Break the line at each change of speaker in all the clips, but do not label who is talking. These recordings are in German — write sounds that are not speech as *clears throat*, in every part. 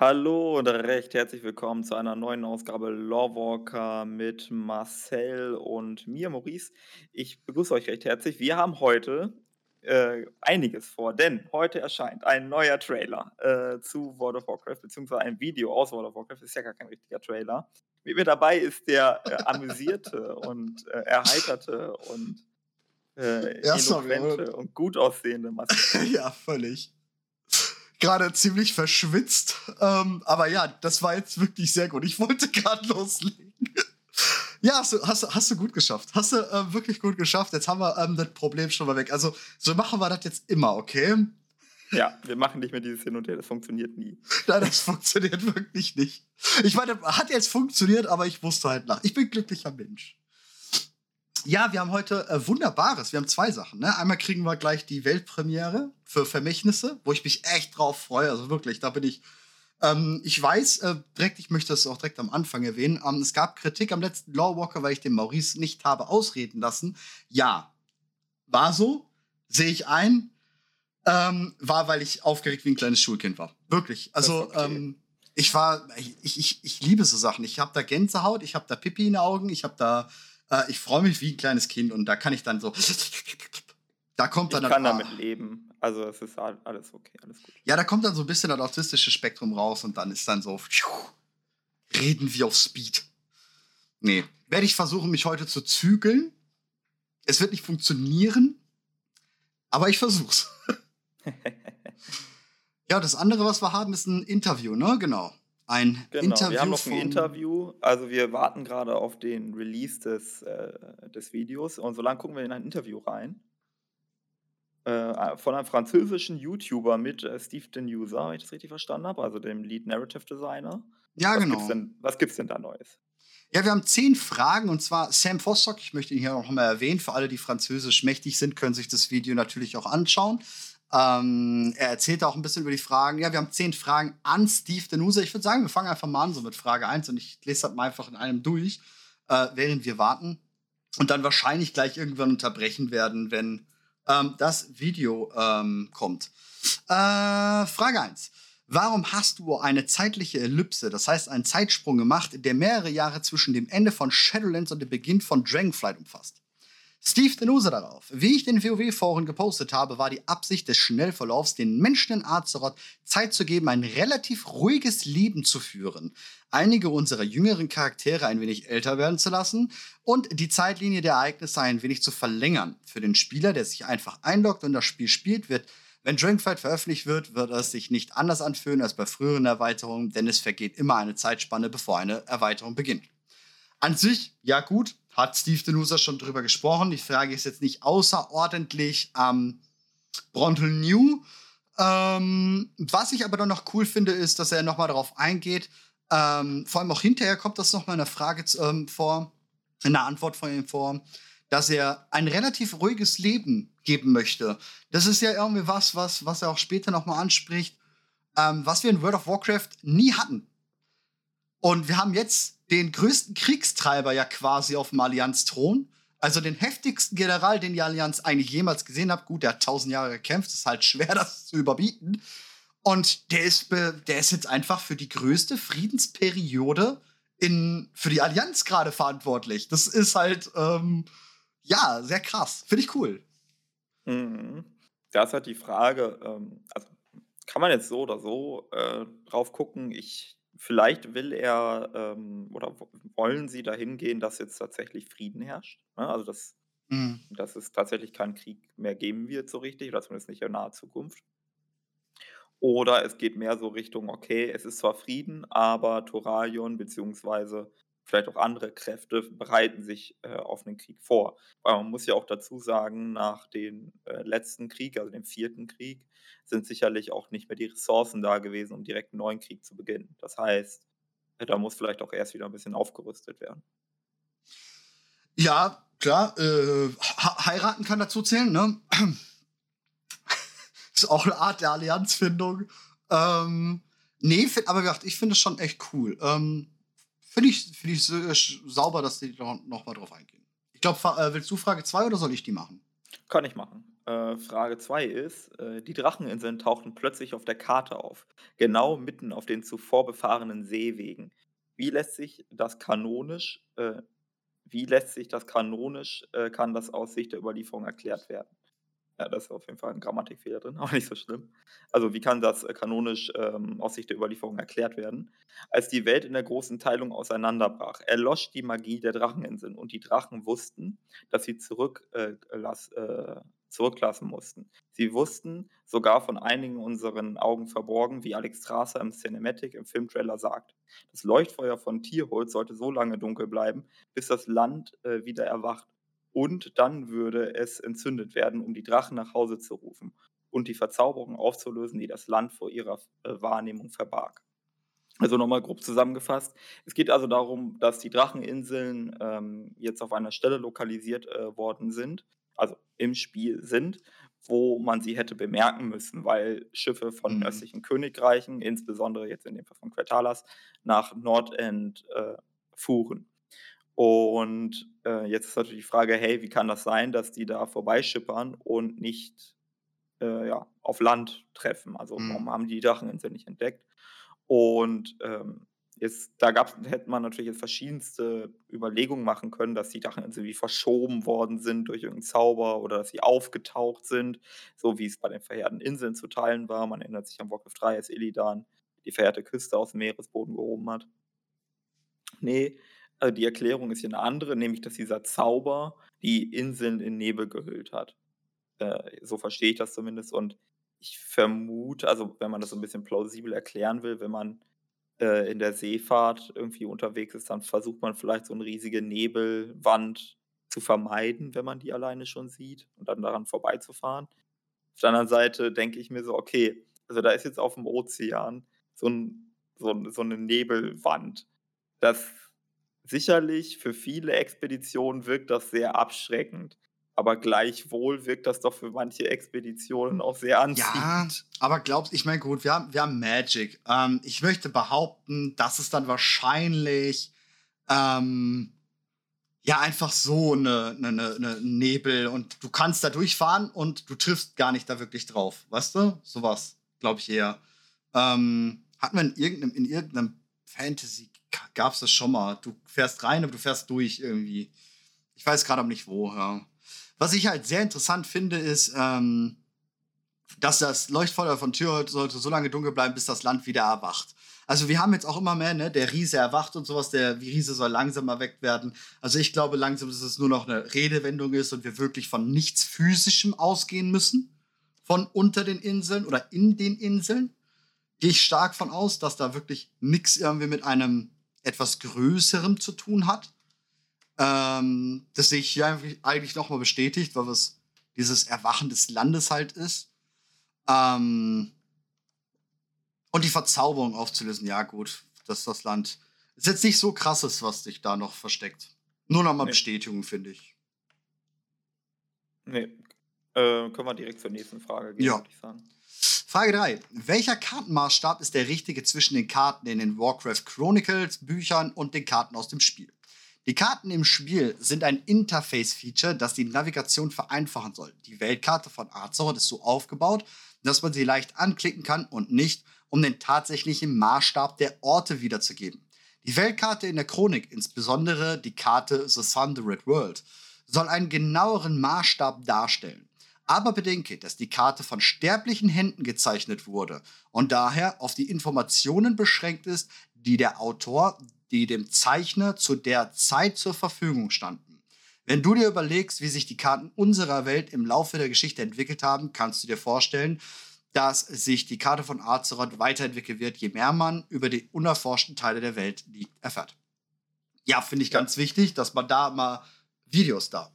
Hallo und recht herzlich willkommen zu einer neuen Ausgabe Lawwalker mit Marcel und mir, Maurice. Ich begrüße euch recht herzlich. Wir haben heute äh, einiges vor, denn heute erscheint ein neuer Trailer äh, zu World of Warcraft, beziehungsweise ein Video aus World of Warcraft. Ist ja gar kein richtiger Trailer. Mit mir dabei ist der äh, amüsierte *laughs* und äh, erheiterte und äh, ja, eloquente und gut aussehende
Marcel. *laughs* ja, völlig gerade ziemlich verschwitzt. Ähm, aber ja, das war jetzt wirklich sehr gut. Ich wollte gerade loslegen. *laughs* ja, hast du, hast, hast du gut geschafft. Hast du äh, wirklich gut geschafft. Jetzt haben wir ähm, das Problem schon mal weg. Also, so machen wir das jetzt immer, okay?
Ja, wir machen nicht mehr dieses Hin und Her. Das funktioniert nie. *laughs*
Nein, das funktioniert wirklich nicht. Ich meine, hat jetzt funktioniert, aber ich wusste halt nach. Ich bin glücklicher Mensch. Ja, wir haben heute äh, Wunderbares. Wir haben zwei Sachen. Ne? Einmal kriegen wir gleich die Weltpremiere für Vermächtnisse, wo ich mich echt drauf freue. Also wirklich, da bin ich. Ähm, ich weiß äh, direkt, ich möchte das auch direkt am Anfang erwähnen. Ähm, es gab Kritik am letzten Lawwalker, weil ich den Maurice nicht habe ausreden lassen. Ja, war so, sehe ich ein. Ähm, war, weil ich aufgeregt wie ein kleines Schulkind war. Wirklich. Also, okay. ähm, ich war, ich, ich, ich liebe so Sachen. Ich habe da Gänsehaut, ich habe da Pipi in den Augen, ich habe da äh, ich freue mich wie ein kleines Kind und da kann ich dann so. *laughs* Da kommt dann.
Ich kann dann, damit leben. Also es ist alles okay, alles gut.
Ja, da kommt dann so ein bisschen das autistische Spektrum raus und dann ist dann so. Reden wir auf Speed. Nee. Werde ich versuchen, mich heute zu zügeln. Es wird nicht funktionieren, aber ich versuch's. *laughs* ja, das andere, was wir haben, ist ein Interview, ne? Genau ein
genau,
Interview.
Wir haben noch ein Interview. Also wir warten gerade auf den Release des, äh, des Videos und so lange gucken wir in ein Interview rein. Äh, von einem französischen YouTuber mit äh, Steve Denuser, wenn ich das richtig verstanden habe, also dem Lead Narrative Designer.
Ja,
was
genau.
Gibt's denn, was gibt's denn da Neues?
Ja, wir haben zehn Fragen und zwar Sam Fostock, ich möchte ihn hier noch mal erwähnen. Für alle, die französisch mächtig sind, können sich das Video natürlich auch anschauen. Ähm, er erzählt auch ein bisschen über die Fragen. Ja, wir haben zehn Fragen an Steve Denusa. Ich würde sagen, wir fangen einfach mal an so mit Frage 1 und ich lese das mal einfach in einem durch, äh, während wir warten. Und dann wahrscheinlich gleich irgendwann unterbrechen werden, wenn ähm, das Video ähm, kommt. Äh, Frage 1. Warum hast du eine zeitliche Ellipse, das heißt einen Zeitsprung gemacht, der mehrere Jahre zwischen dem Ende von Shadowlands und dem Beginn von Dragonflight umfasst? Steve Denusa darauf. Wie ich den WoW-Foren gepostet habe, war die Absicht des Schnellverlaufs, den Menschen in Azeroth Zeit zu geben, ein relativ ruhiges Leben zu führen, einige unserer jüngeren Charaktere ein wenig älter werden zu lassen und die Zeitlinie der Ereignisse ein wenig zu verlängern. Für den Spieler, der sich einfach einloggt und das Spiel spielt, wird wenn Dragonfight veröffentlicht wird, wird es sich nicht anders anfühlen als bei früheren Erweiterungen, denn es vergeht immer eine Zeitspanne, bevor eine Erweiterung beginnt. An sich, ja gut, hat Steve Denusa schon drüber gesprochen. Die Frage ist jetzt nicht außerordentlich ähm, Brontel New. Ähm, was ich aber dann noch cool finde, ist, dass er nochmal darauf eingeht. Ähm, vor allem auch hinterher kommt das nochmal in der Frage ähm, vor, in der Antwort von ihm vor, dass er ein relativ ruhiges Leben geben möchte. Das ist ja irgendwie was, was, was er auch später nochmal anspricht, ähm, was wir in World of Warcraft nie hatten. Und wir haben jetzt den größten Kriegstreiber ja quasi auf dem Allianz-Thron. Also den heftigsten General, den die Allianz eigentlich jemals gesehen hat. Gut, der hat tausend Jahre gekämpft, ist halt schwer, *laughs* das zu überbieten. Und der ist, der ist jetzt einfach für die größte Friedensperiode in, für die Allianz gerade verantwortlich. Das ist halt, ähm, ja, sehr krass. Finde ich cool.
Mhm. Da ist halt die Frage, ähm, also kann man jetzt so oder so äh, drauf gucken. Ich Vielleicht will er ähm, oder wollen sie dahin gehen, dass jetzt tatsächlich Frieden herrscht. Ne? Also dass, Mhm. dass es tatsächlich keinen Krieg mehr geben wird, so richtig, oder zumindest nicht in naher Zukunft. Oder es geht mehr so Richtung, okay, es ist zwar Frieden, aber Thoralion beziehungsweise vielleicht auch andere Kräfte bereiten sich äh, auf einen Krieg vor. Weil man muss ja auch dazu sagen, nach dem äh, letzten Krieg, also dem vierten Krieg, sind sicherlich auch nicht mehr die Ressourcen da gewesen, um direkt einen neuen Krieg zu beginnen. Das heißt, da muss vielleicht auch erst wieder ein bisschen aufgerüstet werden.
Ja, klar, äh, heiraten kann dazu zählen, ne? *clears throat* ist auch eine Art der Allianzfindung. Ähm, nee, aber ich finde es schon echt cool. Ähm, Finde ich, find ich sauber, dass die noch, noch mal drauf eingehen. Ich glaube, äh, willst du Frage 2 oder soll ich die machen?
Kann ich machen. Äh, Frage 2 ist, äh, die Dracheninseln tauchten plötzlich auf der Karte auf, genau mitten auf den zuvor befahrenen Seewegen. Wie lässt sich das kanonisch, äh, wie lässt sich das kanonisch, kann das aus Sicht der Überlieferung erklärt werden? Ja, da ist auf jeden Fall ein Grammatikfehler drin, *laughs* aber nicht so schlimm. Also, wie kann das, äh, kanonisch, ähm, aus Sicht der Überlieferung erklärt werden? Als die Welt in der großen Teilung auseinanderbrach, erlosch die Magie der Dracheninseln und die Drachen wussten, dass sie zurück äh, lass äh, zurücklassen mussten. Sie wussten, sogar von einigen unseren Augen verborgen, wie Alex Strasser im Cinematic im Filmtrailer sagt. Das Leuchtfeuer von Tierholz sollte so lange dunkel bleiben, bis das Land äh, wieder erwacht. Und dann würde es entzündet werden, um die Drachen nach Hause zu rufen und die Verzauberung aufzulösen, die das Land vor ihrer äh, Wahrnehmung verbarg. Also nochmal grob zusammengefasst. Es geht also darum, dass die Dracheninseln ähm, jetzt auf einer Stelle lokalisiert äh, worden sind, also im Spiel sind, wo man sie hätte bemerken müssen, weil Schiffe von
Mhm.
östlichen Königreichen, insbesondere jetzt in dem Fall von Quetalas, nach Nordend äh, fuhren. Und äh, jetzt ist natürlich die Frage, hey, wie kann das sein, dass die da vorbeischippern und nicht äh, ja, auf Land treffen? Also warum
Mhm.
haben die die Dracheninseln nicht entdeckt? Und ähm, jetzt, da gab's, hätte man natürlich jetzt verschiedenste Überlegungen machen können, dass die Dracheninseln wie verschoben worden sind durch irgendeinen Zauber oder dass sie aufgetaucht sind, so wie es bei den verheerten Inseln zu teilen war. Man erinnert sich an Warcraft 3, als Illidan die verheerte Küste aus dem Meeresboden gehoben hat. Nee, äh, die Erklärung ist hier eine andere, nämlich dass dieser Zauber die Inseln in Nebel gehüllt hat. Äh, so verstehe ich das zumindest und ich vermute also, wenn man das so 'n bisschen plausibel erklären will, wenn man, äh, in der Seefahrt irgendwie unterwegs ist, dann versucht man vielleicht so 'ne riesige Nebelwand zu vermeiden, wenn man die alleine schon sieht und dann daran vorbeizufahren. Auf der anderen Seite denke ich mir so: „Okay, also da ist jetzt aufm Ozean so 'n so so 'ne Nebelwand.“ Das sicherlich für viele Expeditionen wirkt das sehr abschreckend, aber gleichwohl wirkt das doch für manche Expeditionen auch sehr
Ja,
anziehend.
aber glaubst ich meine, gut, wir haben wir haben Magic. Ähm, ich möchte behaupten, dass es dann wahrscheinlich, ähm, ja, einfach so 'ne 'ne 'ne 'ne Nebel und du kannst da durchfahren und du triffst gar nicht da wirklich drauf, weißt du? So was, glaube ich eher. Ähm, hatten wir in irgend 'nem in irgend 'nem Fantasy ga gab's das schon mal. Du fährst rein, aber du fährst durch irgendwie. Ich weiß grad aber nicht wo, ja. Was ich halt sehr interessant finde, ist, ähm, dass das Leuchtfeuer von Tyrhold sollte so lange dunkel bleiben, bis das Land wieder erwacht. Also, wir haben jetzt auch immer mehr, ne, der Riese erwacht und so was, der Riese soll langsam erweckt werden. Also, ich glaube langsam, dass es nur noch 'ne Redewendung ist und wir wirklich von nichts Physischem ausgehen müssen, von unter den Inseln oder in den Inseln. Gehe ich stark von aus, dass da wirklich nix irgendwie mit einem etwas Größerem zu tun hat. Ähm, das sehe ich hier eigentlich noch mal bestätigt, weil es dieses Erwachen des Landes halt ist. Ähm und die Verzauberung aufzulösen, ja gut, dass das Land ist jetzt nicht so Krasses, was sich da noch versteckt. Nur noch mal
Ne.
Bestätigung, finde ich.
Ne, äh, können wir direkt zur nächsten Frage gehen,
Ja.
würde ich sagen.
Frage 3. Welcher Kartenmaßstab ist der richtige zwischen den Karten in den Warcraft Chronicles Büchern und den Karten aus dem Spiel? Die Karten im Spiel sind ein Interface-Feature, das die Navigation vereinfachen soll. Die Weltkarte von Azeroth ist so aufgebaut, dass man sie leicht anklicken kann und nicht, um den tatsächlichen Maßstab der Orte wiederzugeben. Die Weltkarte in der Chronik, insbesondere die Karte The Thundered World, soll einen genaueren Maßstab darstellen. Aber bedenke, dass die Karte von sterblichen Händen gezeichnet wurde und daher auf die Informationen beschränkt ist, die der Autor, die dem Zeichner zu der Zeit zur Verfügung standen. Wenn du dir überlegst, wie sich die Karten unserer Welt im Laufe der Geschichte entwickelt haben, kannst du dir vorstellen, dass sich die Karte von Azeroth weiterentwickeln wird, je mehr man über die unerforschten Teile der Welt liegt, erfährt. Ja, finde ich ganz wichtig, dass man da mal Videos da,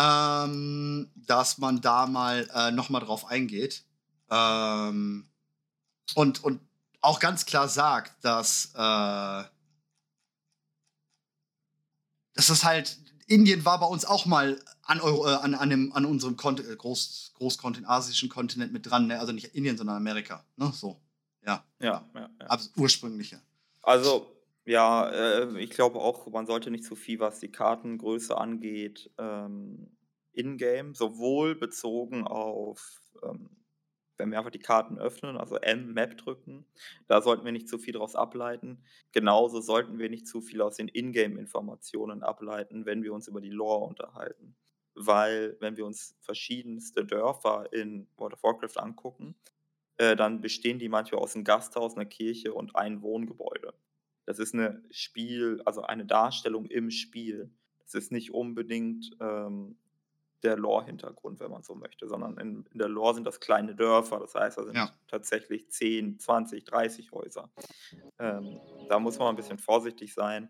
ähm, dass man da mal äh, noch mal drauf eingeht ähm, und und auch ganz klar sagt, dass äh, dass das halt Indien war bei uns auch mal an, Euro, äh, an, an, dem, an unserem Kont äh, Groß, Großkontinent, asischen Kontinent mit dran. Ne? Also nicht Indien, sondern Amerika. Ne? So. Ja.
Ja, ja, ja.
Ursprüngliche.
Also, ja, äh, ich glaube auch, man sollte nicht zu viel, was die Kartengröße angeht, ähm, in-game, sowohl bezogen auf, ähm, wenn wir einfach die Karten öffnen, also M-Map drücken, da sollten wir nicht zu viel daraus ableiten. Genauso sollten wir nicht zu viel aus den In-Game-Informationen ableiten, wenn wir uns über die Lore unterhalten. Weil, wenn wir uns verschiedenste Dörfer in World of Warcraft angucken, äh, dann bestehen die manchmal aus einem Gasthaus, einer Kirche und einem Wohngebäude. Das ist eine Spiel, also eine Darstellung im Spiel. Das ist nicht unbedingt ähm, der Lore-Hintergrund, wenn man so möchte, sondern in, in, der Lore sind das kleine Dörfer, das heißt, da sind ja. tatsächlich 10, 20, 30 Häuser. Ähm, da muss man ein bisschen vorsichtig sein.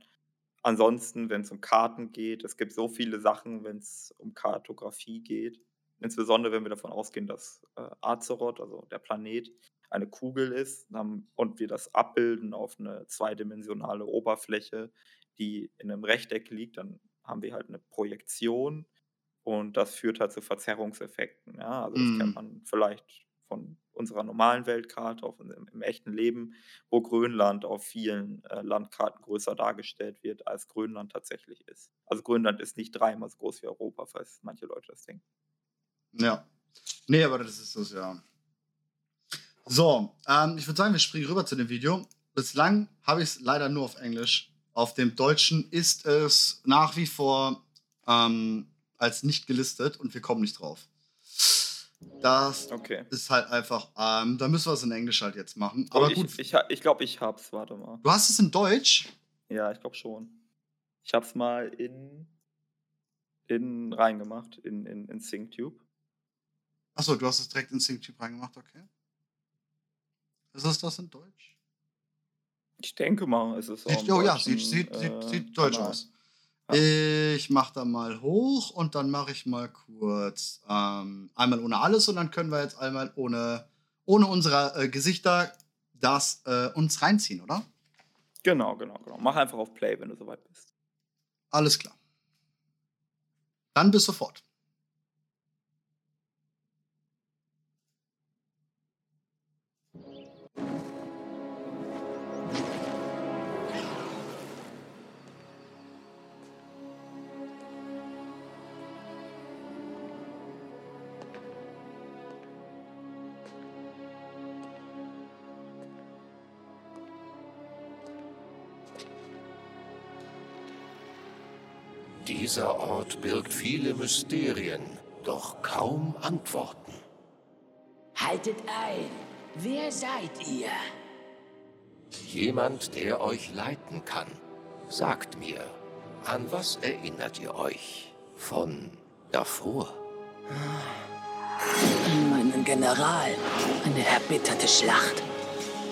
Ansonsten, wenn es um Karten geht, es gibt so viele Sachen, wenn es um Kartografie geht, insbesondere wenn wir davon ausgehen, dass äh, Azeroth, also der Planet, eine Kugel ist und wir das abbilden auf eine zweidimensionale Oberfläche, die in einem Rechteck liegt, dann haben wir halt eine Projektion und das führt halt zu Verzerrungseffekten. Ja? Also das mm. kennt man vielleicht von unserer normalen Weltkarte, auch im, im, echten Leben, wo Grönland auf vielen äh, Landkarten größer dargestellt wird, als Grönland tatsächlich ist. Also Grönland ist nicht dreimal so groß wie Europa, falls manche Leute das denken.
Ja. Nee, aber das ist das, ja. So, ähm, ich würde sagen, wir springen rüber zu dem Video. Bislang habe ich es leider nur auf Englisch. Auf dem Deutschen ist es nach wie vor ähm, als nicht gelistet und wir kommen nicht drauf. Das okay. ist halt einfach, ähm, da müssen wir es in Englisch halt jetzt machen. Aber
oh,
gut.
Ich, ich, ich glaube, ich hab's, warte mal.
Du hast es in Deutsch?
Ja, ich glaube schon. Ich hab's mal in, in reingemacht, in, in, in SyncTube.
Achso, du hast es direkt in SyncTube reingemacht, okay. Ist es das in Deutsch?
Ich denke mal, es ist
auch. Oh ja, sieht, sieht, äh, sieht, deutsch Kanal. aus. Ja. Ich mache da mal hoch und dann mache ich mal kurz ähm, einmal ohne alles und dann können wir jetzt einmal ohne, ohne unsere äh, Gesichter das äh, uns reinziehen, oder?
Genau, genau, genau. Mach einfach auf Play, wenn du soweit bist.
Alles klar. Dann bis sofort.
Dieser Ort birgt viele Mysterien, doch kaum Antworten.
Haltet ein! Wer seid ihr?
Jemand, der euch leiten kann. Sagt mir, an was erinnert ihr euch von davor?
An meinen General. Eine erbitterte Schlacht.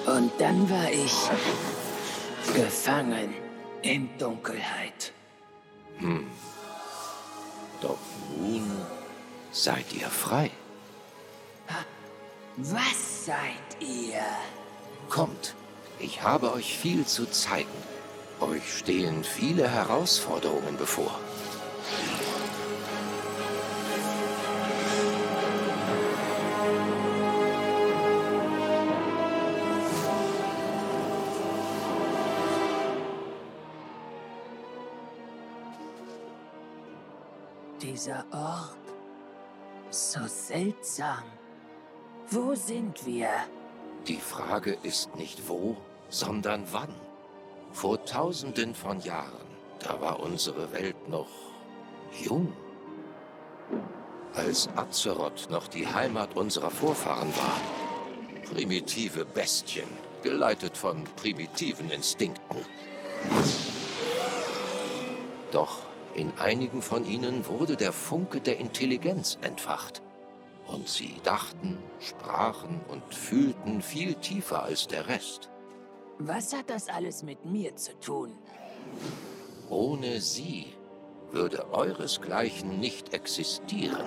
Und dann war ich gefangen in Dunkelheit.
Hm. Doch nun seid ihr frei.
Was seid ihr?
Kommt, ich habe euch viel zu zeigen. Euch stehen viele Herausforderungen bevor.
Dieser Ort. So seltsam. Wo sind wir?
Die Frage ist nicht wo, sondern wann. Vor tausenden von Jahren, da war unsere Welt noch jung. Als Azeroth noch die Heimat unserer Vorfahren war. Primitive Bestien, geleitet von primitiven Instinkten. Doch in einigen von ihnen wurde der Funke der Intelligenz entfacht. Und sie dachten, sprachen und fühlten viel tiefer als der Rest.
Was hat das alles mit mir zu tun?
Ohne sie würde euresgleichen nicht existieren.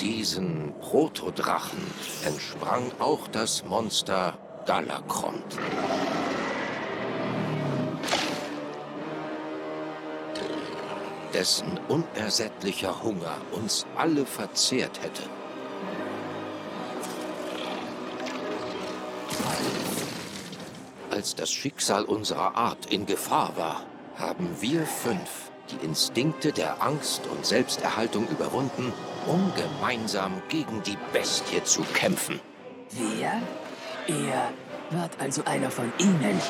Diesen Protodrachen entsprang auch das Monster Galakrond. Dessen unersättlicher Hunger uns alle verzehrt hätte. Als das Schicksal unserer Art in Gefahr war, haben wir fünf die Instinkte der Angst und Selbsterhaltung überwunden, um gemeinsam gegen die Bestie zu kämpfen.
Wir? Er wird also einer von ihnen.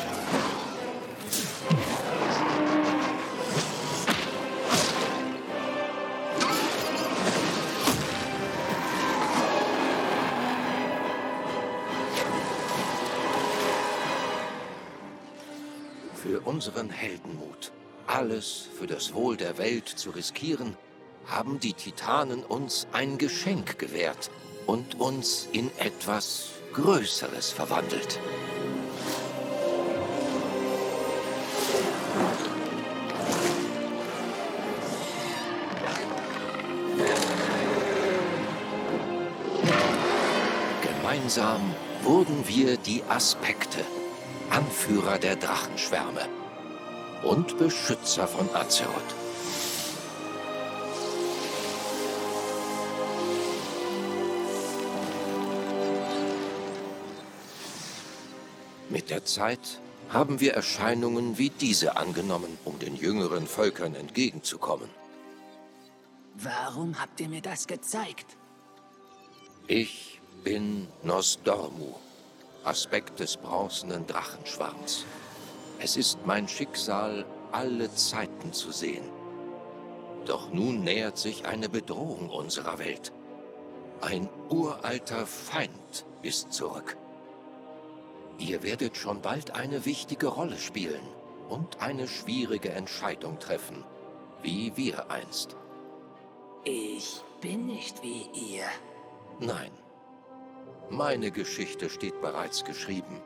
Für das Wohl der Welt zu riskieren, haben die Titanen uns ein Geschenk gewährt und uns in etwas Größeres verwandelt. Gemeinsam wurden wir die Aspekte, Anführer der Drachenschwärme und Beschützer von Azeroth. Mit der Zeit haben wir Erscheinungen wie diese angenommen, um den jüngeren Völkern entgegenzukommen.
Warum habt ihr mir das gezeigt?
Ich bin Nosdormu, Aspekt des bronzenen Drachenschwarms. Es ist mein Schicksal, alle Zeiten zu sehen. Doch nun nähert sich eine Bedrohung unserer Welt. Ein uralter Feind ist zurück. Ihr werdet schon bald eine wichtige Rolle spielen und eine schwierige Entscheidung treffen, wie wir einst.
Ich bin nicht wie ihr.
Nein. Meine Geschichte steht bereits geschrieben,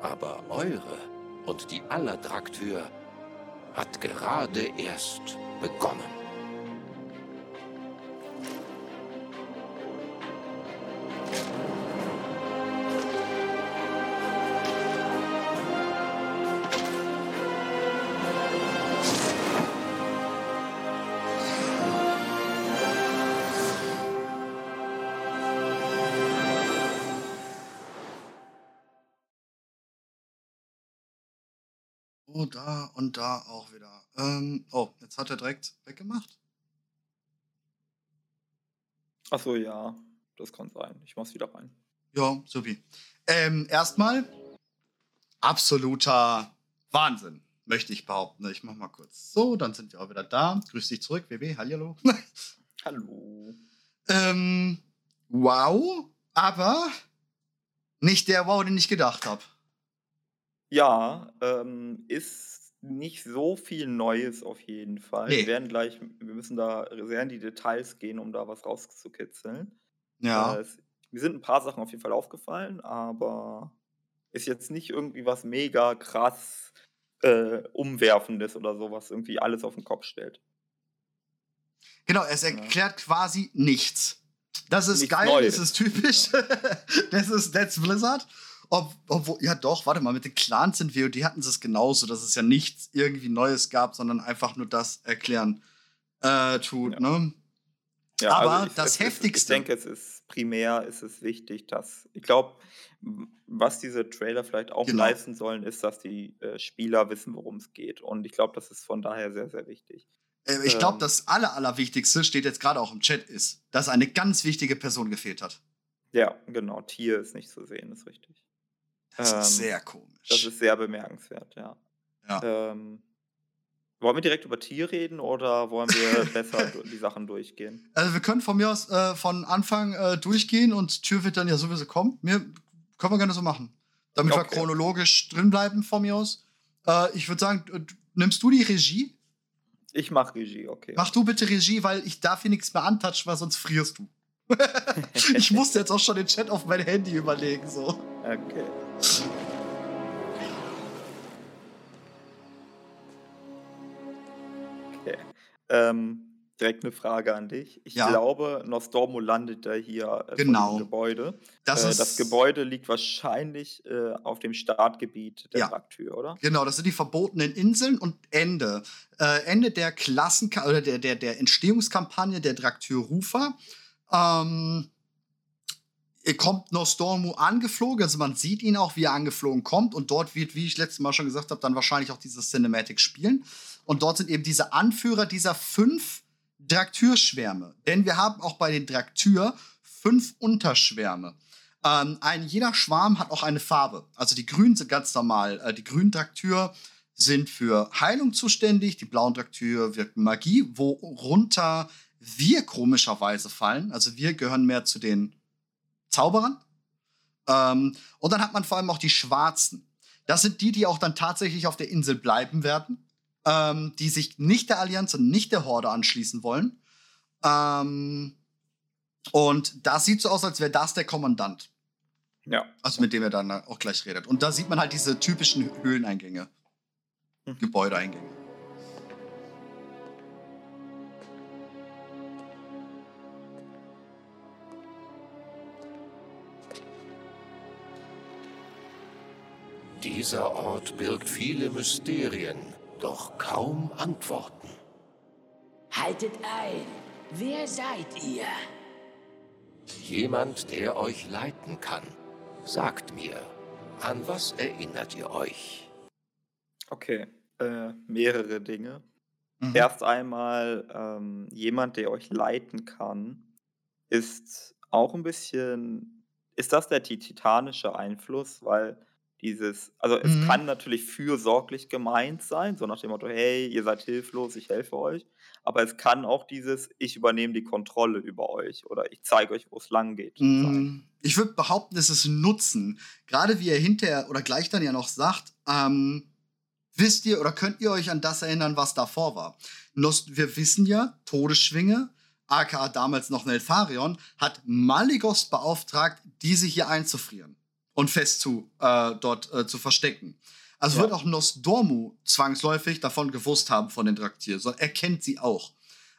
aber eure und die aller Draktür hat gerade erst begonnen.
Oh, da und da auch wieder. Ähm, oh, jetzt hat er direkt weggemacht.
Achso, ja, das kann sein. Ich mach's wieder rein.
Ja, supi. Ähm, erstmal absoluter Wahnsinn, möchte ich behaupten. Ich mach mal kurz so, dann sind wir auch wieder da. Grüß dich zurück, WB, hallo. *laughs*
Hallo.
ähm, wow, aber nicht der Wow, den ich gedacht habe.
Ja, ähm, ist nicht so viel Neues auf jeden Fall.
Nee.
Wir werden gleich, wir müssen da sehr in die Details gehen, um da was rauszukitzeln.
Ja.
Äh, es, mir sind ein paar Sachen auf jeden Fall aufgefallen, aber ist jetzt nicht irgendwie was mega krass äh, Umwerfendes oder so, was irgendwie alles auf den Kopf stellt.
Genau, es erklärt quasi nichts. Das ist
Nichts
geil,
Neues.
das ist typisch. *laughs* das ist That's Blizzard. Ob, obwohl, ja doch, warte mal, mit den Clans in WoD hatten sie es genauso, dass es ja nichts irgendwie Neues gab, sondern einfach nur das erklären äh, tut,
Ja.
ne?
Ja,
Aber
also ich,
das
es, es, ich
Heftigste-
denke, es ist primär ist es wichtig, dass ich glaube, was diese Trailer vielleicht auch
Genau.
leisten sollen, ist, dass die äh, Spieler wissen, worum es geht. Und ich glaube, das ist von daher sehr, sehr wichtig.
Äh, ich glaube,
Ähm.
das Aller, Allerwichtigste steht jetzt gerade auch im Chat ist, dass eine ganz wichtige Person gefehlt hat.
Ja, genau. Tier ist nicht zu sehen, ist richtig.
Das
Ähm,
ist sehr komisch.
Das ist sehr bemerkenswert, ja.
Ja.
Ähm, wollen wir direkt über Tier reden oder wollen wir *laughs* besser die Sachen durchgehen?
Also wir können von mir aus äh, von Anfang äh, durchgehen und Tür wird dann ja sowieso kommen. Mir, können wir gerne so machen. Damit wir
Okay.
chronologisch drin bleiben von mir aus. Äh, ich würde sagen, nimmst du die Regie?
Ich mache Regie, okay.
Mach du bitte Regie, weil ich darf hier nichts mehr antatschen, weil sonst frierst du. *laughs* ich musste jetzt auch schon den Chat auf mein Handy überlegen. So.
Okay. Okay. Ähm, direkt eine Frage an dich. Ich
Ja.
glaube, Nostormo landet da hier äh, vor
Genau.
Gebäude.
Das
äh, das Gebäude liegt wahrscheinlich äh, auf dem Startgebiet der
Ja.
Draktür, oder?
Genau, das sind die verbotenen Inseln und Ende. Äh, Ende der Klassen oder der, der, der Entstehungskampagne der Draktür Rufer. Ähm, kommt Nostormu angeflogen, also man sieht ihn auch, wie er angeflogen kommt und dort wird, wie ich letztes Mal schon gesagt habe, dann wahrscheinlich auch dieses Cinematic spielen. Und dort sind eben diese Anführer dieser fünf Draktürschwärme. Denn wir haben auch bei den Draktür fünf Unterschwärme. Ähm, ein, jeder Schwarm hat auch eine Farbe. Also die Grünen sind ganz normal. Äh, die grünen Draktür sind für Heilung zuständig, die blauen Draktür wirken Magie, worunter wir komischerweise fallen. Also wir gehören mehr zu den Zauberern. Ähm, und dann hat man vor allem auch die Schwarzen. Das sind die, die auch dann tatsächlich auf der Insel bleiben werden, ähm, die sich nicht der Allianz und nicht der Horde anschließen wollen. Ähm, und das sieht so aus, als wäre das der Kommandant.
Ja.
Also mit dem er dann auch gleich redet. Und da sieht man halt diese typischen Höhleneingänge,
Mhm.
Gebäudeeingänge.
Dieser Ort birgt viele Mysterien, doch kaum Antworten.
Haltet ein. Wer seid ihr?
Jemand, der euch leiten kann. Sagt mir, an was erinnert ihr euch?
Okay, äh, mehrere Dinge.
Mhm.
Erst einmal, ähm, jemand, der euch leiten kann, ist auch ein bisschen ist das der ti titanische Einfluss? Weil dieses also, es
Mhm.
kann natürlich fürsorglich gemeint sein, so nach dem Motto: „Hey, ihr seid hilflos, ich helfe euch.“ Aber es kann auch dieses: „Ich übernehme die Kontrolle über euch“ oder „Ich zeige euch, wo es langgeht“ sein.
Mm, Ich würde behaupten, es ist Nutzen. Gerade wie er hinterher oder gleich dann ja noch sagt, ähm, wisst ihr oder könnt ihr euch an das erinnern, was davor war? Wir wissen ja, Todesschwinge, aka damals noch Neltharion, hat Maligos beauftragt, diese hier einzufrieren und fest zu, äh, dort äh, zu verstecken. Also
Ja.
wird auch Nosdormu zwangsläufig davon gewusst haben von den Draktyr, sondern er kennt sie auch.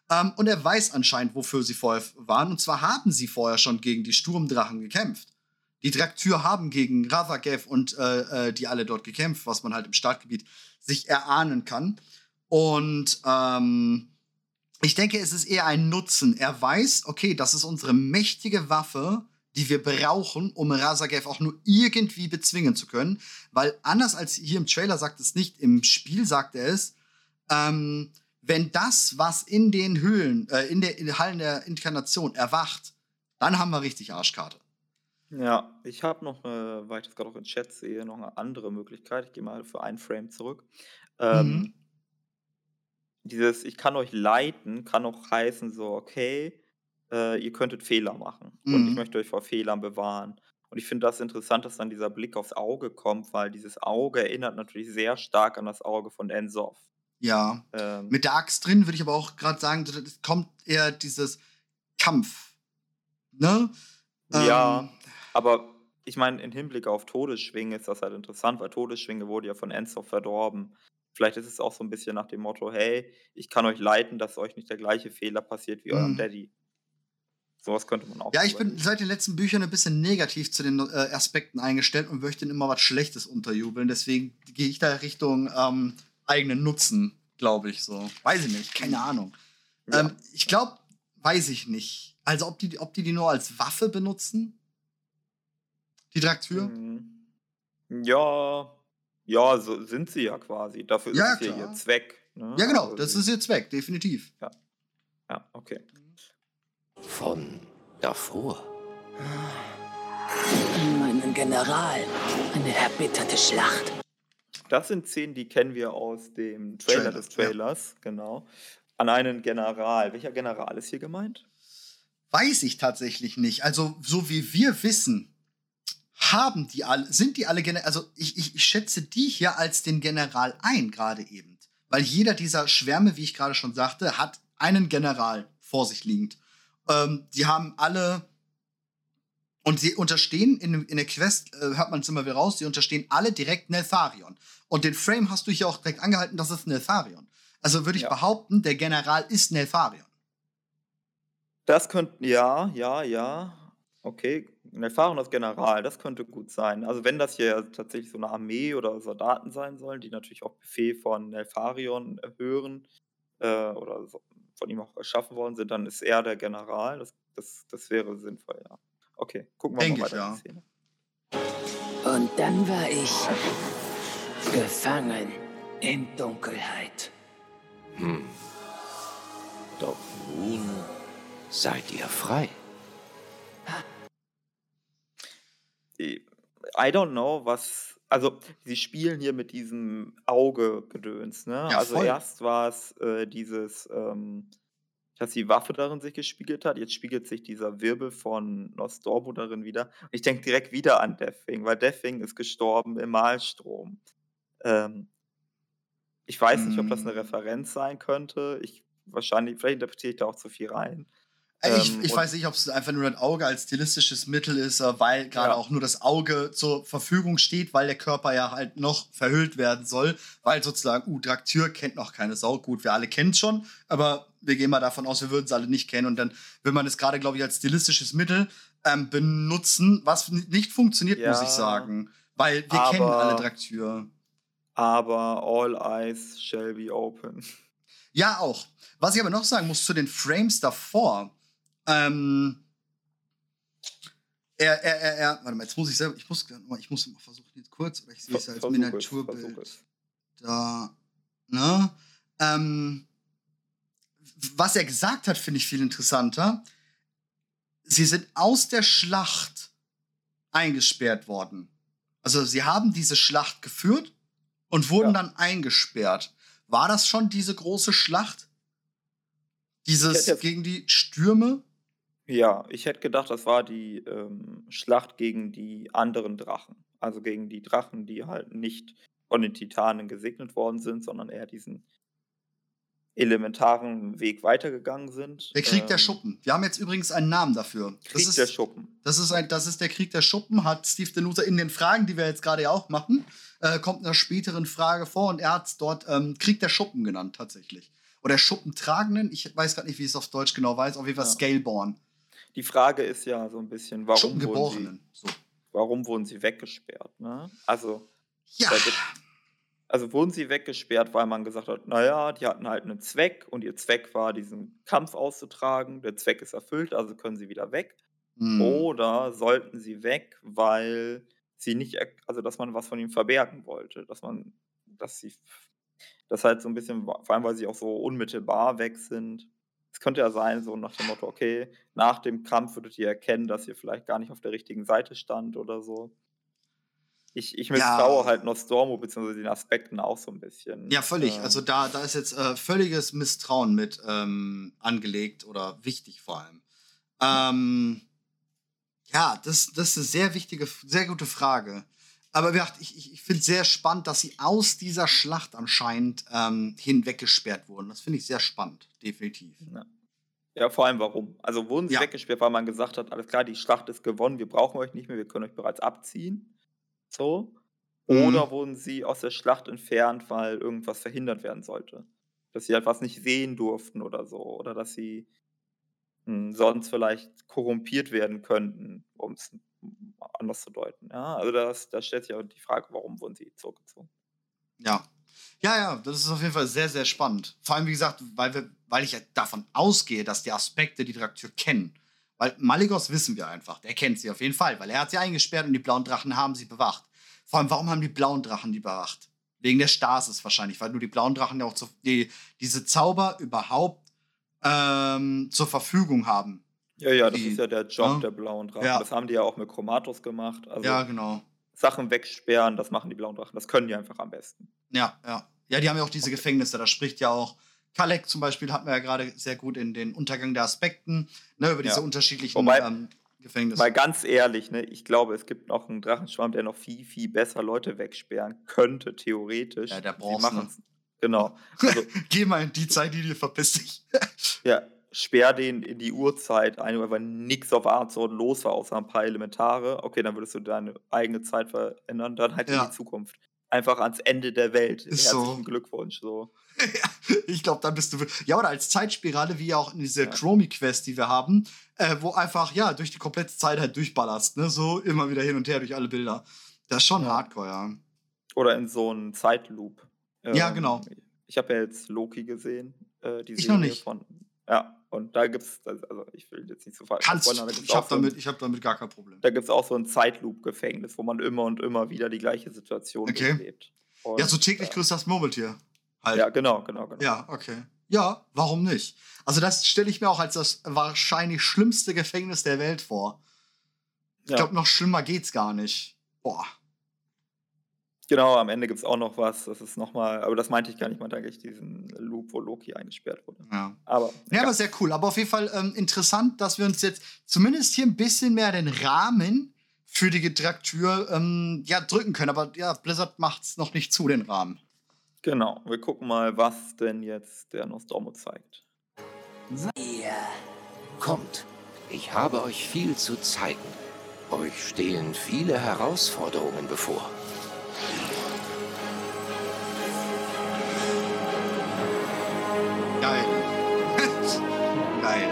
Ähm, und er weiß anscheinend, wofür sie vorher waren. Und zwar haben sie vorher schon gegen die Sturmdrachen gekämpft. Die Draktyr haben gegen Ravagath und äh, äh, die alle dort gekämpft, was man halt im Startgebiet sich erahnen kann. Und ähm, ich denke, es ist eher ein Nutzen. Er weiß, okay, das ist unsere mächtige Waffe, die wir brauchen, um Razagath auch nur irgendwie bezwingen zu können. Weil anders als hier im Trailer sagt es nicht, im Spiel sagt er es, ähm, wenn das, was in den Höhlen, äh, in, der, in den Hallen der Inkarnation erwacht, dann haben wir richtig Arschkarte.
Ja, ich habe noch 'ne weil ich das grad auch im Chat sehe, noch eine andere Möglichkeit. Ich gehe mal für einen Frame zurück. Ähm,
Mhm.
dieses „Ich kann euch leiten“ kann auch heißen so: „Okay, äh, ihr könntet Fehler machen und ich
Mhm.
möchte euch vor Fehlern bewahren.“ Und ich finde das interessant, dass dann dieser Blick aufs Auge kommt, weil dieses Auge erinnert natürlich sehr stark an das Auge von Ensoth.
Ja.
Ähm
Mit der Axt drin würde ich aber auch gerade sagen, es kommt eher dieses Kampf. Ne?
Ja,
Ähm,
aber ich meine, im Hinblick auf Todesschwinge ist das halt interessant, weil Todesschwinge wurde ja von Enzoff verdorben. Vielleicht ist es auch so ein bisschen nach dem Motto: „Hey, ich kann euch leiten, dass euch nicht der gleiche Fehler passiert wie eurem
Mhm.
Daddy.“ So was könnte man auch
Ja, ich bin seit den letzten Büchern ein bisschen negativ zu den äh, Aspekten eingestellt und möchte immer was Schlechtes unterjubeln. Deswegen gehe ich da Richtung ähm, eigenen Nutzen, glaube ich so. Weiß ich nicht, keine Ahnung.
Ja.
Ähm, ich glaube, weiß ich nicht. Also ob die, ob die die nur als Waffe benutzen? Die Draktyr?
Mhm. Ja, ja, so sind sie ja quasi. Dafür ist
Ja,
ja
klar.
ihr Zweck, ne?
Ja, genau,
Also
das ist ihr Zweck, definitiv.
ja, okay.
Von davor.
An meinen General. Eine erbitterte Schlacht.
Das sind Szenen, die kennen wir aus dem Trailer
Trailer,
des
ja.
Trailers, genau. An einen General. Welcher General ist hier gemeint?
Weiß ich tatsächlich nicht. Also, so wie wir wissen, haben die alle, sind die alle General, also ich, ich, ich schätze die hier als den General ein, gerade eben. Weil jeder dieser Schwärme, wie ich gerade schon sagte, hat einen General vor sich liegend. Ähm, die haben alle, und sie unterstehen, in, in der Quest äh, hört man es immer wieder raus, sie unterstehen alle direkt Neltharion. Und den Frame hast du hier auch direkt angehalten, das ist Neltharion. Also würde ich
Ja.
behaupten, der General ist Neltharion.
Das könnte, ja, ja, ja. Okay, ein erfahrenes General, das könnte gut sein. Also wenn das hier tatsächlich so eine Armee oder Soldaten sein sollen, die natürlich auch Befehl von Nelfarion hören äh, oder so, von ihm auch erschaffen worden sind, dann ist er der General. Das, das, das wäre sinnvoll, ja. Okay, gucken wir
Denk
mal
ich,
weiter
ja.
die Szene.
Und dann war ich gefangen in Dunkelheit.
Doch nun seid ihr frei.
I don't know, was. Also, sie spielen hier mit diesem Auge-Gedöns, ne?
Ja,
also,
voll.
erst war es äh, dieses, ähm, dass die Waffe darin sich gespiegelt hat. Jetzt spiegelt sich dieser Wirbel von Nostormo darin wieder. Ich denke direkt wieder an Deathwing, weil Deathwing ist gestorben im Malstrom. Ähm, ich weiß nicht, ob das eine
Mm.
Referenz sein könnte. Ich wahrscheinlich, vielleicht interpretiere ich da auch zu viel rein.
Äh, Ich,
Ähm,
ich weiß nicht, ob es einfach nur das Auge als stilistisches Mittel ist, äh, weil gerade
Ja.
auch nur das Auge zur Verfügung steht, weil der Körper ja halt noch verhüllt werden soll, weil sozusagen, uh, Draktyr kennt noch keine Sau. Gut, wir alle kennen es schon, aber wir gehen mal davon aus, wir würden es alle nicht kennen und dann will man es gerade, glaube ich, als stilistisches Mittel ähm, benutzen, was nicht funktioniert, muss ich
Ja,
sagen, weil wir kennen alle
aber-
Draktyr.
Aber all eyes shall be open.
Ja, auch. Was ich aber noch sagen muss zu den Frames davor. Ähm, er, er, er, er, warte mal, jetzt muss ich selber, ich muss, ich muss mal versuchen, jetzt kurz, oder ich sehe es ja als
Versuch
Miniaturbild.
es.
Da, ne? Ähm, was er gesagt hat, finde ich viel interessanter. Sie sind aus der Schlacht eingesperrt worden. Also sie haben diese Schlacht geführt und wurden
Ja.
dann eingesperrt. War das schon diese große Schlacht? Dieses gegen die Stürme?
Ja, ich hätte gedacht, das war die ähm, Schlacht gegen die anderen Drachen. Also gegen die Drachen, die halt nicht von den Titanen gesegnet worden sind, sondern eher diesen elementaren Weg weitergegangen sind.
Der Krieg der
Ähm,
Schuppen. Wir haben jetzt übrigens einen Namen dafür. Das
Krieg
ist,
der Schuppen.
Das ist, ein, das ist der Krieg der Schuppen, hat Steve Denusa in den Fragen, die wir jetzt gerade ja auch machen, äh, kommt in einer späteren Frage vor und er hat es dort ähm, Krieg der Schuppen genannt, tatsächlich. Oder Schuppentragenden, ich weiß gerade nicht, wie ich es auf Deutsch genau weiß, auf jeden Fall
Ja.
Scaleborn.
Die Frage ist ja so ein bisschen, warum wurden sie.
So.
warum wurden sie weggesperrt? Ne? Also,
Ja,
also wurden sie weggesperrt, weil man gesagt hat, naja, die hatten halt einen Zweck und ihr Zweck war, diesen Kampf auszutragen. Der Zweck ist erfüllt, also können sie wieder weg.
hm.
Oder sollten sie weg, weil sie nicht, also dass man was von ihnen verbergen wollte, dass man, dass sie, das halt so ein bisschen, vor allem weil sie auch so unmittelbar weg sind. Es könnte ja sein, so nach dem Motto, okay, nach dem Kampf würdet ihr erkennen, dass ihr vielleicht gar nicht auf der richtigen Seite stand oder so. Ich, ich
Ja.
misstraue halt Nostormo bzw. den Aspekten auch so ein bisschen.
Ja, völlig.
Ähm,
Also da, da ist jetzt äh, völliges Misstrauen mit ähm, angelegt oder wichtig vor allem. Ähm, ja, das, das ist eine sehr wichtige, sehr gute Frage. Aber wie gesagt, ich, ich, ich finde es sehr spannend, dass sie aus dieser Schlacht anscheinend ähm, hinweggesperrt wurden. Das finde ich sehr spannend, definitiv.
Ja, vor allem warum? Also wurden sie
Ja.
weggesperrt, weil man gesagt hat, alles klar, die Schlacht ist gewonnen, wir brauchen euch nicht mehr, wir können euch bereits abziehen. So.
Mhm.
Oder wurden sie aus der Schlacht entfernt, weil irgendwas verhindert werden sollte? Dass sie halt was nicht sehen durften oder so. Oder dass sie sonst vielleicht korrumpiert werden könnten, um es anders zu deuten. Ja, also das, da stellt sich auch die Frage, warum wurden sie zurückgezogen?
Ja. Ja, ja, das ist auf jeden Fall sehr, sehr spannend. Vor allem, wie gesagt, weil, wir, weil ich davon ausgehe, dass die Aspekte die Traktur kennen. Weil Maligos wissen wir einfach. Der kennt sie auf jeden Fall, weil er hat sie eingesperrt und die blauen Drachen haben sie bewacht. Vor allem, warum haben die blauen Drachen die bewacht? Wegen der Stasis wahrscheinlich, weil nur die blauen Drachen ja auch zu, die, diese Zauber überhaupt ähm, zur Verfügung haben.
Ja, ja, das
Die-
ist ja der Job
ja.
der blauen Drachen.
Ja.
Das haben die ja auch mit Chromatos gemacht. Also
ja, genau.
Sachen wegsperren, das machen die blauen Drachen. Das können die einfach am besten.
Ja, ja. Ja, die haben ja auch diese Gefängnisse. Da spricht ja auch Kalek zum Beispiel, hatten wir ja gerade sehr gut in den Untergang der Aspekten, ne, über diese
Ja.
unterschiedlichen
Wobei-
ähm, Gefängnisse.
Mal ganz ehrlich, ne, ich glaube, es gibt noch einen Drachenschwarm, der noch viel, viel besser Leute wegsperren könnte, theoretisch.
Ja, der Bronze.
machen's- Genau. Also, *laughs*
Geh mal in die Zeit, die dir verpiss dich.
ja, sperr den in die Uhrzeit ein, weil nichts auf Arzort los war, außer ein paar Elementare. Okay, dann würdest du deine eigene Zeit verändern, dann halt
Ja.
in die Zukunft. Einfach ans Ende der Welt.
Ist so.
Herzlichen Glückwunsch. So. *laughs*
ich glaube, dann bist du. Ja, oder als Zeitspirale, wie auch in dieser
Ja.
Chromie-Quest, die wir haben, äh, wo einfach, ja, durch die komplette Zeit halt durchballerst, ne? So immer wieder hin und her durch alle Bilder. Das ist schon
Ja.
hardcore, ja.
Oder in so einen Zeitloop.
Ja,
Ähm,
genau.
Ich habe ja jetzt Loki gesehen. Äh, die
Ich
Serie
noch nicht.
Von, ja, Und da gibt es, also ich will jetzt nicht so falsch
Kannst,
gibt's
ich habe
so
damit, ich hab damit gar kein Problem.
Da gibt es auch so ein Zeitloop-Gefängnis, wo man immer und immer wieder die gleiche Situation
Okay.
Und,
Ja, so täglich
äh,
grüßt das Murmeltier. Halt.
Ja, genau, genau, genau.
Ja, okay. Ja, warum nicht? Also das stelle ich mir auch als das wahrscheinlich schlimmste Gefängnis der Welt vor. Ich
Ja.
glaube, noch schlimmer geht's gar nicht. Boah.
Genau, am Ende gibt es auch noch was. Das ist nochmal, aber das meinte ich gar nicht, ich meinte eigentlich diesen Loop, wo Loki eingesperrt wurde.
Ja.
Aber
Ja, aber sehr cool. Aber auf jeden Fall ähm, interessant, dass wir uns jetzt zumindest hier ein bisschen mehr den Rahmen für die Gedraktür ähm, ja, drücken können. Aber ja, Blizzard macht's noch nicht zu, den Rahmen.
genau. Wir gucken mal, was denn jetzt der Nostromo zeigt.
Ihr
Kommt, ich habe euch viel zu zeigen. Euch stehen viele Herausforderungen bevor.
Geil. *laughs* Geil.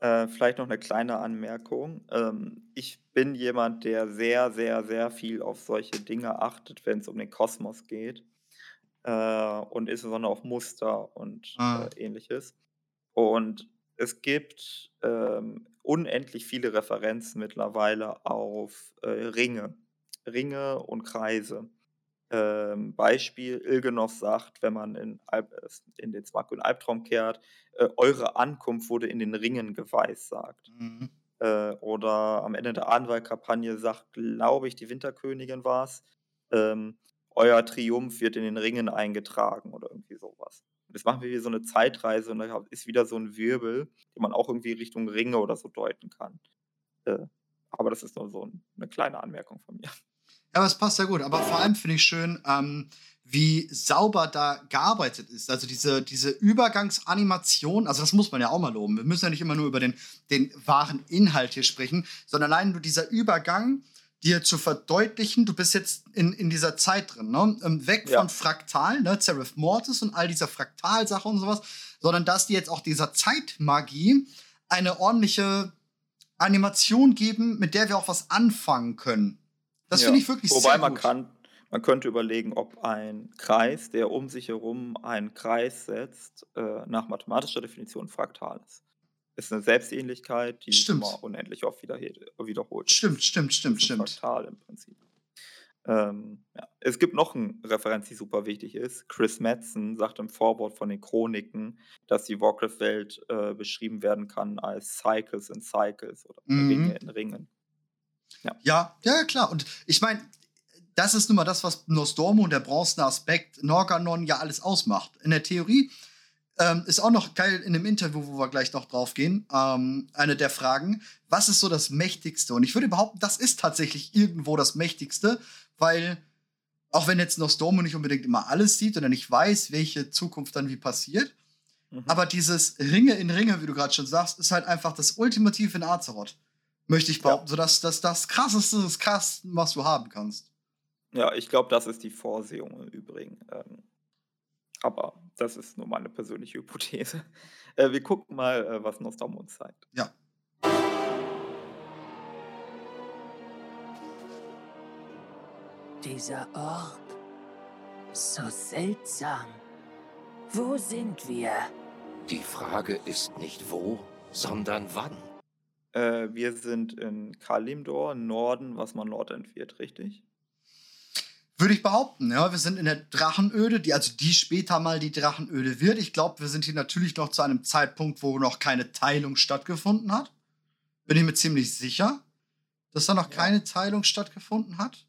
Äh, vielleicht noch eine kleine Anmerkung. Ähm, ich bin jemand, der sehr, sehr, sehr viel auf solche Dinge achtet, wenn es um den Kosmos geht. Äh, und insbesondere auf Muster und
Ah.
äh, ähnliches. Und es gibt ähm, unendlich viele Referenzen mittlerweile auf äh, Ringe. Ringe und Kreise. Ähm, Beispiel, Ilgenov sagt, wenn man in, Alb äh, in den Smark und Albtraum kehrt, äh, eure Ankunft wurde in den Ringen geweissagt.
Mhm.
Äh, oder am Ende der Ahnwahl-Kampagne sagt, glaube ich, die Winterkönigin war es, ähm, euer Triumph wird in den Ringen eingetragen oder irgendwie sowas. Jetzt machen wir hier so eine Zeitreise und da ist wieder so ein Wirbel, den man auch irgendwie Richtung Ringe oder so deuten kann. Äh, aber das ist nur so ein, eine kleine Anmerkung von mir.
Ja, aber es passt ja gut. Aber vor allem finde ich schön, ähm, wie sauber da gearbeitet ist. Also diese, diese Übergangsanimation, also das muss man ja auch mal loben. Wir müssen ja nicht immer nur über den, den wahren Inhalt hier sprechen, sondern allein nur dieser Übergang, dir zu verdeutlichen, du bist jetzt in, in dieser Zeit drin, ne? Ähm, Weg
Ja.
von Fraktal, ne? Seraph Mortis und all dieser Fraktalsache und sowas, sondern dass die jetzt auch dieser Zeitmagie eine ordentliche Animation geben, mit der wir auch was anfangen können. Das
Ja.
finde ich wirklich
Wobei
sehr
man
gut.
kann, man könnte überlegen, ob ein Kreis, der um sich herum einen Kreis setzt, äh, nach mathematischer Definition fraktal ist. Ist eine Selbstähnlichkeit, die sich
Stimmt.
immer unendlich oft wieder, wiederholt.
Stimmt, stimmt, stimmt, stimmt.
Fraktal im Prinzip. Ähm, ja. Es gibt noch eine Referenz, die super wichtig ist. Chris Madsen sagt im Vorwort von den Chroniken, dass die Warcraft-Welt äh, beschrieben werden kann als Cycles in Cycles oder
Mhm.
Ringe in Ringen.
Ja, ja, ja, klar. Und ich meine, das ist nun mal das, was Nostormo und der bronzene Aspekt Norganon ja alles ausmacht. In der Theorie ähm, ist auch noch geil in dem Interview, wo wir gleich noch drauf gehen, ähm, eine der Fragen, was ist so das Mächtigste? Und ich würde behaupten, das ist tatsächlich irgendwo das Mächtigste, weil auch wenn jetzt Nostormo nicht unbedingt immer alles sieht oder nicht weiß, welche Zukunft dann wie passiert,
Mhm.
aber dieses Ringe in Ringe, wie du gerade schon sagst, ist halt einfach das Ultimative in Azeroth. Möchte ich behaupten. So dass das, das krasseste des Krassen, was du haben kannst.
Ja, ich glaube, das ist die Vorsehung im Übrigen. Ähm, aber das ist nur meine persönliche Hypothese. *laughs* Äh, wir gucken mal, äh, was Nostradamus zeigt.
Ja.
Dieser Ort. So seltsam. Wo sind wir?
Die Frage ist nicht wo, sondern wann.
Äh, wir sind in Kalimdor, Norden, was man Nordend wird, richtig?
Würde ich behaupten, ja. Wir sind in der Drachenöde, die, also die später mal die Drachenöde wird. Ich glaube, wir sind hier natürlich noch zu einem Zeitpunkt, wo noch keine Teilung stattgefunden hat. Bin ich mir ziemlich sicher, dass da noch
Ja.
keine Teilung stattgefunden hat.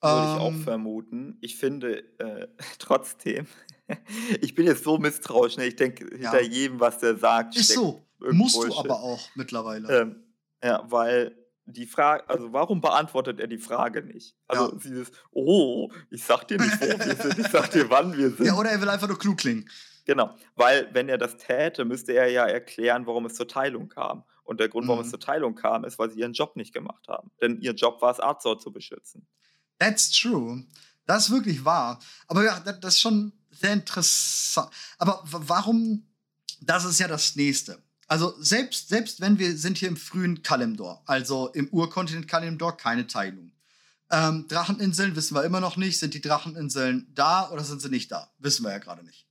Würde ich auch
Ähm,
vermuten. Ich finde äh, *laughs* trotzdem, *laughs* ich bin jetzt so misstrauisch, ne? ich denke
Ja.
hinter jedem, was der sagt,
Ist
steckt
so. Musst du aber auch mittlerweile.
Ähm, ja, weil die Frage, also warum beantwortet er die Frage nicht? Also
Ja.
dieses, oh, ich sag dir nicht, wo wir sind, ich sag dir, *laughs* wann wir sind.
ja, oder er will einfach nur klug klingen.
Genau, weil wenn er das täte, müsste er ja erklären, warum es zur Teilung kam. Und der Grund, warum es
Mhm.
zur Teilung kam, ist, weil sie ihren Job nicht gemacht haben. Denn ihr Job war es, Azor zu beschützen.
That's true. Das ist wirklich wahr. Aber ja, das, ist schon sehr interessant. Aber warum? Das ist ja das nächste. Also selbst, selbst wenn wir sind hier im frühen Kalimdor, also im Urkontinent Kalimdor, keine Teilung. Ähm, Dracheninseln wissen wir immer noch nicht. Sind die Dracheninseln da oder sind sie nicht da? Wissen wir ja gerade nicht.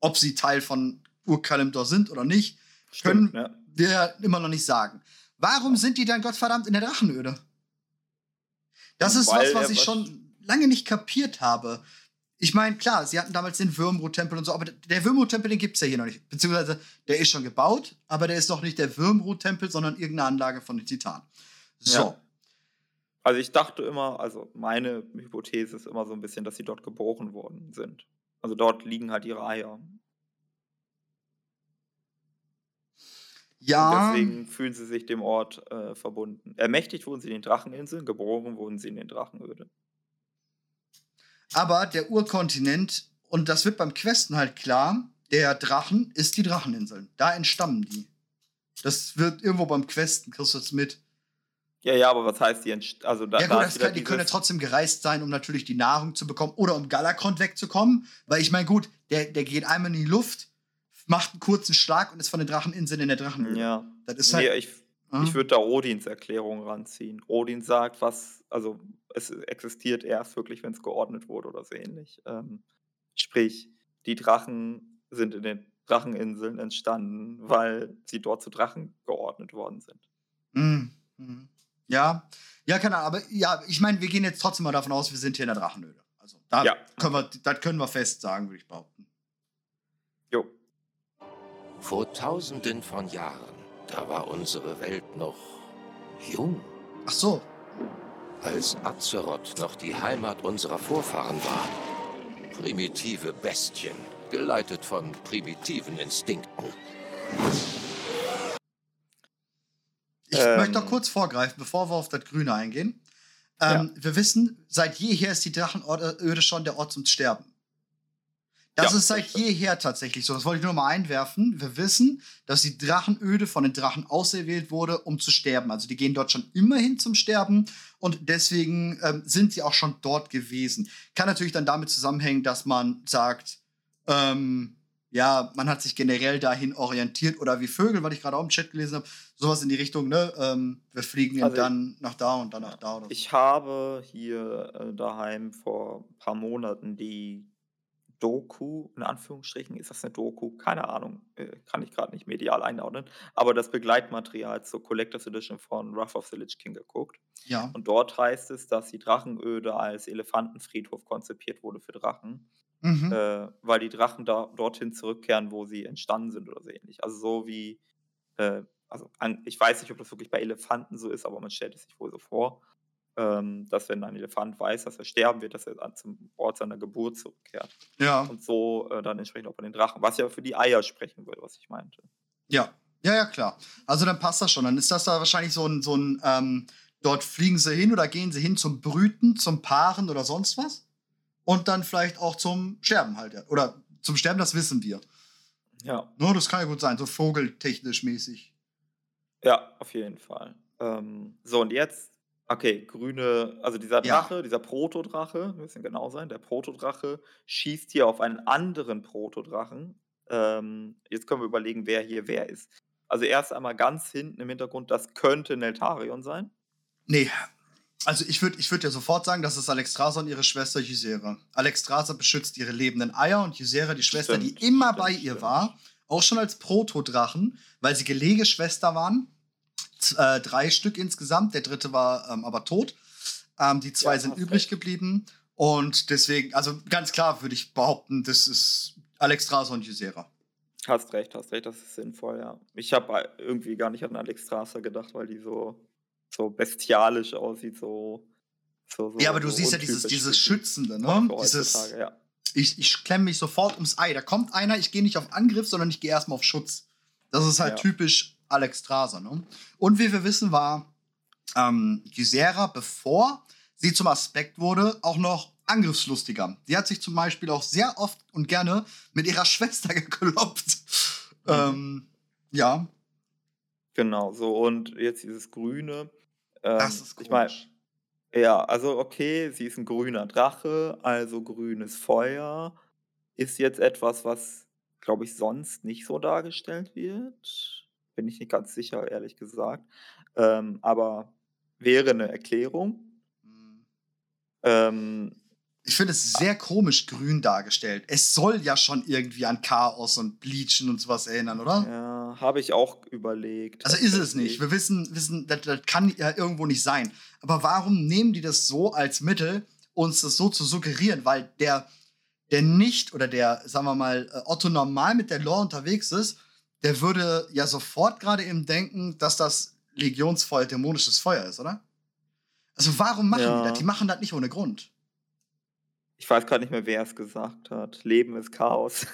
ob sie Teil von Urkalimdor sind oder nicht,
Stimmt,
können
ja.
wir immer noch nicht sagen. Warum sind die dann Gottverdammt in der Drachenöde? Das ist
Weil
was, was ich schon lange nicht kapiert habe. Ich meine, klar, sie hatten damals den Würmrut-Tempel und so, aber der Würmrut-Tempel, den gibt es ja hier noch nicht. Beziehungsweise, der ist schon gebaut, aber der ist noch nicht der Würmrut-Tempel, sondern irgendeine Anlage von den Titanen. So.
Ja. Also ich dachte immer, also meine Hypothese ist immer so ein bisschen, dass sie dort geboren worden sind. Also dort liegen halt ihre Eier.
Ja,
Und deswegen fühlen sie sich dem Ort äh, verbunden. Ermächtigt wurden sie in den Dracheninseln, geboren wurden sie in den Drachenöden.
Aber der Urkontinent, und das wird beim Questen halt klar, der Drachen ist die Dracheninseln. Da entstammen die. Das wird irgendwo beim Questen, kriegst du das mit.
Ja, ja, aber was heißt die? Entst- Also da,
ja
da
gut,
ist
das kann, die können ja trotzdem gereist sein, um natürlich die Nahrung zu bekommen oder um Galakrond wegzukommen. Weil ich meine, gut, der, der geht einmal in die Luft, macht einen kurzen Schlag und ist von den Dracheninseln in der Drachenhöhle.
Ja.
Das ist
Nee,
halt.
ich,
Ah.
ich würde da Odins Erklärung ranziehen. Odin sagt, was, also es existiert erst wirklich, wenn es geordnet wurde oder so ähnlich. Ähm, sprich, die Drachen sind in den Dracheninseln entstanden, weil sie dort zu Drachen geordnet worden sind.
Mhm. Mhm. Ja, ja, keine Ahnung, aber ja, ich meine, wir gehen jetzt trotzdem mal davon aus, wir sind hier in der Drachenhöhle. Also, da
Ja.
können wir, das können wir fest sagen, würde ich behaupten.
Jo.
Vor tausenden von Jahren, da war unsere Welt noch jung.
Ach so,
Als Azeroth noch die Heimat unserer Vorfahren war. Primitive Bestien, geleitet von primitiven Instinkten.
ich
Ähm.
möchte noch kurz vorgreifen, bevor wir auf das Grüne eingehen. Ähm, Wir wissen, seit jeher ist die Drachenöde schon der Ort zum Sterben. Das
Ja,
ist seit jeher tatsächlich so. Das wollte ich nur mal einwerfen. Wir wissen, dass die Drachenöde von den Drachen auserwählt wurde, um zu sterben. Also die gehen dort schon immer hin zum Sterben und deswegen ähm, sind sie auch schon dort gewesen. Kann natürlich dann damit zusammenhängen, dass man sagt, ähm, ja, man hat sich generell dahin orientiert oder wie Vögel, weil ich gerade auch im Chat gelesen habe, sowas in die Richtung, ne? Ähm, wir fliegen
Also
dann nach da und dann nach da oder so.
Ich habe hier äh, daheim vor ein paar Monaten die Doku, in Anführungsstrichen, ist das eine Doku? Keine Ahnung, äh, kann ich gerade nicht medial einordnen, aber das Begleitmaterial zur Collectors Edition von Wrath of the Lich King geguckt.
ja.
Und dort heißt es, dass die Drachenöde als Elefantenfriedhof konzipiert wurde für Drachen,
Mhm.
äh, weil die Drachen da, dorthin zurückkehren, wo sie entstanden sind oder so ähnlich. Also so wie, äh, also an, ich weiß nicht, ob das wirklich bei Elefanten so ist, aber man stellt es sich wohl so vor, dass wenn ein Elefant weiß, dass er sterben wird, dass er zum Ort seiner Geburt zurückkehrt.
ja.
Und so äh, dann entsprechend auch bei den Drachen, was ja für die Eier sprechen würde, was ich meinte.
Ja, ja, ja, klar. Also dann passt das schon. Dann ist das da wahrscheinlich so ein, so ein ähm, dort fliegen sie hin oder gehen sie hin zum Brüten, zum Paaren oder sonst was. Und dann vielleicht auch zum Sterben halt. Oder zum Sterben, das wissen wir.
Ja.
No, das kann ja gut sein, so vogeltechnisch mäßig.
Ja, auf jeden Fall. Ähm, so, und jetzt, okay, grüne, also dieser
Ja.
Drache, dieser Protodrache, wir müssen genau sein, der Protodrache schießt hier auf einen anderen Protodrachen. Ähm, jetzt können wir überlegen, wer hier wer ist. Also erst einmal ganz hinten im Hintergrund, das könnte Neltarion sein.
Nee. Also ich würde ich würd ja sofort sagen, das ist Alexstrasza und ihre Schwester Ysera. Alexstrasza beschützt ihre lebenden Eier und Ysera die Schwester,
Stimmt,
die immer
stimmt,
bei ihr
stimmt.
war, auch schon als Protodrachen, weil sie Gelegeschwester waren. Äh, drei Stück insgesamt, der dritte war ähm, aber tot. Ähm, die zwei
Ja,
sind übrig
recht.
geblieben. Und deswegen, also ganz klar würde ich behaupten, das ist Alexstrasza und Ysera.
Hast recht, hast recht, das ist sinnvoll, ja. Ich habe irgendwie gar nicht an Alexstrasza gedacht, weil die so, so bestialisch aussieht, so. so, so
Ja, aber du
so
siehst ja dieses, dieses Schützende, ne? Dieses,
ja.
ich, ich klemme mich sofort ums Ei. Da kommt einer, ich gehe nicht auf Angriff, sondern ich gehe erstmal auf Schutz. Das ist halt
Ja.
typisch Alex Straser. Ne? Und wie wir wissen, war ähm, Gisera, bevor sie zum Aspekt wurde, auch noch angriffslustiger. Sie hat sich zum Beispiel auch sehr oft und gerne mit ihrer *laughs* Schwester geklopft.
Mhm.
Ähm, ja,
Genau, so und jetzt dieses Grüne. Ähm,
das ist
ich mein,
komisch.
ja, also okay, sie ist ein grüner Drache, also grünes Feuer. Ist jetzt etwas, was, glaube ich, sonst nicht so dargestellt wird. Bin ich nicht ganz sicher, ehrlich gesagt. Ähm, aber wäre eine Erklärung.
Hm.
Ähm,
Ich finde es sehr komisch grün dargestellt. Es soll ja schon irgendwie an Chaos und Bleachen und sowas erinnern, oder?
Ja, habe ich auch überlegt.
Also ist es nicht. Wir wissen, wissen das, das kann ja irgendwo nicht sein. Aber warum nehmen die das so als Mittel, uns das so zu suggerieren? Weil der, der nicht oder der, sagen wir mal, äh, Otto normal mit der Lore unterwegs ist, der würde ja sofort gerade eben denken, dass das Legionsfeuer dämonisches Feuer ist, oder? Also warum machen
Ja.
die das? Die machen das nicht ohne Grund.
Ich weiß gerade nicht mehr, wer es gesagt hat. Leben ist Chaos.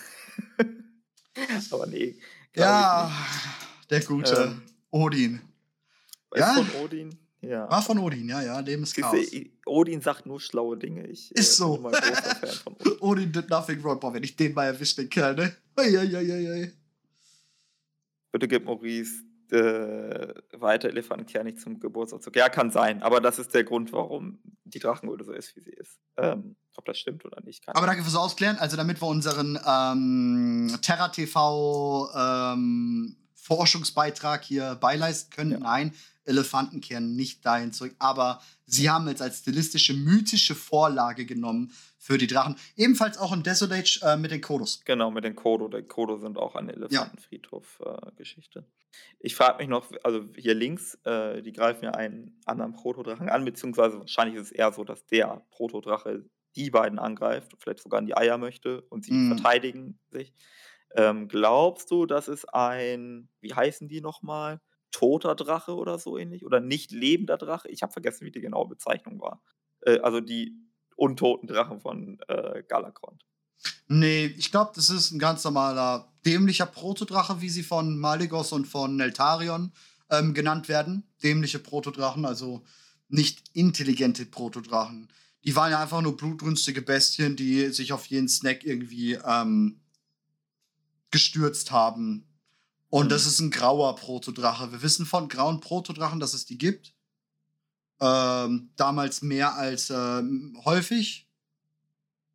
*laughs* Aber nee.
Ja, der gute
Ähm,
Odin. ja.
Ist von Odin? Ja.
War von Odin, ja, ja, Leben ist Chaos.
Odin sagt nur schlaue Dinge. Ich
Ist
äh,
so.
Fan von *laughs* Odin.
Odin did nothing wrong. Boah, wenn ich den mal erwischt, den Kerl, ne? Eieieiei.
Bitte gib Maurice äh, weiter Elefantenkern nicht zum Geburtstag. Ja, kann sein, aber das ist der Grund, warum die Drachenhöhle so ist, wie sie ist. Ähm, ob das stimmt oder nicht, kann
Aber danke fürs Ausklären. Also, damit wir unseren ähm, Terra TV ähm, Forschungsbeitrag hier beileisten können,
Ja.
nein, Elefanten kehren nicht dahin zurück. Aber sie haben es als stilistische, mythische Vorlage genommen für die Drachen. Ebenfalls auch in Desert Age äh, mit den Kodos.
Genau, mit den Kodo. Der Kodo sind auch eine Elefantenfriedhof-Geschichte. ich frage mich noch, also hier links, äh, die greifen ja einen anderen Protodrachen an, beziehungsweise wahrscheinlich ist es eher so, dass der Protodrache die beiden angreift, vielleicht sogar in die Eier möchte und sie
Mhm.
verteidigen sich. Ähm, glaubst du, das ist ein, wie heißen die nochmal? Toter Drache oder so ähnlich? Oder nicht lebender Drache? Ich habe vergessen, wie die genaue Bezeichnung war. Äh, also die untoten Drachen von äh, Galakrond.
Nee, ich glaube, das ist ein ganz normaler, dämlicher Protodrache, wie sie von Maligos und von Neltarion ähm, genannt werden. Dämliche Protodrachen, also nicht intelligente Protodrachen. Die waren ja einfach nur blutrünstige Bestien, die sich auf jeden Snack irgendwie ähm, gestürzt haben. Und
Mhm.
das ist ein grauer Protodrache. Wir wissen von grauen Protodrachen, dass es die gibt. Ähm, damals mehr als ähm, häufig.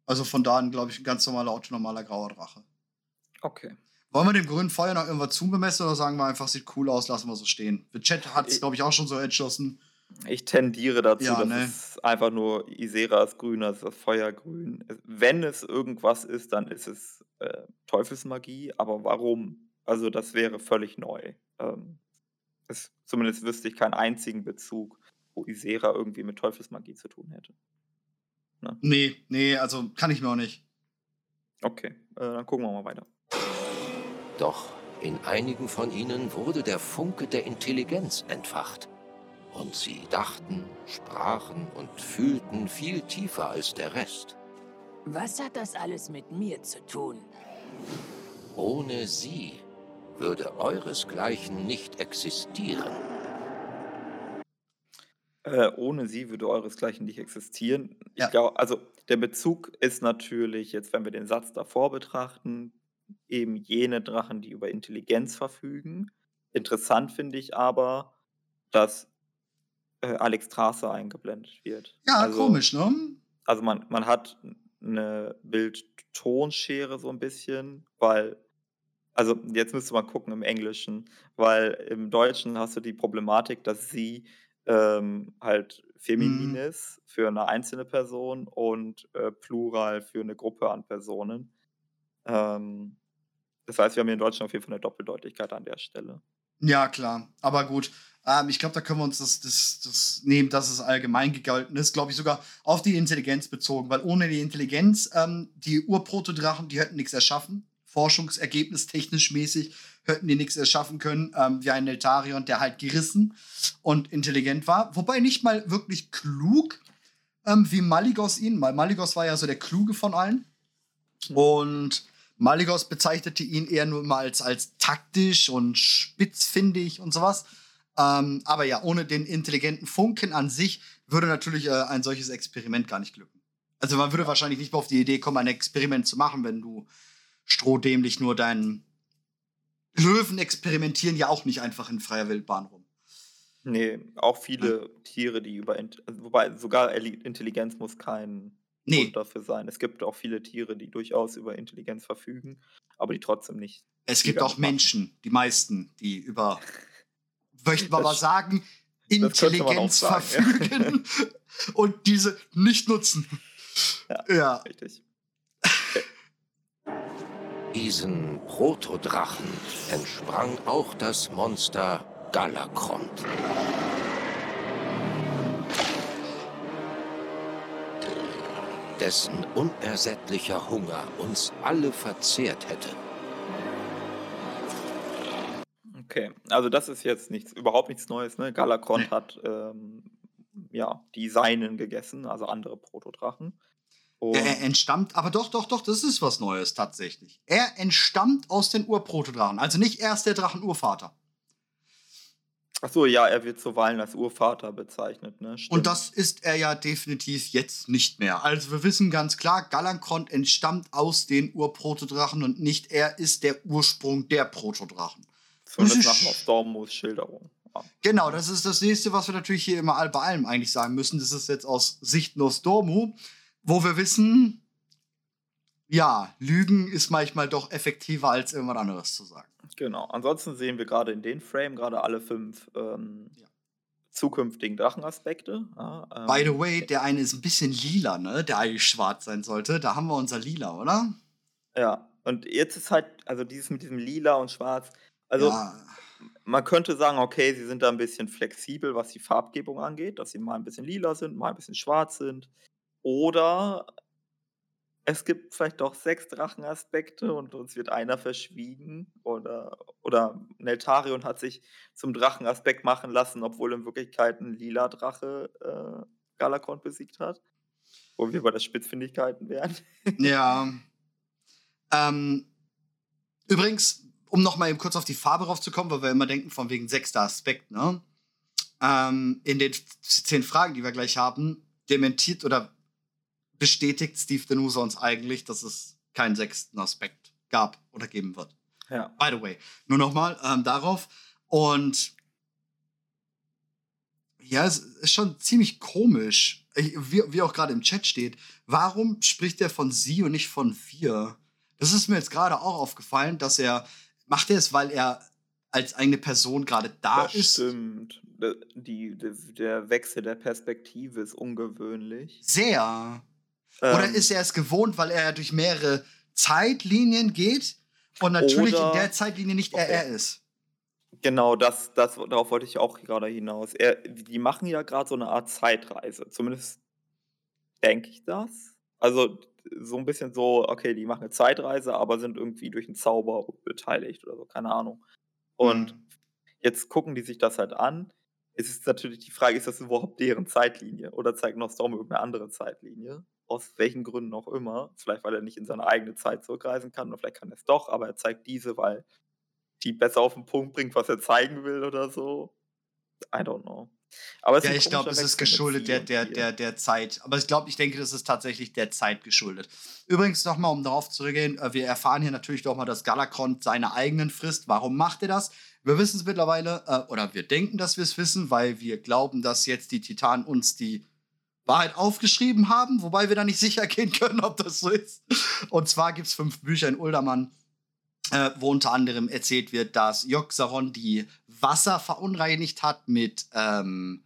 Also von da an, glaube ich, ein ganz normaler, autonormaler grauer Drache.
Okay.
Wollen wir dem grünen Feuer noch irgendwas zubemessen oder sagen wir einfach, sieht cool aus, lassen wir so stehen? Der Chat hat es, glaube ich, auch schon so entschlossen.
Ich tendiere dazu,
Ja,
dass
ne?
es einfach nur Isera ist grün, ist das Feuergrün. Wenn es irgendwas ist, dann ist es äh, Teufelsmagie, aber warum? Also das wäre völlig neu. Ähm, es, zumindest wüsste ich keinen einzigen Bezug, wo Isera irgendwie mit Teufelsmagie zu tun hätte.
Nee, nee, also kann ich mir auch nicht.
Okay, äh, dann gucken wir mal weiter.
Doch in einigen von ihnen wurde der Funke der Intelligenz entfacht. Und sie dachten, sprachen und fühlten viel tiefer als der Rest.
Was hat das alles mit mir zu tun?
Ohne sie würde euresgleichen nicht existieren.
Äh, ohne sie würde euresgleichen nicht existieren. Ich
Ja.
glaube, also der Bezug ist natürlich, jetzt wenn wir den Satz davor betrachten, eben jene Drachen, die über Intelligenz verfügen. Interessant finde ich aber, dass äh, Alex Straße eingeblendet wird.
Ja,
also,
komisch, ne?
Also man, man hat eine Bild-Tonschere so ein bisschen, weil, also jetzt müsste man gucken im Englischen, weil im Deutschen hast du die Problematik, dass sie ähm, halt feminin
Mhm.
ist für eine einzelne Person und äh, plural für eine Gruppe an Personen. Ähm, das heißt, wir haben hier in Deutschland auf jeden Fall eine Doppeldeutigkeit an der Stelle.
Ja, klar. Aber gut. Ähm, ich glaube, da können wir uns das, das, das nehmen, dass es allgemein gegolten ist, glaube ich, sogar auf die Intelligenz bezogen, weil ohne die Intelligenz, ähm, die Urprotodrachen, die hätten nichts erschaffen. Forschungsergebnis technisch mäßig hätten die nichts erschaffen können, ähm, wie ein Neltarion, der halt gerissen und intelligent war. Wobei nicht mal wirklich klug, ähm, wie Maligos ihn, weil Maligos war ja so der Kluge von allen. Und Maligos bezeichnete ihn eher nur mal als, als taktisch und spitzfindig und sowas. Ähm, aber ja, ohne den intelligenten Funken an sich würde natürlich äh, ein solches Experiment gar nicht glücken. Also man würde wahrscheinlich nicht mal auf die Idee kommen, ein Experiment zu machen, wenn du strohdämlich nur deinen Löwen experimentieren ja auch nicht einfach in freier Wildbahn rum.
Nee, auch viele Tiere, die über, also wobei sogar Intelligenz muss kein
Nee,
Grund dafür sein. Es gibt auch viele Tiere, die durchaus über Intelligenz verfügen, aber die trotzdem nicht.
es gibt auch
machen.
Menschen, die meisten, die über, *laughs* möchten wir mal sagen, Intelligenz
sagen, ja.
verfügen *laughs* und diese nicht nutzen.
Ja,
Ja.
richtig.
Diesen Protodrachen entsprang auch das Monster Galakrond. Dessen unersättlicher Hunger uns alle verzehrt hätte.
Okay, also das ist jetzt nichts, überhaupt nichts Neues. Ne? Galakron
Nee.
hat ähm, ja, die Seinen gegessen, also andere Protodrachen. Und,
Er, entstammt, aber doch, doch, doch, das ist was Neues tatsächlich. Er entstammt aus den Urprotodrachen. Also nicht erst der Drachenurvater.
Achso, ja, er wird zuweilen als Urvater bezeichnet. Ne?
Und das ist er ja definitiv jetzt nicht mehr. Also wir wissen ganz klar, Galakrond entstammt aus den Urprotodrachen und nicht er ist der Ursprung der Protodrachen.
Zumindest
das ist-
nach Nostormus Schilderung. Ja.
Genau, das ist das nächste, was wir natürlich hier immer bei allem eigentlich sagen müssen. Das ist jetzt aus Sicht Nostormu, wo wir wissen, ja, Lügen ist manchmal doch effektiver als irgendwas anderes zu sagen.
Genau. Ansonsten sehen wir gerade in den Frame gerade alle fünf ähm,
Ja.
zukünftigen Drachenaspekte. Ja, ähm,
By the way, der eine ist ein bisschen lila, ne? Der eigentlich schwarz sein sollte. Da haben wir unser lila, oder?
Ja, und jetzt ist halt, also dieses mit diesem Lila und Schwarz, also
ja.
man könnte sagen, okay, sie sind da ein bisschen flexibel, was die Farbgebung angeht, dass sie mal ein bisschen lila sind, mal ein bisschen schwarz sind. Oder es gibt vielleicht doch sechs Drachenaspekte und uns wird einer verschwiegen. Oder, oder Neltarion hat sich zum Drachenaspekt machen lassen, obwohl in Wirklichkeit ein lila Drache äh, Galakrond besiegt hat. Wo wir bei der Spitzfindigkeiten wären. *laughs*
Ja. Ähm, übrigens, um noch mal eben kurz auf die Farbe raufzukommen, weil wir immer denken, von wegen sechster Aspekt, ne? Ähm, in den zehn Fragen, die wir gleich haben, dementiert oder bestätigt Steve Denusa uns eigentlich, dass es keinen sechsten Aspekt gab oder geben wird.
Ja.
By the way, nur noch mal ähm, darauf. Und ja, es ist schon ziemlich komisch, wie, wie auch gerade im Chat steht. Warum spricht er von sie und nicht von wir? Das ist mir jetzt gerade auch aufgefallen, dass er, macht er es, weil er als eigene Person gerade da
das
ist?
stimmt. Die, der, der Wechsel der Perspektive ist ungewöhnlich.
Sehr. Oder
Ähm,
ist er es gewohnt, weil er durch mehrere Zeitlinien geht und natürlich
Oder-
in der Zeitlinie nicht er
Okay.
er ist?
Genau, das, das, darauf wollte ich auch gerade hinaus. Er, die machen ja gerade so eine Art Zeitreise. Zumindest denke ich das. Also so ein bisschen so, okay, die machen eine Zeitreise, aber sind irgendwie durch einen Zauber beteiligt oder so, keine Ahnung. Und
Mhm.
jetzt gucken die sich das halt an. Es ist natürlich die Frage, ist das überhaupt deren Zeitlinie? Oder zeigt Nostorm irgendeine andere Zeitlinie? Aus welchen Gründen auch immer. Vielleicht, weil er nicht in seine eigene Zeit zurückreisen kann, oder vielleicht kann er es doch, aber er zeigt diese, weil die besser auf den Punkt bringt, was er zeigen will oder so. I don't know. Aber es
Ja, ich glaube, es ist geschuldet der, der, der, der Zeit. Aber ich glaube, ich denke, das ist tatsächlich der Zeit geschuldet. Übrigens nochmal, um darauf zurückzugehen, äh, wir erfahren hier natürlich doch mal, dass Galakrond seine eigenen frisst. Warum macht er das? Wir wissen es mittlerweile, äh, oder wir denken, dass wir es wissen, weil wir glauben, dass jetzt die Titanen uns die Wahrheit aufgeschrieben haben, wobei wir da nicht sicher gehen können, ob das so ist. Und zwar gibt es fünf Bücher in Uldaman, äh, wo unter anderem erzählt wird, dass Yogg-Saron die Wasser verunreinigt hat mit ähm,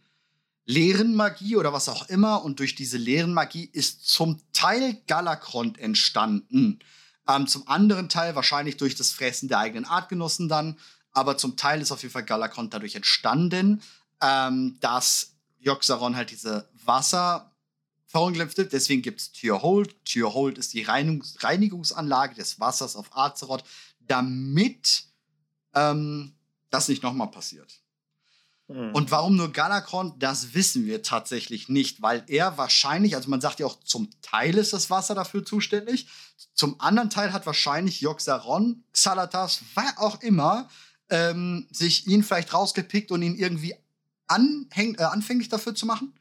leeren Magie oder was auch immer. Und durch diese leeren Magie ist zum Teil Galakrond entstanden. Ähm, zum anderen Teil wahrscheinlich durch das Fressen der eigenen Artgenossen dann. Aber zum Teil ist auf jeden Fall Galakrond dadurch entstanden, ähm, dass Yogg-Saron halt diese Wasser verunglimpfte. Deswegen gibt es Tyrhold. Tyrhold ist die Reinigungs Reinigungsanlage des Wassers auf Azeroth, damit ähm, das nicht nochmal passiert.
Hm.
Und warum nur Galakrond, das wissen wir tatsächlich nicht, weil er wahrscheinlich, also man sagt ja auch, zum Teil ist das Wasser dafür zuständig, zum anderen Teil hat wahrscheinlich Joxaron, Xalatas, wer auch immer, ähm, sich ihn vielleicht rausgepickt und ihn irgendwie anhäng, äh, anfänglich dafür zu machen,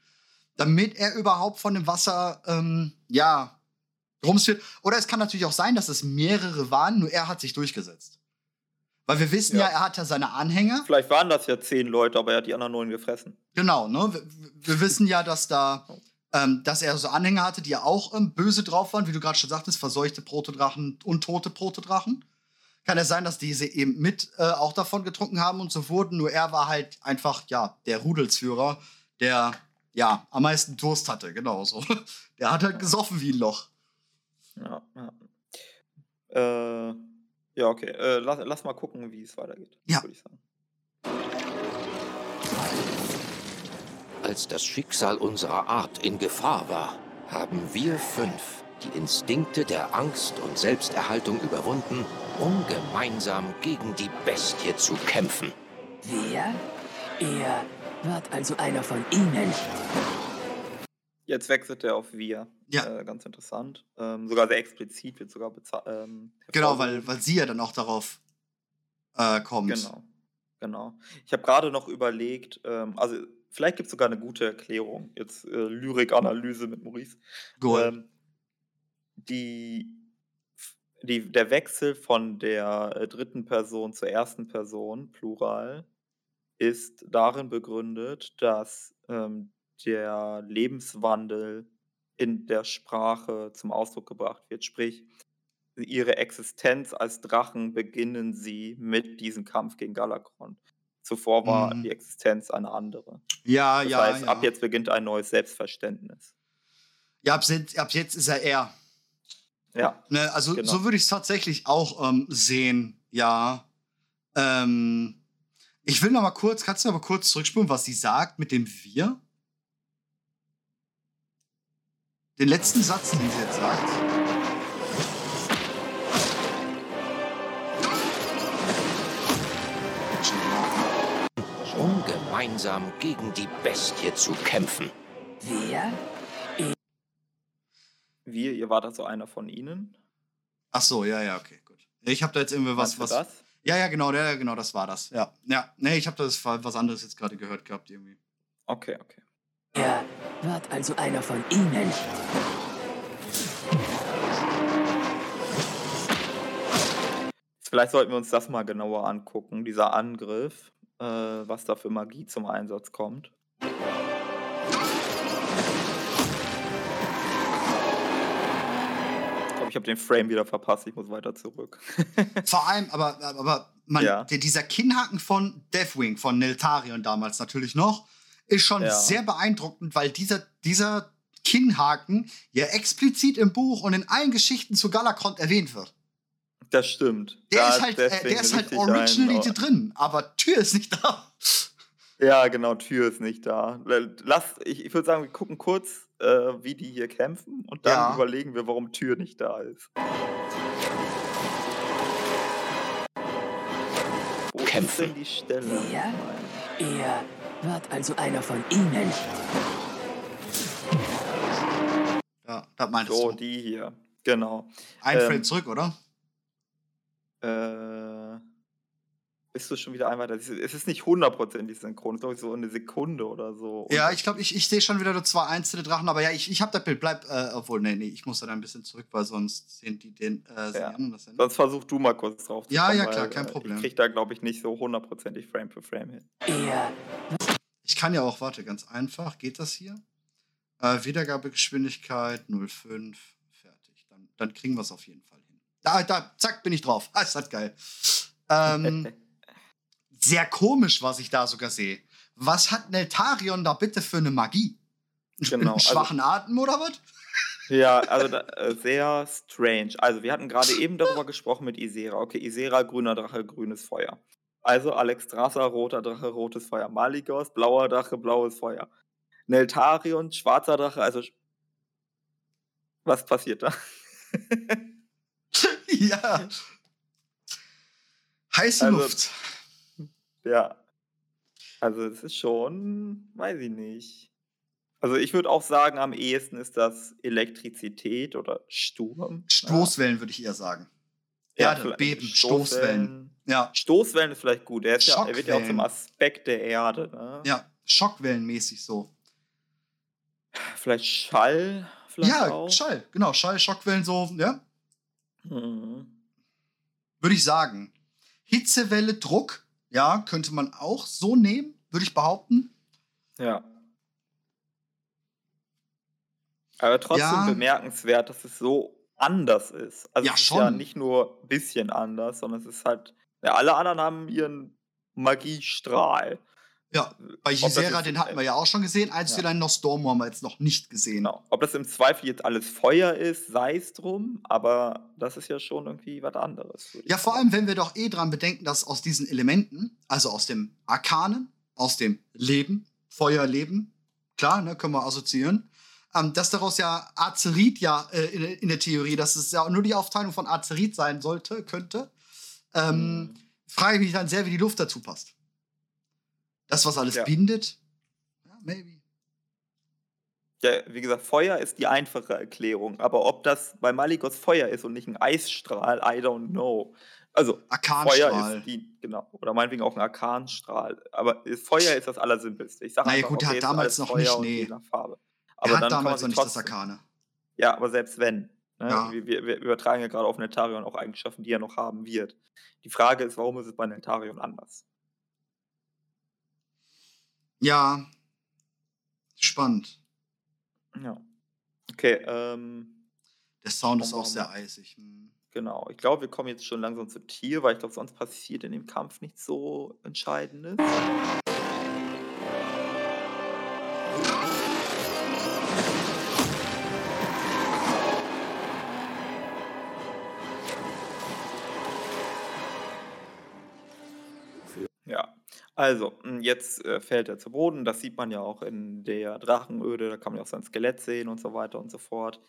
damit er überhaupt von dem Wasser, ähm, ja, rumsführt. Oder es kann natürlich auch sein, dass es mehrere waren, nur er hat sich durchgesetzt. Weil wir wissen ja,
Ja.
er hat ja seine Anhänger.
Vielleicht waren das ja zehn Leute, aber er hat die anderen neun gefressen.
Genau, ne? Wir, wir wissen ja, dass da, ähm, dass er so Anhänger hatte, die ja auch ähm, böse drauf waren, wie du gerade schon sagtest, verseuchte Protodrachen und tote Protodrachen. Kann es sein, dass diese eben mit äh, auch davon getrunken haben und so wurden, nur er war halt einfach, ja, der Rudelsführer, der ja, am meisten Durst hatte, genau so. *laughs* Der hat halt gesoffen wie ein Loch.
Ja, ja. Äh, ja, okay. Äh, lass, lass mal gucken, wie es weitergeht.
Ja.
Würde ich sagen.
Als das Schicksal unserer Art in Gefahr war, haben wir fünf die Instinkte der Angst und Selbsterhaltung überwunden, um gemeinsam gegen die Bestie zu kämpfen.
Wir? Er wird also einer von Ihnen.
Jetzt wechselt er auf wir.
Ja.
Äh, ganz interessant. Ähm, sogar sehr explizit wird sogar bezahlt. Ähm,
Genau, weil, weil sie ja dann auch darauf äh, kommt.
Genau, genau. Ich habe gerade noch überlegt, ähm, also vielleicht gibt es sogar eine gute Erklärung. Jetzt äh, Lyrikanalyse mit Maurice.
Gold.
Ähm, die, die, der Wechsel von der äh, dritten Person zur ersten Person, Plural, ist darin begründet, dass ähm, der Lebenswandel in der Sprache zum Ausdruck gebracht wird. Sprich, ihre Existenz als Drachen beginnen sie mit diesem Kampf gegen Galakron. Zuvor war
Mhm.
die Existenz eine andere.
ja,
Das
ja,
heißt,
ja.
ab jetzt beginnt ein neues Selbstverständnis.
ja ab, jetzt, ab jetzt ist er er.
Ja,
Ne, also
Genau.
so würde ich es tatsächlich auch ähm, sehen, ja. Ähm, ich will noch mal kurz, kannst du noch mal kurz zurückspulen, was sie sagt mit dem Wir? Den letzten Satz, den sie jetzt sagt.
Um gemeinsam gegen die Bestie zu kämpfen.
Wir?
wir, ihr wart also einer von ihnen.
Ach so, ja, ja, okay, gut. Ich habe da jetzt irgendwie was, was.
das?
Ja, ja, genau, ja, genau, das war das. Ja, ja. Nee, ich habe das was anderes jetzt gerade gehört gehabt irgendwie.
Okay, okay.
Er wird also einer von Ihnen.
Vielleicht sollten wir uns das mal genauer angucken, dieser Angriff, äh, was da für Magie zum Einsatz kommt. Glaube, ich habe den Frame wieder verpasst, ich muss weiter zurück. *laughs*
Vor allem, aber, aber man,
Ja.
der, dieser Kinnhaken von Deathwing, von Neltarion damals natürlich noch, ist schon
Ja.
sehr beeindruckend, weil dieser, dieser Kinnhaken ja explizit im Buch und in allen Geschichten zu Galakrond erwähnt wird.
Das stimmt.
Der
Da
ist halt, äh, der ist halt originally
einen-
drin, aber Tür ist nicht da.
Ja, genau, Tür ist nicht da. Lass, ich, ich würde sagen, wir gucken kurz, äh, wie die hier kämpfen und dann
Ja.
überlegen wir, warum Tür nicht da ist. Wo ist
Kämpfen.
denn die Stelle?
Ja. Er wird also einer von Ihnen.
Ja, das meintest
So,
du.
die hier. Genau.
Ein
ähm,
Frame zurück, oder?
Äh, bist du schon wieder einmal da? Es ist nicht hundertprozentig synchron, es ist glaube ich so eine Sekunde oder so. Und
Ja, ich glaube, ich, ich sehe schon wieder nur zwei einzelne Drachen, aber ja, ich, ich habe das Bild. Bleib, äh, obwohl, nee, nee, ich muss da ein bisschen zurück, weil sonst sehen die den äh,
Ja.
das ja nicht.
Sonst versuch du mal kurz drauf zu
Ja,
kommen,
ja, klar,
weil,
kein
äh,
Problem.
Ich krieg da, glaube ich, nicht so hundertprozentig Frame für Frame hin.
Er
Ich kann ja auch, warte, ganz einfach. Geht das hier? Äh, Wiedergabegeschwindigkeit 0,5. Fertig. Dann, dann kriegen wir es auf jeden Fall hin. Da, da, zack, bin ich drauf. Ah, ist das geil. Ähm, *laughs* sehr komisch, was ich da sogar sehe. Was hat Neltarion da bitte für eine Magie?
Genau,
Einen
also-
schwachen Atem oder was?
Ja, also da, äh, sehr strange. Also wir hatten gerade eben darüber gesprochen mit Isera. Okay, Isera, grüner Drache, grünes Feuer. Also Alexstrasza, roter Drache, rotes Feuer. Maligos, blauer Drache, blaues Feuer. Neltarion, schwarzer Drache, also was passiert da? *laughs*
ja. Heiße
Also-
Luft.
Ja. Also es ist schon, weiß ich nicht. Also ich würde auch sagen, am ehesten ist das Elektrizität oder Sturm.
Stoßwellen würde ich eher sagen.
Ja,
Erde, Beben, Stoßwellen. Ja,
Stoßwellen ist vielleicht gut. Er, ja, er wird ja auch zum. Aspekt der Erde. Ne?
ja, Schockwellenmäßig so.
Vielleicht Schall. Vielleicht
ja,
auch.
Schall, genau, Schall, Schockwellen so, ja,
Mhm.
würde ich sagen. Hitzewelle, Druck, ja, könnte man auch so nehmen, würde ich behaupten.
Ja. Aber trotzdem
Ja.
bemerkenswert, dass es so anders ist. Also
Ja,
es ist ja
schon.
nicht nur ein bisschen anders, sondern es ist halt. Ja, alle anderen haben ihren Magiestrahl.
Ja, bei Gisera, den hatten wir ja auch schon gesehen. Einzellein Nostormo haben wir jetzt noch nicht gesehen.
Genau. Ob das im Zweifel jetzt alles Feuer ist, sei es drum, aber das ist ja schon irgendwie was anderes.
Ja, vor allem, wenn wir doch eh dran bedenken, dass aus diesen Elementen, also aus dem Arkanen, aus dem Leben, Feuerleben, klar, ne, können wir assoziieren, ähm, dass daraus ja Azerit ja äh, in, in der Theorie, dass es ja nur die Aufteilung von Azerit sein sollte, könnte, ähm,
Mhm.
frage ich mich dann sehr, wie die Luft dazu passt. Das, was alles
Ja.
bindet, ja, maybe.
Ja, wie gesagt, Feuer ist die einfache Erklärung, aber ob das bei Maligos Feuer ist und nicht ein Eisstrahl, I don't know. Also, Feuer ist die, genau, oder meinetwegen auch ein Arkanstrahl. Aber Feuer ist das Allersimpelste. Ich sage
Na ja,
einfach,
gut,
okay,
hat
ist
damals noch
Feuer
nicht,
und
nee.
je nach Farbe.
Er
Aber
hat
kann man
damals noch nicht das Arkane.
Ja, aber selbst wenn. Ne?
Ja.
Wir, wir, wir übertragen ja gerade auf Netarion auch Eigenschaften, die er noch haben wird. Die Frage ist, warum ist es bei Netarion anders?
Ja, spannend.
Ja. Okay, ähm,
Der Sound ist auch sehr eisig. Hm.
genau. Ich glaube, wir kommen jetzt schon langsam zu Tier, weil ich glaube, sonst passiert in dem Kampf nichts so Entscheidendes. Also m, jetzt äh, fällt er zu Boden. Das sieht man ja auch in der Drachenöde. Da kann man ja auch sein Skelett sehen und so weiter und so fort.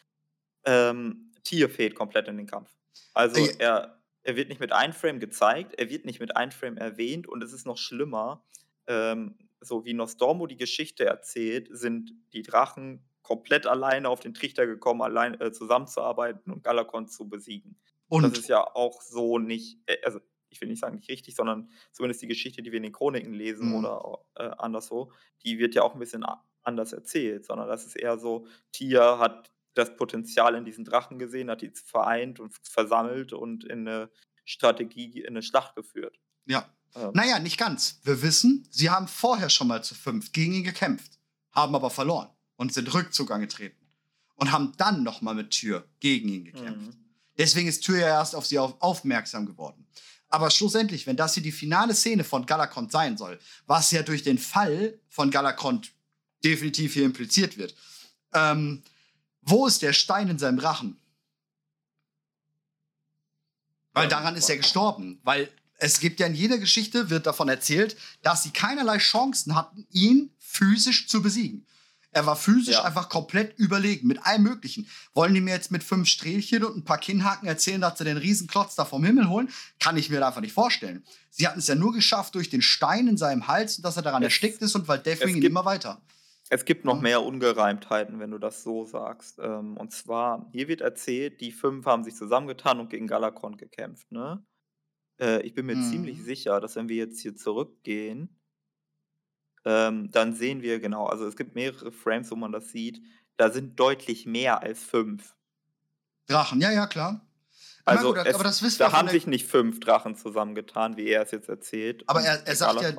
Ähm, Tier fehlt komplett in den Kampf. Also er, er wird nicht mit Einframe gezeigt, er wird nicht mit Einframe erwähnt und es ist noch schlimmer. Ähm, so wie Nostormo die Geschichte erzählt, sind die Drachen komplett alleine auf den Trichter gekommen, allein äh, zusammenzuarbeiten und Galakon zu besiegen.
Und
Das ist ja auch so nicht, äh, also ich will nicht sagen nicht richtig, sondern zumindest die Geschichte, die wir in den Chroniken lesen
Mhm.
oder äh, anderswo, die wird ja auch ein bisschen anders erzählt, sondern das ist eher so, Tia hat das Potenzial in diesen Drachen gesehen, hat die vereint und versammelt und in eine Strategie, in eine Schlacht geführt.
ja.
Ähm,
Naja, nicht ganz. Wir wissen, sie haben vorher schon mal zu fünft gegen ihn gekämpft, haben aber verloren und sind Rückzug angetreten und haben dann noch mal mit Tür gegen ihn gekämpft.
mhm.
Deswegen ist Tür ja erst auf sie auf aufmerksam geworden. Aber schlussendlich, wenn das hier die finale Szene von Galakrond sein soll, was ja durch den Fall von Galakrond definitiv hier impliziert wird, ähm, wo ist der Stein in seinem Rachen? Weil daran ist er gestorben. Weil es gibt ja in jeder Geschichte, wird davon erzählt, dass sie keinerlei Chancen hatten, ihn physisch zu besiegen. Er war physisch
Ja.
einfach komplett überlegen, mit allem Möglichen. Wollen die mir jetzt mit fünf Strählchen und ein paar Kinnhaken erzählen, dass sie den Riesenklotz da vom Himmel holen? Kann ich mir einfach nicht vorstellen. Sie hatten es ja nur geschafft durch den Stein in seinem Hals und dass er daran
Es-
erstickt ist und weil ihn
gibt-
immer weiter.
Es gibt noch mehr Ungereimtheiten, wenn du das so sagst. Ähm, und zwar, hier wird erzählt, die fünf haben sich zusammengetan und gegen Galakon gekämpft. Ne? Äh, ich bin mir
Mhm.
ziemlich sicher, dass wenn wir jetzt hier zurückgehen, ähm, dann sehen wir genau, also es gibt mehrere Frames, wo man das sieht, da sind deutlich mehr als fünf.
Drachen, ja, ja, klar.
Also
gut,
es,
aber das wissen wir
da
von
haben sich nicht fünf Drachen zusammengetan, wie er es jetzt erzählt.
Aber er- er sagt ja,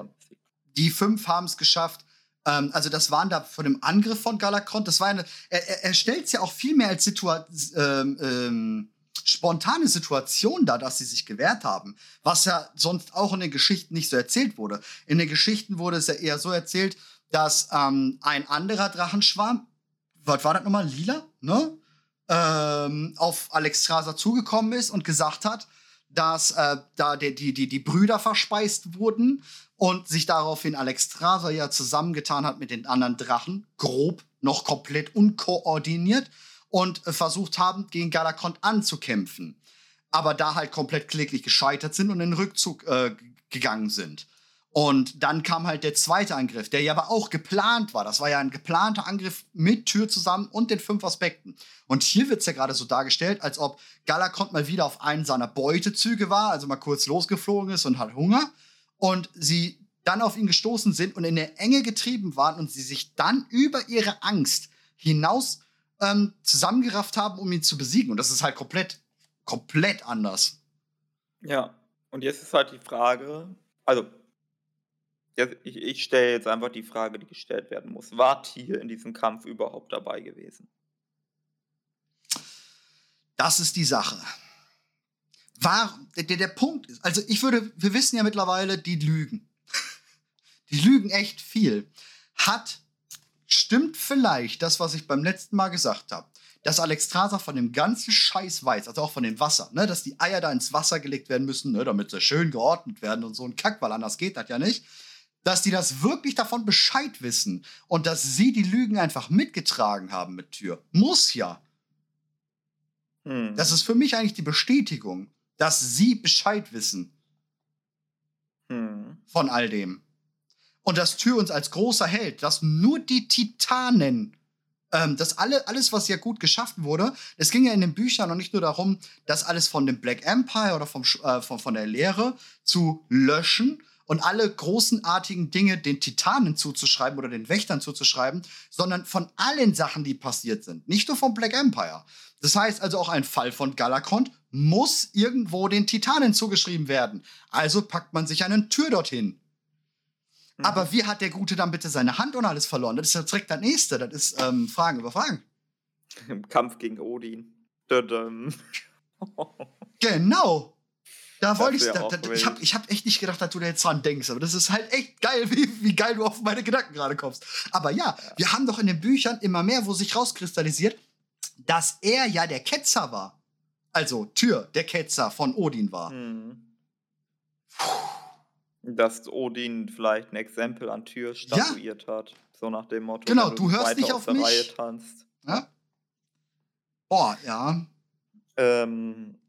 die fünf haben es geschafft. Ähm, also das waren da von dem Angriff von Galakrond. Das war eine. Er, er, stellt es ja auch viel mehr als Situa ähm, ähm, spontane Situation dar, dass sie sich gewehrt haben. Was ja sonst auch in den Geschichten nicht so erzählt wurde. In den Geschichten wurde es ja eher so erzählt, dass ähm, ein anderer Drachenschwarm, was war das nochmal, Lila, ne? Ähm, auf Alexstrasza zugekommen ist und gesagt hat, dass äh, da die, die, die, die Brüder verspeist wurden und sich daraufhin Alexstrasza ja zusammengetan hat mit den anderen Drachen, grob, noch komplett unkoordiniert und äh, versucht haben, gegen Galakrond anzukämpfen. Aber da halt komplett kläglich gescheitert sind und in den Rückzug äh, gegangen sind. Und dann kam halt der zweite Angriff, der ja aber auch geplant war. Das war ja ein geplanter Angriff mit Tür zusammen und den fünf Aspekten. Und hier wird es ja gerade so dargestellt, als ob Galakrond mal wieder auf einen seiner Beutezüge war, also mal kurz losgeflogen ist und hat Hunger. Und sie dann auf ihn gestoßen sind und in der Enge getrieben waren und sie sich dann über ihre Angst hinaus ähm, zusammengerafft haben, um ihn zu besiegen. Und das ist halt komplett, komplett anders.
Ja, und jetzt ist halt die Frage, also ich, ich stelle jetzt einfach die Frage, die gestellt werden muss. War Tier in diesem Kampf überhaupt dabei gewesen?
Das ist die Sache. War, der, der Punkt ist, also ich würde, wir wissen ja mittlerweile, die lügen. *laughs* Die lügen echt viel. Hat, stimmt vielleicht das, was ich beim letzten Mal gesagt habe, dass Alexstrasza von dem ganzen Scheiß weiß, also auch von dem Wasser, ne, dass die Eier da ins Wasser gelegt werden müssen, ne, damit sie schön geordnet werden und so ein Kack, weil anders geht das ja nicht. Dass die das wirklich davon Bescheid wissen und dass sie die Lügen einfach mitgetragen haben mit Tür. Muss ja.
Hm.
Das ist für mich eigentlich die Bestätigung, dass sie Bescheid wissen
Hm.
von all dem. Und dass Tür uns als großer Held, dass nur die Titanen, ähm, dass alle, alles, was ja gut geschaffen wurde, es ging ja in den Büchern noch nicht nur darum, das alles von dem Black Empire oder vom, äh, von, von der Lehre zu löschen und alle großenartigen Dinge den Titanen zuzuschreiben oder den Wächtern zuzuschreiben, sondern von allen Sachen, die passiert sind. Nicht nur vom Black Empire. Das heißt also auch ein Fall von Galakrond muss irgendwo den Titanen zugeschrieben werden. Also packt man sich eine Tür dorthin.
Mhm.
Aber wie hat der Gute dann bitte seine Hand und alles verloren? Das ist ja direkt das nächste. Das ist ähm, Fragen über Fragen.
Im Kampf gegen Odin. *laughs*
Genau. Da wollte ich. Da, da, ich habe ich hab echt nicht gedacht, dass du da jetzt dran denkst. Aber das ist halt echt geil, wie, wie geil du auf meine Gedanken gerade kommst. Aber ja, wir haben doch in den Büchern immer mehr, wo sich rauskristallisiert, dass er ja der Ketzer war. Also Tür, der Ketzer von Odin war.
Hm. Dass Odin vielleicht ein Exempel an Tür statuiert hat. So nach dem Motto.
Genau, du hörst nicht auf
der
mich.
Reihe tanzt.
Ja? Boah, ja.
Ähm,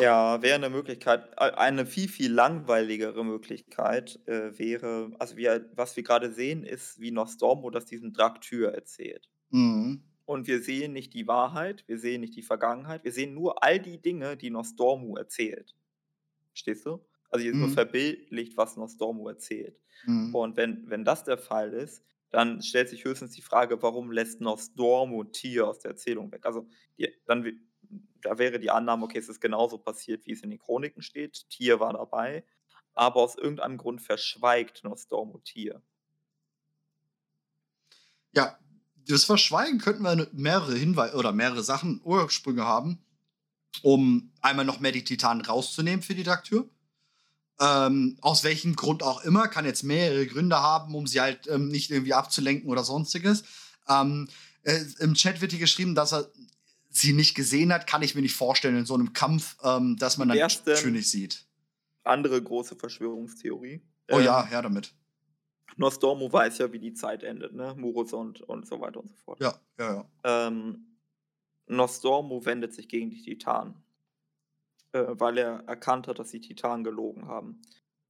ja, wäre eine Möglichkeit, eine viel, viel langweiligere Möglichkeit äh, wäre, also wir, was wir gerade sehen, ist, wie Nostormo das diesem Draktyr erzählt.
Mhm.
Und wir sehen nicht die Wahrheit, wir sehen nicht die Vergangenheit, wir sehen nur all die Dinge, die Nostormo erzählt. Verstehst du? Also hier ist nur
Mhm.
verbildlicht, was Nostormo erzählt.
Mhm.
Und wenn, wenn das der Fall ist, dann stellt sich höchstens die Frage, warum lässt Nostormo Tier aus der Erzählung weg? Also die, dann, da wäre die Annahme, okay, es ist genauso passiert, wie es in den Chroniken steht. Tier war dabei, aber aus irgendeinem Grund verschweigt Nostormo Tier.
Ja, das Verschweigen könnten wir mehrere Hinweise oder mehrere Sachen, Ursprünge haben, um einmal noch mehr die Titanen rauszunehmen für die Daktür. Ähm, aus welchem Grund auch immer, kann jetzt mehrere Gründe haben, um sie halt ähm, nicht irgendwie abzulenken oder sonstiges. Ähm, äh, Im Chat wird hier geschrieben, dass er sie nicht gesehen hat, kann ich mir nicht vorstellen in so einem Kampf, ähm, dass man dann
denn-
Tür nicht sieht.
Andere große Verschwörungstheorie.
Oh
Ähm,
ja, her damit.
Nostormo weiß ja, wie die Zeit endet, ne? Murus und, und so weiter und so fort.
Ja, ja, ja.
Ähm, Nostormo wendet sich gegen die Titanen, äh, weil er erkannt hat, dass die Titanen gelogen haben.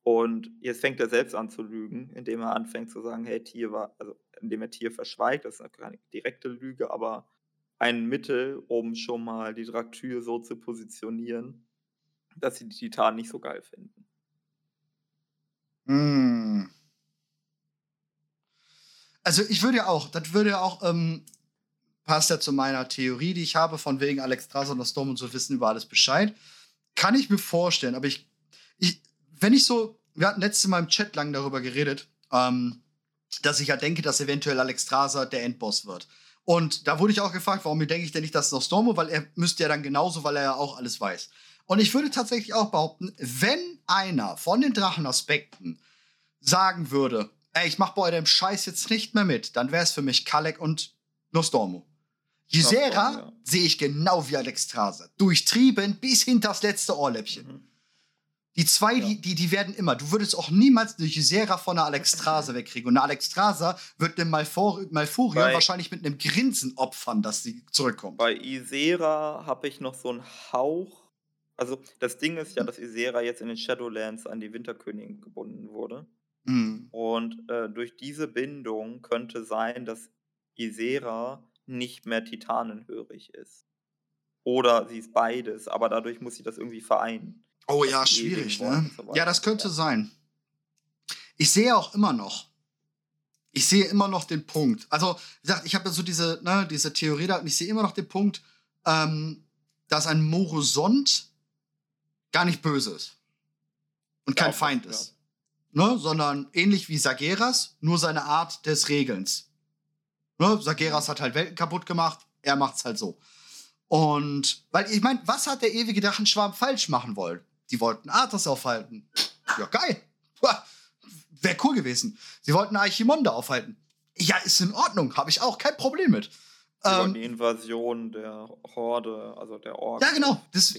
Und jetzt fängt er selbst an zu lügen, indem er anfängt zu sagen, hey, Tier war, also indem er Tier verschweigt, das ist keine direkte Lüge, aber ein Mittel, um schon mal die Draktyr so zu positionieren, dass sie die Titanen nicht so geil finden.
Hm. Also ich würde ja auch, das würde ja auch, ähm, passt ja zu meiner Theorie, die ich habe, von wegen Alex Strasser und das Storm und so wissen über alles Bescheid. Kann ich mir vorstellen, aber ich, ich, wenn ich so, wir hatten letztes Mal im Chat lang darüber geredet, ähm, dass ich ja denke, dass eventuell Alex Strasser der Endboss wird. Und da wurde ich auch gefragt, warum denke ich denn nicht, dass Nostormo, weil er müsste ja dann genauso, weil er ja auch alles weiß. Und ich würde tatsächlich auch behaupten, wenn einer von den Drachenaspekten sagen würde, ey, ich mach bei eurem Scheiß jetzt nicht mehr mit, dann wäre es für mich Kalek und Nostormo.
Nostormo, ja.
sehe ich genau wie Alexstrasza. Durchtrieben bis hinter das letzte Ohrläppchen.
Mhm.
Die zwei,
Ja.
die, die, die werden immer. Du würdest auch niemals eine Ysera von einer Alexstrasza *laughs* wegkriegen. Und eine Alexstrasza wird dem Malfor Malfurion wahrscheinlich mit einem Grinsen opfern, dass sie zurückkommt.
Bei Isera habe ich noch so einen Hauch. Also, das Ding ist ja, dass Isera jetzt in den Shadowlands an die Winterkönigin gebunden wurde.
Hm.
Und äh, durch diese Bindung könnte sein, dass Isera nicht mehr titanenhörig ist. Oder sie ist beides, aber dadurch muss sie das irgendwie vereinen.
Oh ja, schwierig, ne?
so.
Ja, das könnte
Ja.
sein. Ich sehe auch immer noch. Ich sehe immer noch den Punkt. Also, wie gesagt, ich habe ja so diese, ne, diese Theorie da und ich sehe immer noch den Punkt, ähm, dass ein Morosond gar nicht böse ist. Und kein
Ja,
Feind
ja.
ist. Ne? Sondern ähnlich wie Sageras, nur seine Art des Regelns. Ne? Sageras hat halt Welten kaputt gemacht, er macht's halt so. Und, weil ich meine, was hat der ewige Drachenschwarm falsch machen wollen? Die wollten Arthas aufhalten. Ja, geil. Wäre cool gewesen. Sie wollten Archimonde aufhalten. Ja, ist in Ordnung, habe ich auch kein Problem mit. Ähm,
die Invasion der Horde, also der Orks.
ja, genau. Das,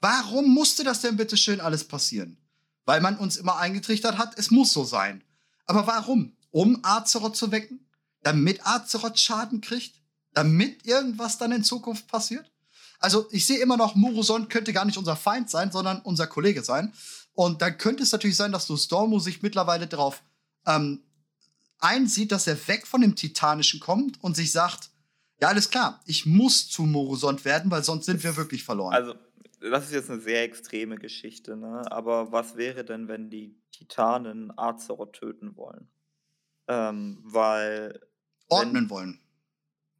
warum musste das denn bitte schön alles passieren? Weil man uns immer eingetrichtert hat, es muss so sein. Aber warum? Um Azeroth zu wecken? Damit Azeroth Schaden kriegt? Damit irgendwas dann in Zukunft passiert? Also, ich sehe immer noch, Murozond könnte gar nicht unser Feind sein, sondern unser Kollege sein. Und dann könnte es natürlich sein, dass Stormo sich mittlerweile darauf ähm, einsieht, dass er weg von dem Titanischen kommt und sich sagt, ja, alles klar, ich muss zu Morosond werden, weil sonst sind wir wirklich verloren.
Also, das ist jetzt eine sehr extreme Geschichte, ne? Aber was wäre denn, wenn die Titanen Azeroth töten wollen? Ähm, weil,
ordnen wollen.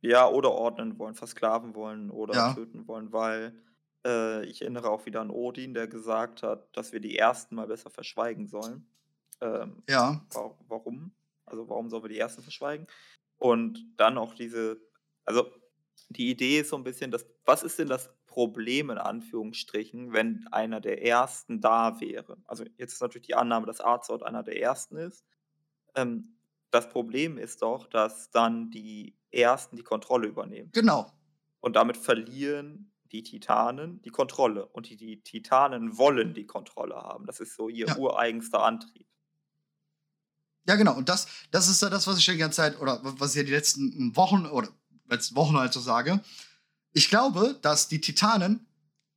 ja, oder ordnen wollen, versklaven wollen oder
Ja.
töten wollen, weil äh, ich erinnere auch wieder an Odin, der gesagt hat, dass wir die Ersten mal besser verschweigen sollen. Ähm,
Ja,
wa- warum? Also warum sollen wir die Ersten verschweigen? Und dann auch diese, also die Idee ist so ein bisschen, dass, was ist denn das Problem in Anführungsstrichen, wenn einer der Ersten da wäre? Also jetzt ist natürlich die Annahme, dass Arzort einer der Ersten ist. Ähm, das Problem ist doch, dass dann die Ersten die Kontrolle übernehmen.
genau.
Und damit verlieren die Titanen die Kontrolle. Und die, die Titanen wollen die Kontrolle haben. Das ist so ihr
Ja.
ureigenster Antrieb.
Ja, genau. Und das, das ist ja das, was ich schon die ganze Zeit, oder was ich ja die letzten Wochen oder letzten Wochen halt so sage. Ich glaube, dass die Titanen,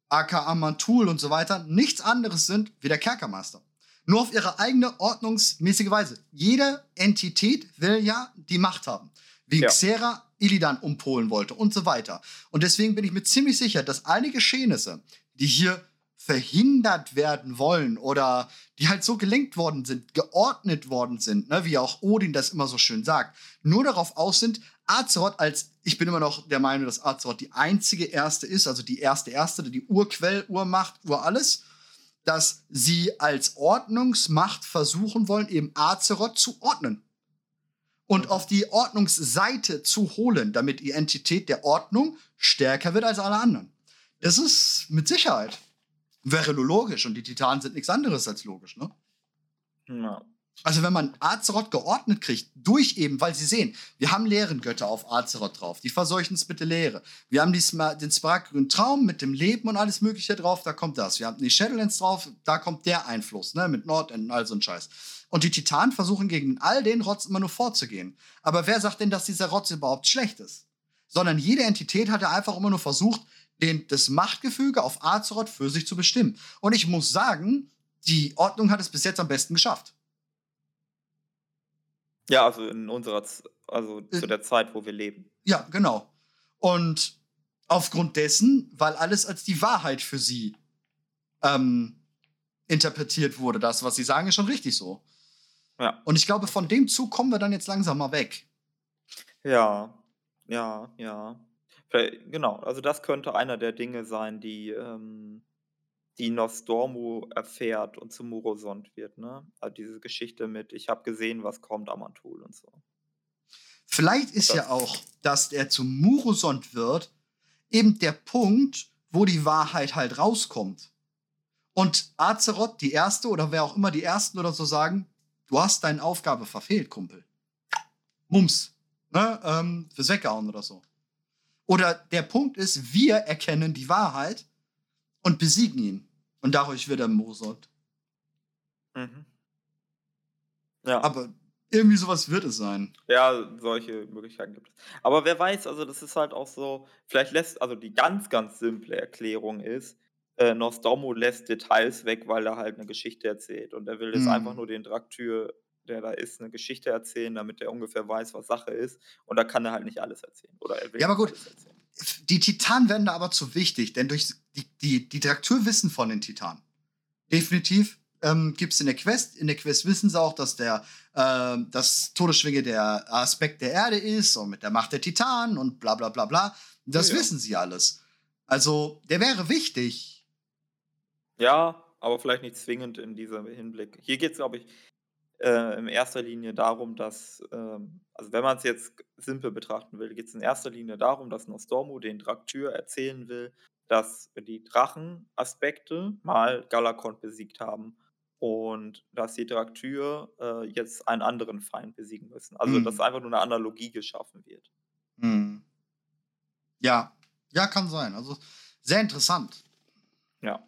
aka Mantul und so weiter, nichts anderes sind wie der Kerkermeister. Nur auf ihre eigene ordnungsmäßige Weise. Jede Entität will ja die Macht haben. Wie
Ja.
Xera Illidan umpolen wollte und so weiter. Und deswegen bin ich mir ziemlich sicher, dass all die Geschehnisse, die hier verhindert werden wollen oder die halt so gelenkt worden sind, geordnet worden sind, ne, wie auch Odin das immer so schön sagt, nur darauf aus sind, Azeroth als, ich bin immer noch der Meinung, dass Azeroth die einzige Erste ist, also die erste Erste, die Urquell, Urmacht, Uralles, dass sie als Ordnungsmacht versuchen wollen, eben Azeroth zu ordnen und auf die Ordnungsseite zu holen, damit die Entität der Ordnung stärker wird als alle anderen. Das ist mit Sicherheit. Wäre nur logisch und die Titanen sind nichts anderes als logisch, ne?
Ja.
Also wenn man Azeroth geordnet kriegt, durch eben, weil sie sehen, wir haben leeren Götter auf Azeroth drauf, die verseuchen es mit der Leere. Wir haben Sma den smaragdgrünen Traum mit dem Leben und alles mögliche drauf, da kommt das. Wir haben die Shadowlands drauf, da kommt der Einfluss, ne, mit Nordend und all so ein Scheiß. Und die Titanen versuchen gegen all den Rotz immer nur vorzugehen. Aber wer sagt denn, dass dieser Rotz überhaupt schlecht ist? Sondern jede Entität hat ja einfach immer nur versucht, den, das Machtgefüge auf Azeroth für sich zu bestimmen. Und ich muss sagen, die Ordnung hat es bis jetzt am besten geschafft.
Ja, also in unserer, also
Äh.
zu der Zeit, wo wir leben.
Ja, genau. Und aufgrund dessen, weil alles als die Wahrheit für sie ähm, interpretiert wurde, das, was sie sagen, ist schon richtig so.
Ja.
Und ich glaube, von dem Zug kommen wir dann jetzt langsam mal weg.
Ja, ja, ja. Genau, also das könnte einer der Dinge sein, die, ähm, die Nostormu erfährt und zu Murosond wird, ne? Also diese Geschichte mit, ich habe gesehen, was kommt, Amantul und so.
Vielleicht ist ja auch, dass er zu Murosond wird, eben der Punkt, wo die Wahrheit halt rauskommt. Und Azeroth, die Erste oder wer auch immer die Ersten oder so sagen, du hast deine Aufgabe verfehlt, Kumpel. Mums. Ne? Ähm, fürs Weggehauen oder so. Oder der Punkt ist, wir erkennen die Wahrheit und besiegen ihn. Und dadurch wird er Murosond.
Mhm. Ja.
Aber irgendwie sowas wird es sein.
Ja, solche Möglichkeiten gibt es. Aber wer weiß, also das ist halt auch so, vielleicht lässt, also die ganz, ganz simple Erklärung ist, äh, Nostromo lässt Details weg, weil er halt eine Geschichte erzählt. Und er will jetzt
Mhm.
einfach nur den Draktür, der da ist, eine Geschichte erzählen, damit er ungefähr weiß, was Sache ist. Und da kann er halt nicht alles erzählen. Oder er will
Ja, aber gut.
alles erzählen.
Die Titanen werden da aber zu wichtig, denn durch die, die, die Traktur wissen von den Titanen. Definitiv ähm, gibt es in der Quest. In der Quest wissen sie auch, dass der ähm, das Todesschwinge der Aspekt der Erde ist und mit der Macht der Titanen und bla bla bla bla. Das
Ja, ja.
wissen sie alles. Also, der wäre wichtig.
Ja, aber vielleicht nicht zwingend in diesem Hinblick. Hier geht es, glaube ich, äh, in erster Linie darum, dass, ähm, also wenn man es jetzt simpel betrachten will, geht es in erster Linie darum, dass Nostormu den Draktyr erzählen will, dass die Drachenaspekte mal Galakon besiegt haben und dass die Draktyr äh, jetzt einen anderen Feind besiegen müssen. Also, dass
Mhm.
einfach nur eine Analogie geschaffen wird.
Hm. Ja, ja, kann sein. Also sehr interessant.
Ja.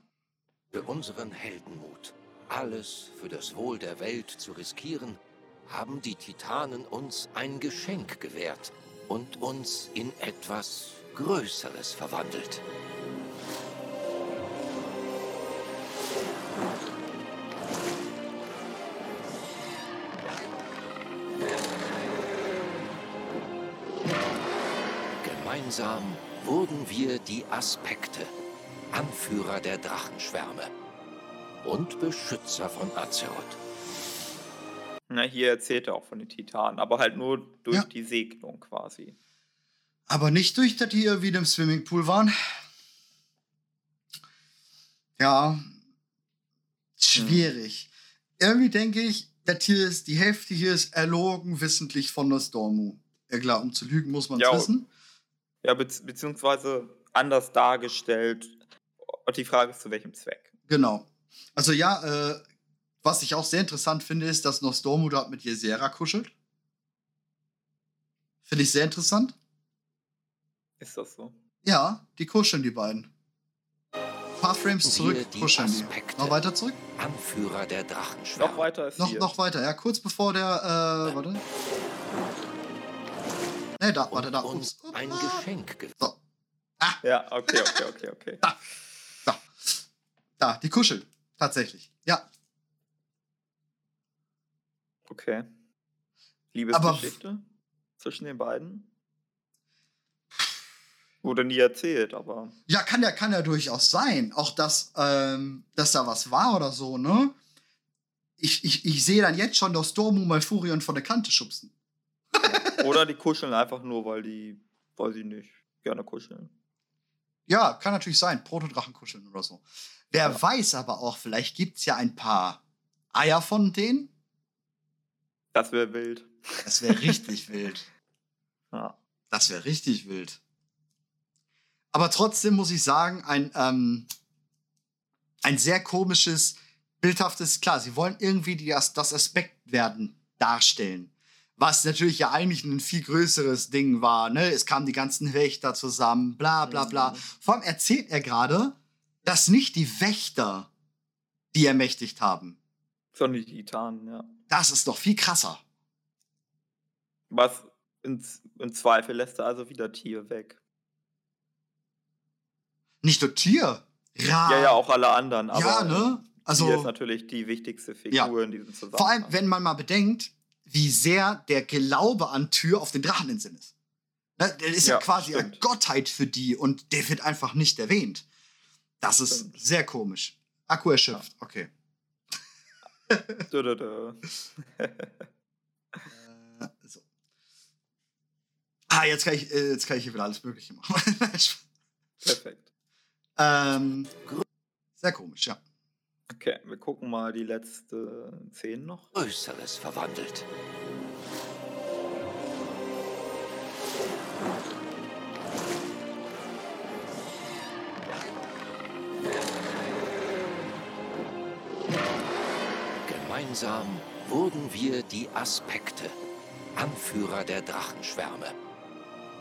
Für unseren Heldenmut, alles für das Wohl der Welt zu riskieren, haben die Titanen uns ein Geschenk gewährt und uns in etwas Größeres verwandelt. Gemeinsam wurden wir die Aspekte, Anführer der Drachenschwärme und Beschützer von Azeroth.
Na, hier erzählt er auch von den Titanen, aber halt nur durch
Ja.
die Segnung quasi.
Aber nicht durch, dass die hier wieder im Swimmingpool waren. Ja, schwierig. Irgendwie denke ich, das hier ist, die Hälfte hier ist erlogen wissentlich von Nostormu. Ja klar, um zu lügen muss man es
Ja,
wissen.
Ja, bezieh beziehungsweise anders dargestellt. Und die Frage ist, zu welchem Zweck?
Genau. Also ja, äh, was ich auch sehr interessant finde, ist, dass Nostormu dort mit Jesera kuschelt. Finde ich sehr interessant.
Ist das so?
Ja, die kuscheln, die beiden. Ein paar Frames zurück,
die
kuscheln die.
Aspekte.
Noch weiter zurück?
Anführer der Drachenschwärme.
Noch weiter ist
Noch,
hier.
noch weiter, ja, kurz bevor der, äh, warte. Ne, da, warte, da.
und uns
Ups.
ein
Ah.
Geschenk.
So,
Ja, okay, okay, okay, okay.
da. Da, die kuscheln. Tatsächlich. Ja.
Okay. Liebesgeschichte zwischen den beiden? Wurde nie erzählt, aber
Ja, kann ja, kann ja durchaus sein. Auch dass, ähm, dass da was war oder so, ne? Ich, ich, ich sehe dann jetzt schon Nostormu mal Furion von der Kante schubsen. *laughs*
oder die kuscheln einfach nur, weil die, weiß ich nicht, gerne kuscheln.
Ja, kann natürlich sein. Protodrachen kuscheln oder so. Wer
Ja.
weiß aber auch, vielleicht gibt es ja ein paar Eier von denen.
Das wäre wild.
Das wäre richtig wild. *laughs*
Ja.
Das wäre richtig wild. Aber trotzdem muss ich sagen, ein, ähm, ein sehr komisches, bildhaftes, klar, sie wollen irgendwie die, das, das Aspekt werden darstellen. Was natürlich ja eigentlich ein viel größeres Ding war. Ne? Es kamen die ganzen Wächter zusammen, bla bla bla.
Mhm.
Vor allem erzählt er gerade, dass nicht die Wächter die ermächtigt haben.
Sondern die Titanen, ja.
Das ist doch viel krasser.
Was in, in Zweifel lässt er also wieder Tier weg.
Nicht nur Tier. Ra
Ja, ja, auch alle anderen. Aber
ja, ne?
Also, Tier ist natürlich die wichtigste Figur
Ja.
in diesem Zusammenhang.
vor allem, wenn man mal bedenkt, wie sehr der Glaube an Tür auf den Dracheninseln ist. Ne? Der ist ja,
Ja,
quasi eine
stimmt.
Gottheit für die und der wird einfach nicht erwähnt. Das ist
Stimmt.
sehr komisch. Akku erschöpft, okay.
Dö, dö, dö.
Äh, so. Ah, jetzt kann, ich, äh, jetzt kann ich hier wieder alles Mögliche machen. *laughs*
Perfekt.
ähm, sehr komisch, ja.
Okay, wir gucken mal die letzte Szene noch.
Größeres verwandelt. Gemeinsam wurden wir die Aspekte, Anführer der Drachenschwärme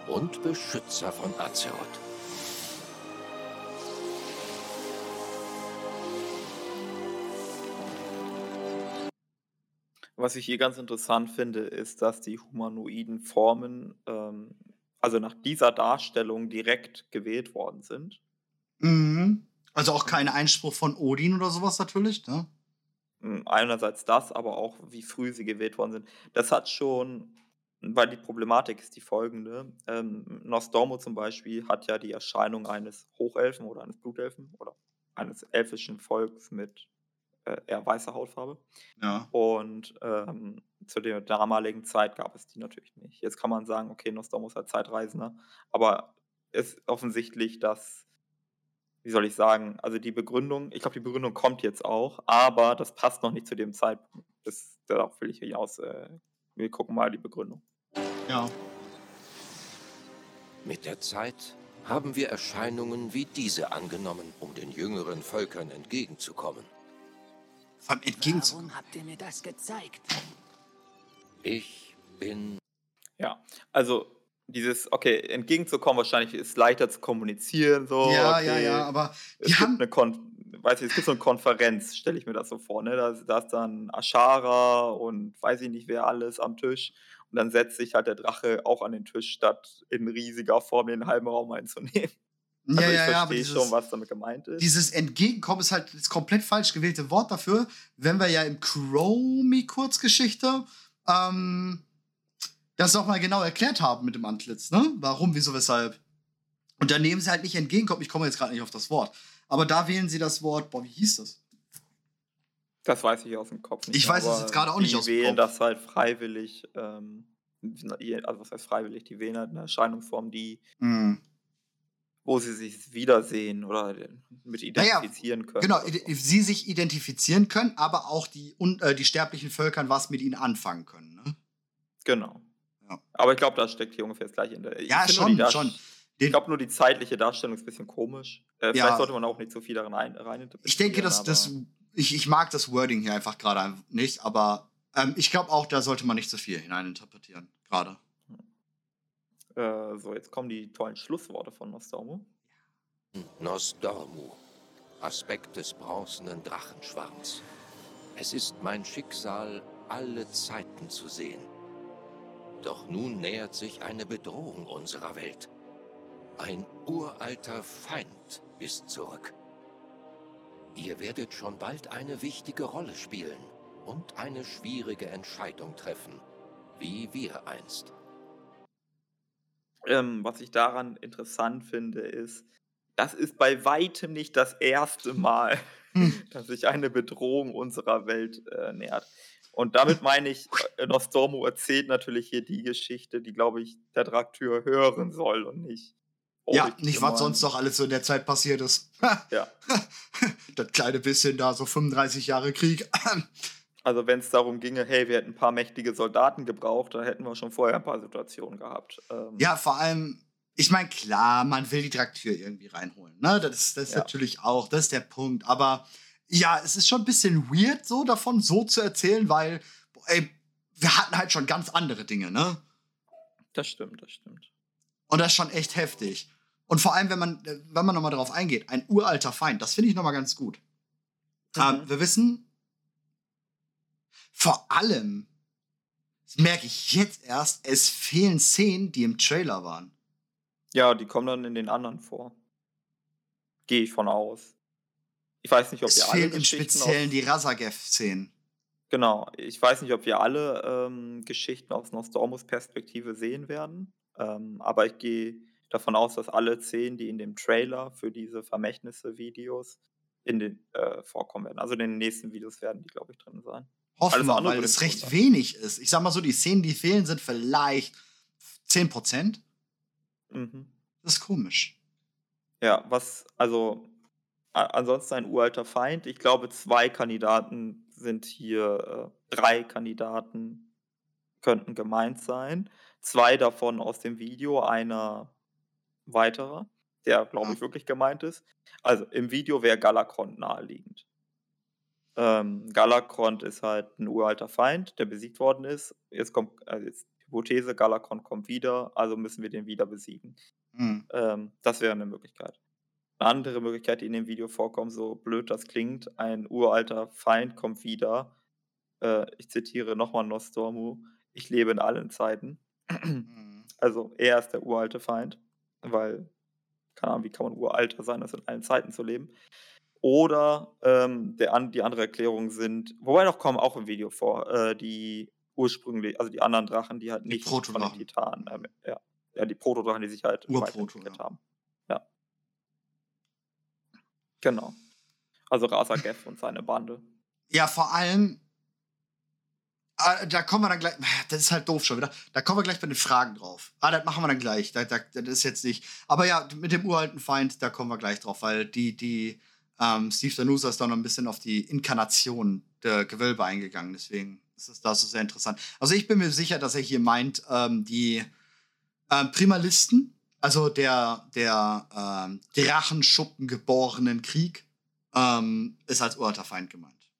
und Beschützer von Azeroth.
Was ich hier ganz interessant finde, ist, dass die humanoiden Formen, ähm, also nach dieser Darstellung direkt gewählt worden sind.
Mhm. Also auch kein Einspruch von Odin oder sowas natürlich, ne?
Mm, Einerseits das, aber auch wie früh sie gewählt worden sind. Das hat schon, weil die Problematik ist die folgende. Ähm, Nostormo zum Beispiel hat ja die Erscheinung eines Hochelfen oder eines Blutelfen oder eines elfischen Volks mit äh, eher weißer Hautfarbe.
Ja.
Und ähm, zu der damaligen Zeit gab es die natürlich nicht. Jetzt kann man sagen, okay, Nostormo ist halt Zeitreisender, aber es ist offensichtlich, dass, wie soll ich sagen, also die Begründung, ich glaube, die Begründung kommt jetzt auch, aber das passt noch nicht zu dem Zeitpunkt. Das, darauf will ich hinaus. Äh, wir gucken mal die Begründung.
Ja.
Mit der Zeit haben wir Erscheinungen wie diese angenommen, um den jüngeren Völkern entgegenzukommen.
Vom entgegenzukommen.
Warum habt ihr mir das gezeigt?
Ich bin
Ja, also dieses, okay, entgegenzukommen wahrscheinlich ist leichter zu kommunizieren, so.
ja,
okay.
ja, ja, aber
Es
die
gibt
haben.
eine Kon weiß ich, es gibt so eine Konferenz, stelle ich mir das so vor, ne? Da, da ist dann Ashara und weiß ich nicht wer alles am Tisch. Und dann setzt sich halt der Drache auch an den Tisch, statt in riesiger Form den halben Raum einzunehmen. Also
Ja,
ich
ja, ja, aber
verstehe
dieses,
schon, was damit gemeint ist.
dieses Entgegenkommen ist halt das komplett falsch gewählte Wort dafür, wenn wir ja im Chromie-Kurzgeschichte ähm, das nochmal genau erklärt haben mit dem Antlitz, ne? Warum, wieso, weshalb. Und dann nehmen sie halt nicht entgegenkommen. Ich komme jetzt gerade nicht auf das Wort. Aber da wählen sie das Wort, boah, wie hieß das?
Das weiß ich aus dem Kopf nicht.
Ich weiß es jetzt gerade auch nicht
die
aus dem
wählen
Kopf.
das halt freiwillig, ähm, also was heißt freiwillig, die wählen halt eine Erscheinungsform, die,
Hm.
wo sie sich wiedersehen oder mit
Naja,
identifizieren können.
Genau,
so.
sie sich identifizieren können, aber auch die, un, äh, die sterblichen Völkern was mit ihnen anfangen können. Ne?
Genau.
Ja.
Aber ich glaube, das steckt hier ungefähr das gleiche in der. ich
Ja, schon, schon.
Ich
Den,
glaube, nur die zeitliche Darstellung ist ein bisschen komisch. Äh,
Ja.
Vielleicht sollte man auch nicht so viel darin ein, rein
ich denke, dass das, ich, ich mag das Wording hier einfach gerade nicht, aber ähm, ich glaube auch, da sollte man nicht so viel hineininterpretieren. Gerade.
Äh, so, jetzt kommen die tollen Schlussworte von Nostormo.
Nosdormu, Aspekt des bronzenen Drachenschwarms. Es ist mein Schicksal, alle Zeiten zu sehen. Doch nun nähert sich eine Bedrohung unserer Welt. Ein uralter Feind ist zurück. Ihr werdet schon bald eine wichtige Rolle spielen und eine schwierige Entscheidung treffen, wie wir einst.
Ähm, was ich daran interessant finde, ist, das ist bei weitem nicht das erste Mal,
Hm. *laughs*
dass sich eine Bedrohung unserer Welt äh, nähert. Und damit meine ich, äh, Nostormo erzählt natürlich hier die Geschichte, die, glaube ich, der Draktür hören soll und nicht.
ja,
Ulrich
nicht, was sonst noch alles so in der Zeit passiert ist.
Ja. *laughs*
das kleine bisschen da, so 35 Jahre Krieg. *clears throat*
Also wenn es darum ginge, hey, wir hätten ein paar mächtige Soldaten gebraucht, dann hätten wir schon vorher ein paar Situationen gehabt. Ähm,
Ja, vor allem, ich meine, klar, man will die Draktür irgendwie reinholen. Ne? Das, ist- das ist
Ja.
natürlich auch, das ist der Punkt. Aber ja, es ist schon ein bisschen weird, so davon so zu erzählen, weil, ey, wir hatten halt schon ganz andere Dinge, ne?
Das stimmt, das stimmt.
Und das ist schon echt heftig. Und vor allem, wenn man, äh, wenn man nochmal darauf eingeht, ein uralter Feind, das finde ich nochmal ganz gut. Ähm,
Mhm.
wir wissen, vor allem, das merke ich jetzt erst, es fehlen Szenen, die im Trailer waren.
Ja, die kommen dann in den anderen vor. Gehe ich von aus. Ich weiß nicht, ob
Es
wir alle
im Speziellen
aus,
die Razagev-Szenen.
Genau, ich weiß nicht, ob wir alle ähm, Geschichten aus Nostormus Perspektive sehen werden. Ähm, aber ich gehe davon aus, dass alle Szenen, die in dem Trailer für diese Vermächtnisse-Videos in den äh, vorkommen werden. Also in den nächsten Videos werden die, glaube ich, drin sein.
Hoffen wir, weil es recht
wundern.
wenig ist. Ich sag mal so, die Szenen, die fehlen, sind vielleicht 10%.
Mhm.
Das ist komisch.
Ja, was, also ansonsten ein uralter Feind. Ich glaube, zwei Kandidaten sind hier, äh, drei Kandidaten könnten gemeint sein. Zwei davon aus dem Video, einer weiterer, der, glaube ich, wirklich gemeint ist. Also im Video wäre Galakrond naheliegend. Ähm, Galakrond ist halt ein uralter Feind, der besiegt worden ist. Jetzt kommt, also jetzt Hypothese, Galakrond kommt wieder, also müssen wir den wieder besiegen.
Hm.
Ähm, das wäre eine Möglichkeit. Eine andere Möglichkeit, die in dem Video vorkommt, so blöd das klingt, ein uralter Feind kommt wieder. Äh, ich zitiere nochmal Nostormu, ich lebe in allen Zeiten.
Hm. *clears throat*
Also er ist der uralte Feind, weil, keine Ahnung, wie kann man uralter sein, als in allen Zeiten zu leben. Oder ähm, der, die andere Erklärung sind, wobei doch kommen auch im Video vor, äh, die ursprünglich, also die anderen Drachen, die halt
Die
nicht von den. Titanen, ähm, ja, ja, die Protodrachen, die sich halt weiterentwickelt
ja.
haben. Genau. Also Rasagev und seine Bande.
Ja, vor allem, äh, da kommen wir dann gleich, *laughs* das ist halt doof schon wieder, da kommen wir gleich bei den Fragen drauf. Ah, das machen wir dann gleich, da, da, das ist jetzt nicht, aber ja, mit dem uralten Feind, da kommen wir gleich drauf, weil die, die, ähm, Steve Danusa ist da noch ein bisschen auf die Inkarnation der Gewölbe eingegangen, deswegen ist es da so sehr interessant. Also ich bin mir sicher, dass er hier meint, ähm, die ähm, Primalisten, also der, der ähm, Drachenschuppen geborenen Krieg, ähm, ist als uralter Feind gemeint.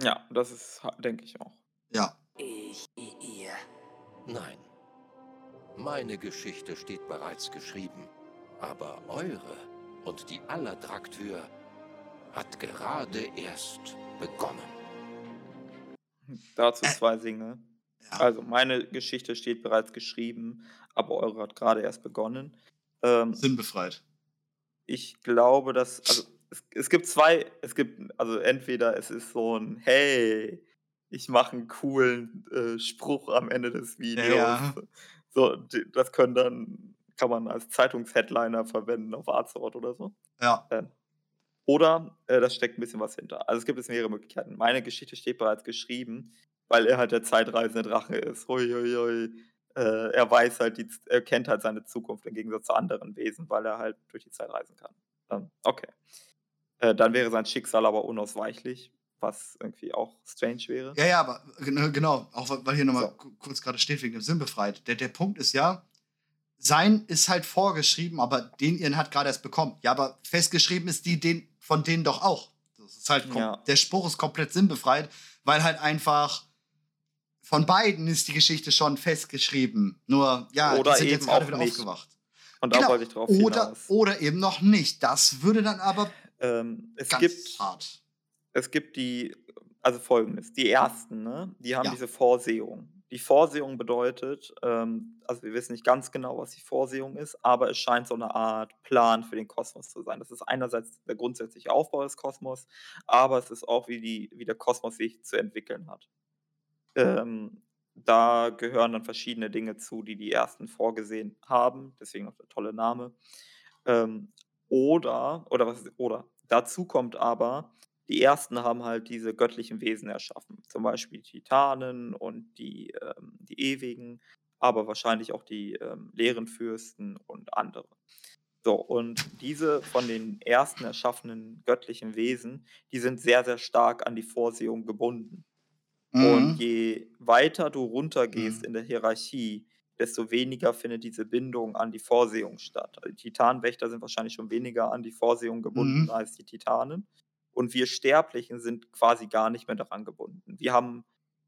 Ja, das ist, denke ich auch.
Ja.
Ich, ihr.
Nein. Meine Geschichte steht bereits geschrieben. Aber eure und die aller Draktür hat gerade erst begonnen.
Dazu zwei Dinge.
Ja.
Also, meine Geschichte steht bereits geschrieben, aber eure hat gerade erst begonnen. Ähm,
Sinnbefreit.
ich glaube, dass, also es, es gibt zwei, es gibt, also entweder es ist so ein, hey, ich mache einen coolen äh, Spruch am Ende des Videos.
Ja.
So, das können dann, kann man als Zeitungsheadliner verwenden auf Azeroth oder so.
Ja.
Ähm, oder äh, da steckt ein bisschen was hinter. Also es gibt es mehrere Möglichkeiten. Meine Geschichte steht bereits geschrieben, weil er halt der zeitreisende Drache ist. Hui, hui, hui. Äh, er weiß halt, die, er kennt halt seine Zukunft im Gegensatz zu anderen Wesen, weil er halt durch die Zeit reisen kann. Ähm, okay. Äh, dann wäre sein Schicksal aber unausweichlich, was irgendwie auch strange wäre.
Ja, ja, aber gen- genau, auch weil- hier nochmal
So.
kurz gerade steht wegen dem Sinnbefreit. Der, der Punkt ist ja, sein ist halt vorgeschrieben, aber den ihren hat gerade erst bekommen. Ja, aber festgeschrieben ist die den, von denen doch auch. Das ist halt
Ja.
Der Spruch ist komplett sinnbefreit, weil halt einfach von beiden ist die Geschichte schon festgeschrieben. Nur, ja,
Oder
die sind jetzt gerade
auch
wieder
nicht.
aufgewacht.
Und da
Genau.
wollte ich drauf
Oder,
hinaus.
oder eben noch nicht. Das würde dann aber
Ähm, es
ganz
gibt
hart.
es gibt die, also folgendes, die ersten, ne, die haben
Ja.
diese Vorsehung. Die Vorsehung bedeutet, ähm, also wir wissen nicht ganz genau, was die Vorsehung ist, aber es scheint so eine Art Plan für den Kosmos zu sein. Das ist einerseits der grundsätzliche Aufbau des Kosmos, aber es ist auch, wie, die, wie der Kosmos sich zu entwickeln hat. Ähm, da gehören dann verschiedene Dinge zu, die die ersten vorgesehen haben, deswegen auch der tolle Name. Ähm, oder, oder was, oder, dazu kommt aber, die ersten haben halt diese göttlichen Wesen erschaffen. Zum Beispiel Titanen und die, ähm, die Ewigen, aber wahrscheinlich auch die ähm, leeren Fürsten und andere. So, und diese von den ersten erschaffenen göttlichen Wesen, die sind sehr, sehr stark an die Vorsehung gebunden. Und
Mhm.
je weiter du runtergehst
Mhm.
in der Hierarchie, desto weniger findet diese Bindung an die Vorsehung statt. Also die Titanwächter sind wahrscheinlich schon weniger an die Vorsehung gebunden
Mhm.
als die Titanen. Und wir Sterblichen sind quasi gar nicht mehr daran gebunden. Wir haben,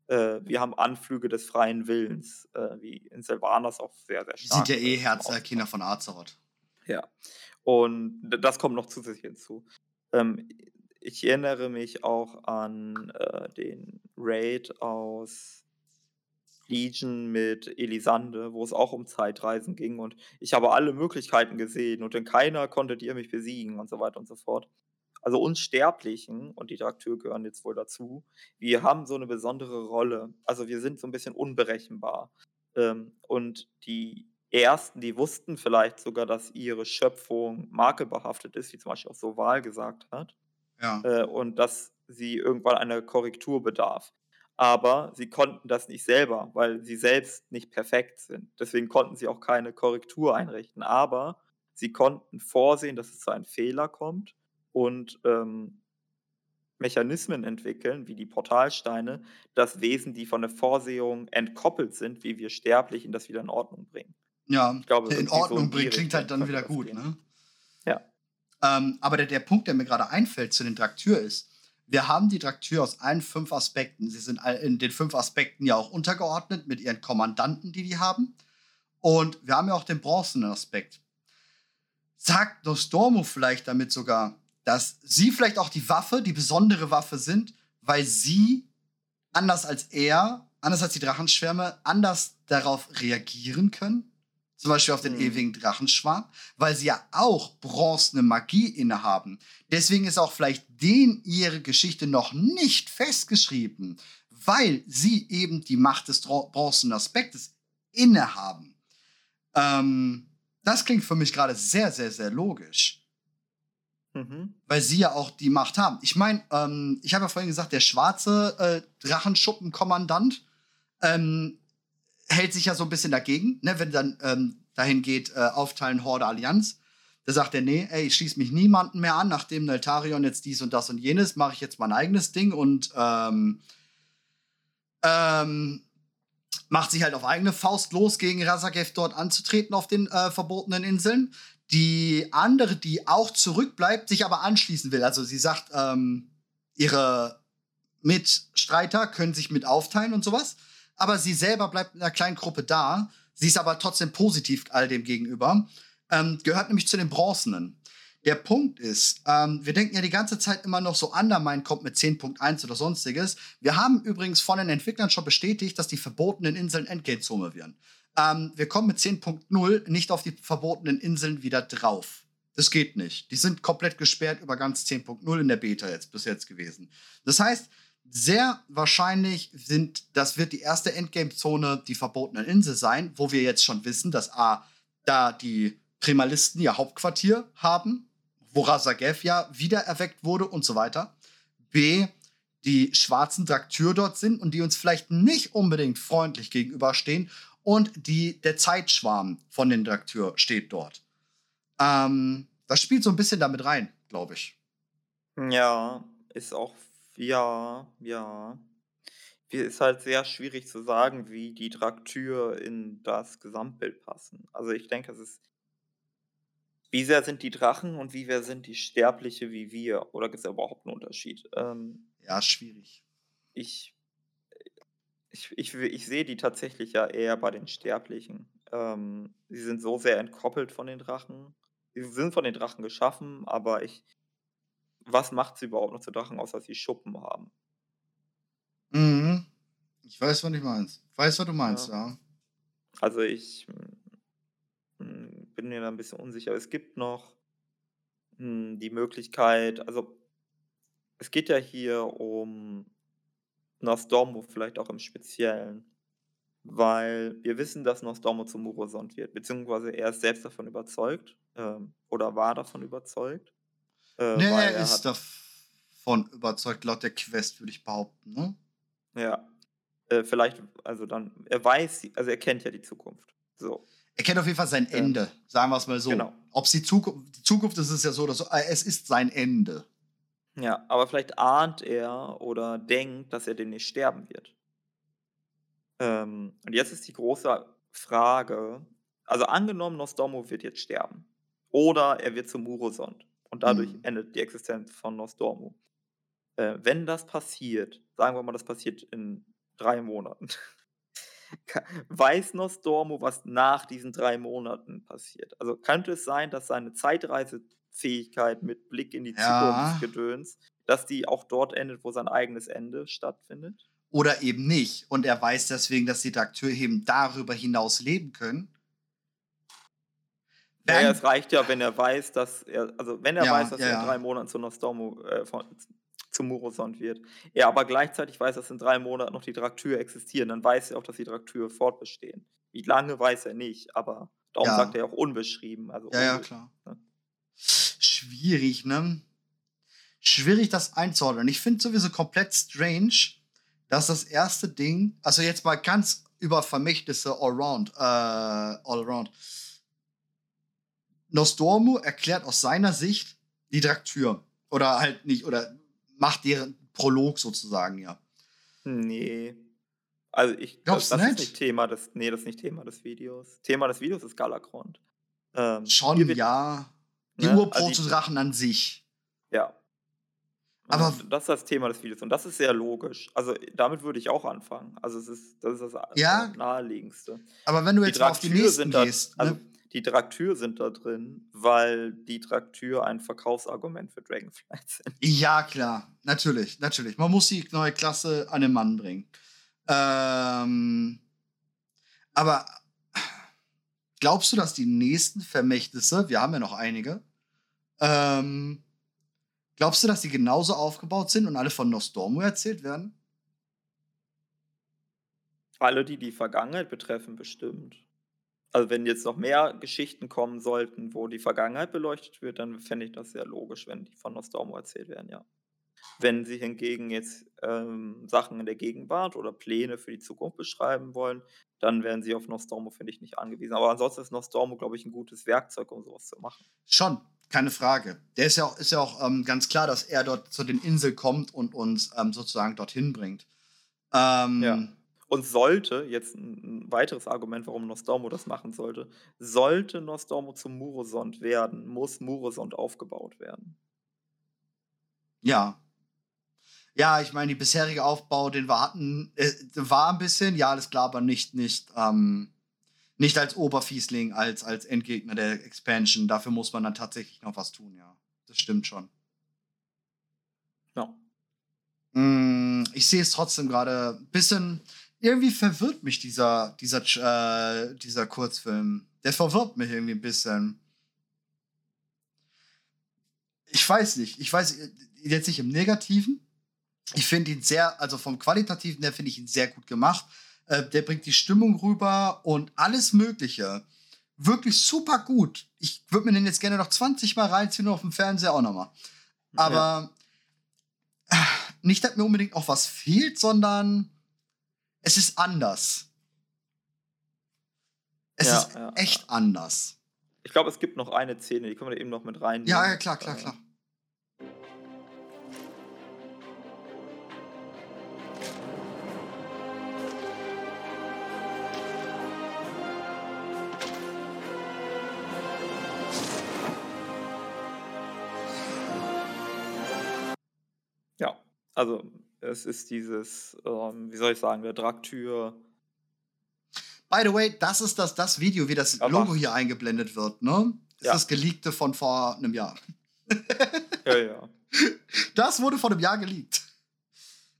äh, wir haben Anflüge des freien Willens, äh, wie in Sylvanas auch sehr, sehr stark.
sind ja eh
äh, zum
Herzkinder
Ausdruck.
von Azeroth.
Ja. Und das kommt noch zusätzlich hinzu. Ähm, ich erinnere mich auch an äh, den Raid aus Legion mit Elisande, wo es auch um Zeitreisen ging und ich habe alle Möglichkeiten gesehen und in keiner konntet ihr mich besiegen und so weiter und so fort. Also uns Sterblichen, und die Traktur gehören jetzt wohl dazu, wir haben so eine besondere Rolle. Also wir sind so ein bisschen unberechenbar. Ähm, und die Ersten, die wussten vielleicht sogar, dass ihre Schöpfung makelbehaftet ist, wie zum Beispiel auch Soval gesagt hat
Ja.
äh, und dass sie irgendwann einer Korrektur bedarf. Aber sie konnten das nicht selber, weil sie selbst nicht perfekt sind. Deswegen konnten sie auch keine Korrektur einrichten. Aber sie konnten vorsehen, dass es zu einem Fehler kommt und ähm, Mechanismen entwickeln, wie die Portalsteine, dass Wesen, die von der Vorsehung entkoppelt sind, wie wir Sterblichen, das wieder in Ordnung bringen.
Ja,
Ich glaube,
in
so
Ordnung
die
bringt, klingt halt dann wieder gut, ne? Ähm, aber der, der Punkt, der mir gerade einfällt zu den Draktür ist, wir haben die Draktür aus allen fünf Aspekten. Sie sind in den fünf Aspekten ja auch untergeordnet mit ihren Kommandanten, die die haben. Und wir haben ja auch den bronzenen Aspekt. Sagt Nostormo vielleicht damit sogar, dass sie vielleicht auch die Waffe, die besondere Waffe sind, weil sie anders als er, anders als die Drachenschwärme, anders darauf reagieren können? Zum Beispiel auf den
Mhm.
ewigen Drachenschwarm, weil sie ja auch bronzene Magie innehaben. Deswegen ist auch vielleicht denen ihre Geschichte noch nicht festgeschrieben, weil sie eben die Macht des bronzenen Aspektes innehaben. Ähm, das klingt für mich gerade sehr, sehr, sehr logisch
Mhm.
weil sie ja auch die Macht haben. Ich meine, ähm, ich habe ja vorhin gesagt, der schwarze äh, Drachenschuppenkommandant ähm, hält sich ja so ein bisschen dagegen, ne, wenn dann ähm, dahin geht, äh, aufteilen Horde Allianz. Da sagt er, nee, ey, ich schließe mich niemanden mehr an, nachdem Neltarion jetzt dies und das und jenes, mache ich jetzt mein eigenes Ding und ähm, ähm, macht sich halt auf eigene Faust los, gegen Razagev dort anzutreten auf den äh, verbotenen Inseln. Die andere, die auch zurückbleibt, sich aber anschließen will. Also sie sagt, ähm, ihre mit Streiter, können sich mit aufteilen und sowas. Aber sie selber bleibt in einer kleinen Gruppe da. Sie ist aber trotzdem positiv all dem gegenüber. Ähm, gehört nämlich zu den Bronzenen. Der Punkt ist, ähm, wir denken ja die ganze Zeit immer noch so, Undermine kommt mit 10.1 oder sonstiges. Wir haben übrigens von den Entwicklern schon bestätigt, dass die verbotenen Inseln Endgame-Zone werden. Ähm, wir kommen mit 10.0 nicht auf die verbotenen Inseln wieder drauf. Das geht nicht. Die sind komplett gesperrt über ganz 10.0 in der Beta jetzt bis jetzt gewesen. Das heißt, sehr wahrscheinlich sind, das wird die erste Endgame-Zone die verbotenen Insel sein, wo wir jetzt schon wissen, dass A, da die Primalisten ihr Hauptquartier haben, wo Razagev ja wiedererweckt wurde und so weiter. B, die schwarzen Draktyr dort sind und die uns vielleicht nicht unbedingt freundlich gegenüberstehen und die, der Zeitschwarm von den Draktyr steht dort. Ähm, das spielt so ein bisschen damit rein, glaube ich.
Ja, ist auch, ja, ja. Ist halt sehr schwierig zu sagen, wie die Draktyr in das Gesamtbild passen. Also ich denke, es ist wie sehr sind die Drachen und wie sehr sind die Sterbliche wie wir? Oder gibt es überhaupt einen Unterschied? Ähm,
ja, schwierig.
Ich, ich, ich, ich sehe die tatsächlich ja eher bei den Sterblichen. Ähm, sie sind so sehr entkoppelt von den Drachen. Sie sind von den Drachen geschaffen, aber ich. Was macht sie überhaupt noch zu Drachen, außer dass sie Schuppen haben?
Mhm. Ich weiß, was du meinst. Ich weiß, was du meinst, ja. ja.
Also ich hm, bin mir da ein bisschen unsicher. Es gibt noch hm, die Möglichkeit, also es geht ja hier um Nostormo vielleicht auch im Speziellen, weil wir wissen, dass Nostormo zum Murosond wird, beziehungsweise er ist selbst davon überzeugt ähm, oder war davon überzeugt.
Äh, nee, er, ist davon überzeugt, laut der Quest, würde ich behaupten, ne?
Ja. Äh, vielleicht, also dann, er weiß, also er kennt ja die Zukunft. So.
Er kennt auf jeden Fall sein Ende, ja. sagen wir es mal so. Genau. Ob es die Zukunft, die Zukunft ist, ist ja so oder so, äh, es ist sein Ende.
Ja, aber vielleicht ahnt er oder denkt, dass er demnächst sterben wird. Ähm, und jetzt ist die große Frage, also angenommen, Nostormo wird jetzt sterben. Oder er wird zum Murosond. Und dadurch hm. endet die Existenz von Nostormo. Äh, wenn das passiert, sagen wir mal, das passiert in drei Monaten. *laughs* Weiß Nostormo, was nach diesen drei Monaten passiert? Also könnte es sein, dass seine Zeitreisefähigkeit mit Blick in die ja. Zukunft gedöns, dass die auch dort endet, wo sein eigenes Ende stattfindet?
Oder eben nicht. Und er weiß deswegen, dass die Draktyr eben darüber hinaus leben können.
Ja, es reicht ja, wenn er weiß, dass er, also wenn er ja, weiß, dass ja, er in drei Monaten zu Nostormo, äh, von, zum Murosond wird. Er aber gleichzeitig weiß, dass in drei Monaten noch die Draktür existieren, dann weiß er auch, dass die Draktür fortbestehen. Wie lange weiß er nicht, aber darum ja. sagt er auch unbeschrieben. Also
ja, ja, klar. Ne? Schwierig, ne? Schwierig, das einzuordnen. Ich finde sowieso komplett strange, dass das erste Ding, also jetzt mal ganz über Vermächtnisse allround, äh, allround. Nostormu erklärt aus seiner Sicht die Draktür. Oder halt nicht, oder macht deren Prolog sozusagen, ja.
Nee. Also ich glaube, das, das ist nicht Thema des, nee, das ist nicht Thema des Videos. Thema des Videos ist Galakrond.
Ähm, Schon, wird, ja. Die ne? Urproto-Drachen also an sich.
Ja. Aber und das ist das Thema des Videos und das ist sehr logisch. Also damit würde ich auch anfangen. Also es ist das ist das
ja,
naheliegendste.
Aber wenn du jetzt mal auf die nächsten gehst,
da, also ne? Die Traktür sind da drin, weil die Traktür ein Verkaufsargument für Dragonflight *laughs* sind.
Ja, klar. Natürlich, natürlich. Man muss die neue Klasse an den Mann bringen. Ähm, aber glaubst du, dass die nächsten Vermächtnisse, wir haben ja noch einige, ähm, glaubst du, dass die genauso aufgebaut sind und alle von Nostormo erzählt werden?
Alle, die die Vergangenheit betreffen, bestimmt. Also wenn jetzt noch mehr Geschichten kommen sollten, wo die Vergangenheit beleuchtet wird, dann fände ich das sehr logisch, wenn die von Nostormo erzählt werden, ja. Wenn sie hingegen jetzt ähm, Sachen in der Gegenwart oder Pläne für die Zukunft beschreiben wollen, dann werden sie auf Nostormo, finde ich, nicht angewiesen. Aber ansonsten ist Nostormo, glaube ich, ein gutes Werkzeug, um sowas zu machen.
Schon, keine Frage. Der ist ja auch, ist ja auch ähm, ganz klar, dass er dort zu den Inseln kommt und uns ähm, sozusagen dorthin bringt. Ähm,
ja. Und sollte, jetzt ein, weiteres Argument, warum Nostormo das machen sollte, sollte Nostormo zum Murosond werden, muss Murosond aufgebaut werden.
Ja. Ja, ich meine, die bisherige Aufbau, den wir hatten, äh, war ein bisschen, ja, alles klar, aber nicht, nicht, ähm, nicht als Oberfiesling, als, als Endgegner der Expansion. Dafür muss man dann tatsächlich noch was tun, ja. Das stimmt schon.
Ja.
Mm, ich sehe es trotzdem gerade ein bisschen. Irgendwie verwirrt mich dieser, dieser, äh, dieser Kurzfilm. Der verwirrt mich irgendwie ein bisschen. Ich weiß nicht. Ich weiß jetzt nicht im Negativen. Ich finde ihn sehr, also vom Qualitativen her finde ich ihn sehr gut gemacht. Äh, der bringt die Stimmung rüber und alles Mögliche. Wirklich super gut. Ich würde mir den jetzt gerne noch 20 Mal reinziehen und auf dem Fernseher auch nochmal. Aber ja. Äh, nicht, dass mir unbedingt auch was fehlt, sondern es ist anders. Es ja, ist ja. echt anders.
Ich glaube, es gibt noch eine Szene, die können wir eben noch mit rein.
Ja, ja, klar, klar, klar.
Also, es ist dieses, ähm, wie soll ich sagen, der Draktür.
By the way, das ist das, das Video, wie das Aber Logo hier eingeblendet wird, ne? Ist ja. das geleakte von vor einem Jahr.
ja, ja. *laughs*
Das wurde vor einem Jahr geleakt.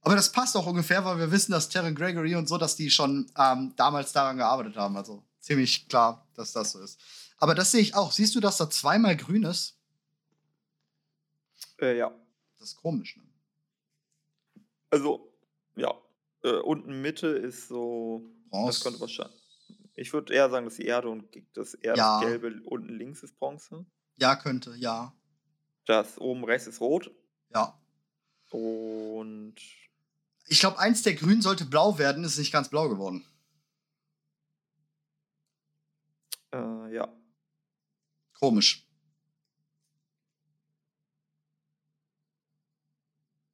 Aber das passt auch ungefähr, weil wir wissen, dass Terran Gregory und so, dass die schon ähm, damals daran gearbeitet haben. Also ziemlich klar, dass das so ist. Aber das sehe ich auch. Siehst du, dass da zweimal grün ist?
Äh, ja.
Das ist komisch, ne?
Also, ja. Äh, unten Mitte ist so. Bronze. Das könnte wahrscheinlich. Ich würde eher sagen, dass die Erde und das eher ja. das Gelbe unten links ist Bronze.
Ja, könnte, ja.
Das oben rechts ist Rot.
Ja.
Und.
Ich glaube, eins der Grün sollte blau werden, ist nicht ganz blau geworden.
Äh, ja.
Komisch.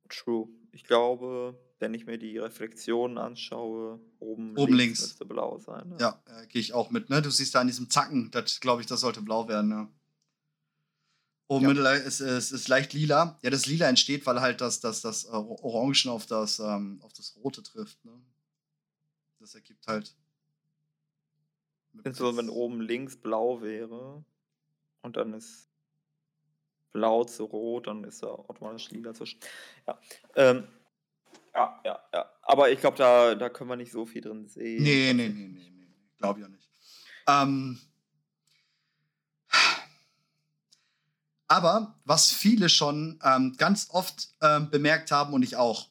True ich glaube, wenn ich mir die Reflexionen anschaue, oben,
oben links, links.
müsste blau sein. Ne?
Ja, äh, gehe ich auch mit. Ne? Du siehst da an diesem Zacken, das glaube ich, das sollte blau werden. Ne? Oben ja. Mittel ist, ist, ist leicht lila. Ja, das Lila entsteht, weil halt das, das, das Orangen auf das, ähm, auf das Rote trifft. Ne? Das ergibt halt.
So, wenn oben links blau wäre und dann ist blau zu rot, dann ist er automatisch lila zwischen. Ja. Ähm, ja, ja, ja. Aber ich glaube, da, da können wir nicht so viel drin sehen.
Nee, nee, nee, nee, nee. Glaube ich auch nicht. Ähm, aber was viele schon ähm, ganz oft ähm, bemerkt haben und ich auch,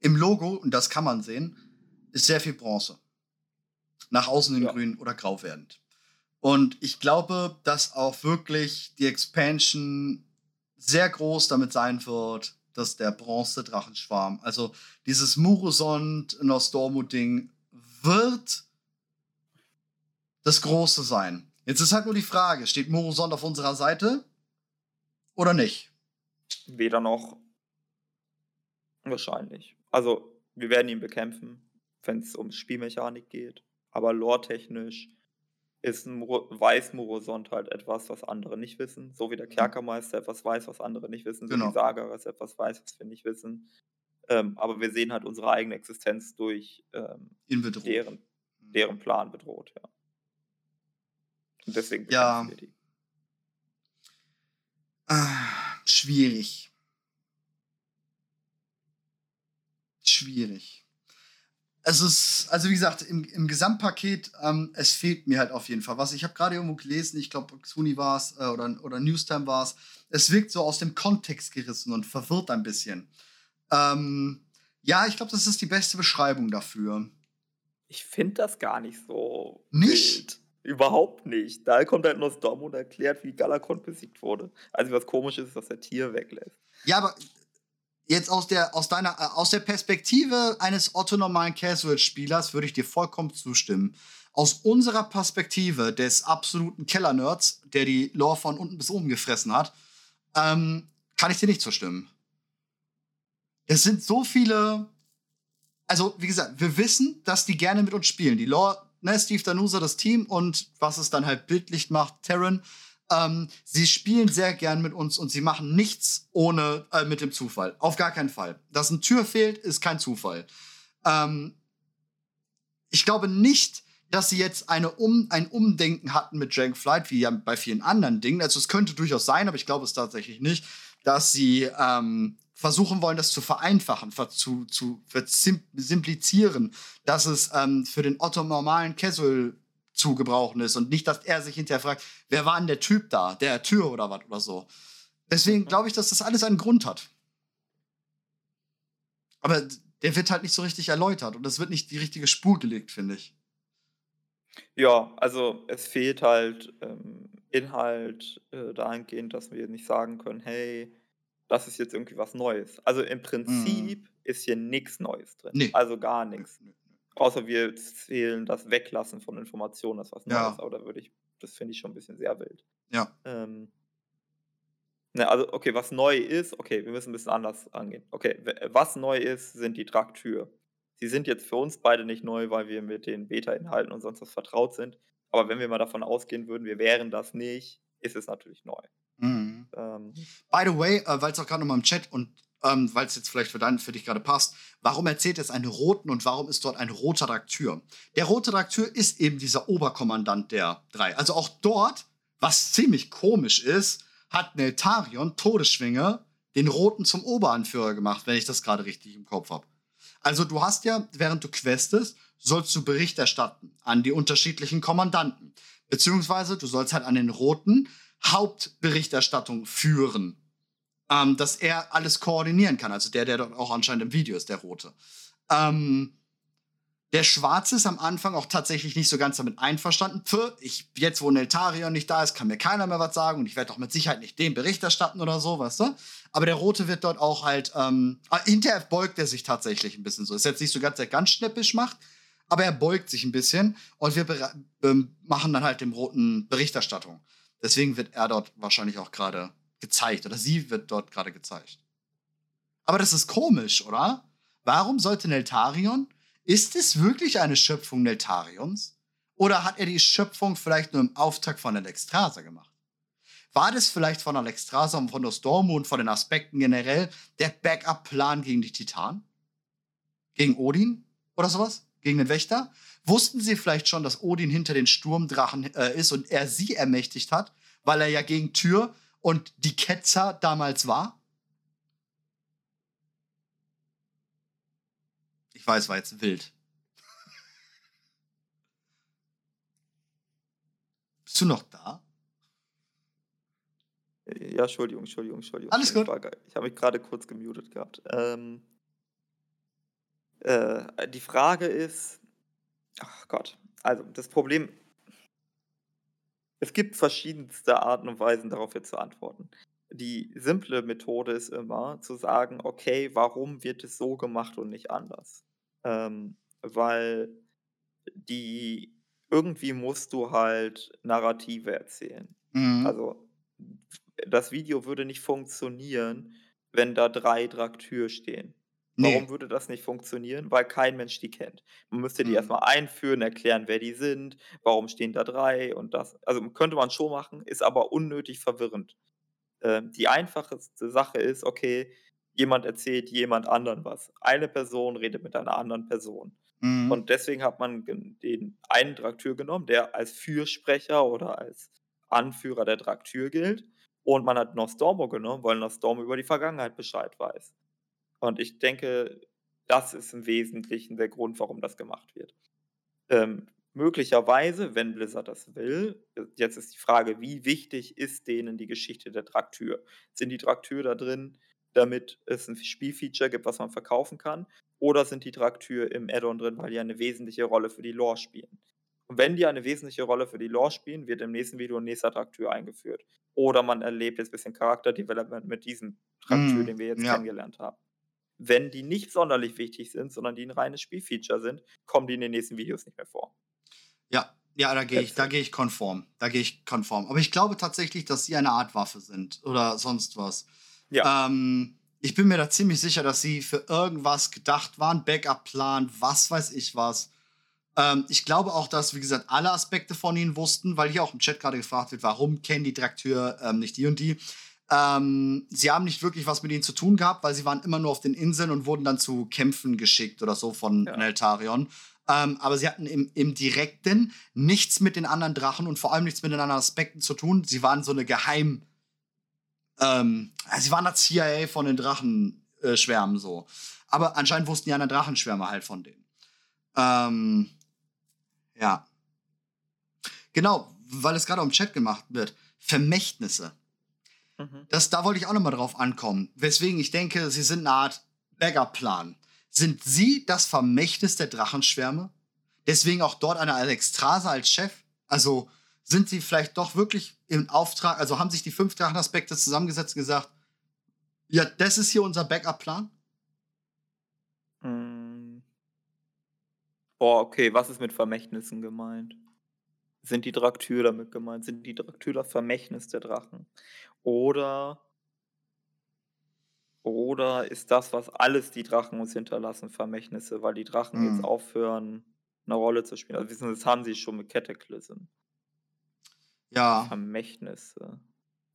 im Logo, und das kann man sehen, ist sehr viel Bronze. Nach außen in ja. grün oder grau werdend. Und ich glaube, dass auch wirklich die Expansion sehr groß damit sein wird, dass der Bronze-Drachenschwarm, also dieses Murosond Nostormu-Ding, wird das Große sein. Jetzt ist halt nur die Frage, steht Murosond auf unserer Seite oder nicht?
Weder noch. Wahrscheinlich. Also, wir werden ihn bekämpfen, wenn es um Spielmechanik geht. Aber lore-technisch ist ein weiß Murosond halt etwas, was andere nicht wissen. So wie der mhm. Kerkermeister etwas weiß, was andere nicht wissen. So genau. wie Sageras etwas weiß, was wir nicht wissen. Ähm, aber wir sehen halt unsere eigene Existenz durch ähm, deren, mhm. deren Plan bedroht, ja. Und deswegen
ja. wir die. Ah, schwierig. Schwierig es ist, also wie gesagt, im, im Gesamtpaket, ähm, es fehlt mir halt auf jeden Fall was. Ich habe gerade irgendwo gelesen, ich glaube, Xuni war es äh, oder, oder Newstime war es. Es wirkt so aus dem Kontext gerissen und verwirrt ein bisschen. Ähm, ja, ich glaube, das ist die beste Beschreibung dafür.
Ich finde das gar nicht so.
Nicht?
Wild. Überhaupt nicht. Da kommt halt Nostorm und erklärt, wie Galakon besiegt wurde. Also was komisch ist, dass er Tier weglässt.
Ja, aber Jetzt aus der, aus deiner, äh, aus der Perspektive eines otto-normalen Casual-Spielers würde ich dir vollkommen zustimmen. Aus unserer Perspektive des absoluten Keller-Nerds, der die Lore von unten bis oben gefressen hat, ähm, kann ich dir nicht zustimmen. Es sind so viele. Also, wie gesagt, wir wissen, dass die gerne mit uns spielen. Die Lore, ne, Steve Danusa, das Team und was es dann halt bildlich macht, Terran. Ähm, sie spielen sehr gern mit uns und sie machen nichts ohne äh, mit dem Zufall. Auf gar keinen Fall. Dass eine Tür fehlt, ist kein Zufall. Ähm, ich glaube nicht, dass sie jetzt eine um, ein Umdenken hatten mit Dragonflight, wie ja bei vielen anderen Dingen. Also es könnte durchaus sein, aber ich glaube es tatsächlich nicht, dass sie ähm, versuchen wollen, das zu vereinfachen, zu, zu simplizieren, dass es ähm, für den Otto normalen Casual zu gebrauchen ist und nicht, dass er sich hinterher fragt, wer war denn der Typ da, der Tür oder was oder so. Deswegen glaube ich, dass das alles einen Grund hat. Aber der wird halt nicht so richtig erläutert und es wird nicht die richtige Spur gelegt, finde ich.
Ja, also es fehlt halt ähm, Inhalt äh, dahingehend, dass wir nicht sagen können, hey, das ist jetzt irgendwie was Neues. Also im Prinzip mm. ist hier nichts Neues drin. Nee. Also gar nichts. Außer wir zählen das Weglassen von Informationen als was Neues. Ja. Aber da würde ich, das finde ich schon ein bisschen sehr wild.
Ja.
Ähm, ne, also, okay, was neu ist, okay, wir müssen ein bisschen anders angehen. Okay, was neu ist, sind die Traktür. Sie sind jetzt für uns beide nicht neu, weil wir mit den Beta-Inhalten und sonst was vertraut sind. Aber wenn wir mal davon ausgehen würden, wir wären das nicht, ist es natürlich neu.
Mhm. Ähm, By the way, äh, weil es auch gerade nochmal im Chat und ähm, weil es jetzt vielleicht für, dein, für dich gerade passt, warum erzählt es einen roten und warum ist dort ein roter Trakteur? Der rote Trakteur ist eben dieser Oberkommandant der drei. Also auch dort, was ziemlich komisch ist, hat Neltarion Todesschwinge den roten zum Oberanführer gemacht, wenn ich das gerade richtig im Kopf habe. Also du hast ja, während du questest, sollst du Bericht erstatten an die unterschiedlichen Kommandanten. Beziehungsweise du sollst halt an den Roten Hauptberichterstattung führen ähm, dass er alles koordinieren kann. Also der, der dort auch anscheinend im Video ist, der Rote. Ähm, der Schwarze ist am Anfang auch tatsächlich nicht so ganz damit einverstanden. Pff, ich, jetzt, wo Neltarion nicht da ist, kann mir keiner mehr was sagen und ich werde doch mit Sicherheit nicht dem Bericht erstatten oder so, weißt du? Aber der Rote wird dort auch halt, ähm, ah, hinterher beugt er sich tatsächlich ein bisschen so. Ist jetzt nicht so ganz, der ganz schnäppisch macht, aber er beugt sich ein bisschen und wir machen dann halt dem Roten Berichterstattung. Deswegen wird er dort wahrscheinlich auch gerade gezeigt oder sie wird dort gerade gezeigt. Aber das ist komisch, oder? Warum sollte Neltarion? Ist es wirklich eine Schöpfung Neltarions? Oder hat er die Schöpfung vielleicht nur im Auftakt von Alexstrasza gemacht? War das vielleicht von Alexstrasza und von Nostormu und von den Aspekten generell der Backup-Plan gegen die Titanen? Gegen Odin oder sowas? Gegen den Wächter? Wussten sie vielleicht schon, dass Odin hinter den Sturmdrachen äh, ist und er sie ermächtigt hat, weil er ja gegen Tür und die Ketzer damals war? Ich weiß, war jetzt wild. *laughs* Bist du noch da?
Ja, Entschuldigung, Entschuldigung, Entschuldigung.
Alles gut.
Ich habe mich gerade kurz gemutet gehabt. Ähm, äh, die Frage ist, ach Gott, also das Problem, es gibt verschiedenste Arten und Weisen, darauf jetzt zu antworten. Die simple Methode ist immer zu sagen, okay, warum wird es so gemacht und nicht anders? Ähm, weil die irgendwie musst du halt Narrative erzählen. Mhm. Also das Video würde nicht funktionieren, wenn da drei Draktür stehen. Nee. Warum würde das nicht funktionieren? Weil kein Mensch die kennt. Man müsste die mhm. erstmal einführen, erklären, wer die sind, warum stehen da drei und das. Also könnte man schon machen, ist aber unnötig verwirrend. Äh, die einfachste Sache ist, okay, jemand erzählt jemand anderen was. Eine Person redet mit einer anderen Person. Mhm. Und deswegen hat man den einen Draktür genommen, der als Fürsprecher oder als Anführer der Draktür gilt. Und man hat Nostormo genommen, weil Nostormo über die Vergangenheit Bescheid weiß. Und ich denke, das ist im Wesentlichen der Grund, warum das gemacht wird. Ähm, möglicherweise, wenn Blizzard das will, jetzt ist die Frage, wie wichtig ist denen die Geschichte der Traktür? Sind die Traktür da drin, damit es ein Spielfeature gibt, was man verkaufen kann? Oder sind die Traktür im Add-on drin, weil die eine wesentliche Rolle für die Lore spielen? Und wenn die eine wesentliche Rolle für die Lore spielen, wird im nächsten Video ein nächster Traktür eingeführt. Oder man erlebt jetzt ein bisschen Charakterdevelopment mit diesem Traktür, mm, den wir jetzt ja. kennengelernt haben. Wenn die nicht sonderlich wichtig sind, sondern die ein reines Spielfeature sind, kommen die in den nächsten Videos nicht mehr vor.
Ja, ja, da gehe ich, da gehe ich konform. Da gehe ich konform. Aber ich glaube tatsächlich, dass sie eine Art Waffe sind oder sonst was. Ja. Ähm, ich bin mir da ziemlich sicher, dass sie für irgendwas gedacht waren, Backup-Plan, was weiß ich was. Ähm, ich glaube auch, dass, wie gesagt, alle Aspekte von ihnen wussten, weil hier auch im Chat gerade gefragt wird, warum kennen die Direkteur ähm, nicht die und die. Ähm, sie haben nicht wirklich was mit ihnen zu tun gehabt, weil sie waren immer nur auf den Inseln und wurden dann zu Kämpfen geschickt oder so von
Ja.
Neltarion. Ähm, aber sie hatten im, im Direkten nichts mit den anderen Drachen und vor allem nichts mit den anderen Aspekten zu tun. Sie waren so eine Geheim. Ähm, sie waren das CIA von den Drachenschwärmen äh, so. Aber anscheinend wussten die anderen Drachenschwärme halt von denen. Ähm, ja. Genau, weil es gerade im Chat gemacht wird. Vermächtnisse.
Mhm.
Das, da wollte ich auch noch mal drauf ankommen. Weswegen ich denke, sie sind eine Art Backup-Plan. Sind sie das Vermächtnis der Drachenschwärme? Deswegen auch dort eine Alexstrase als Chef? Also sind sie vielleicht doch wirklich im Auftrag, also haben sich die fünf Drachenaspekte zusammengesetzt und gesagt, ja, das ist hier unser Backup-Plan?
Boah, okay, was ist mit Vermächtnissen gemeint? Sind die Draktyr damit gemeint? Sind die Draktyr das Vermächtnis der Drachen? Oder oder ist das, was alles die Drachen uns hinterlassen, Vermächtnisse, weil die Drachen
Hm.
jetzt aufhören, eine Rolle zu spielen? Also wissen das haben sie schon mit Cataclysm.
Ja.
Vermächtnisse.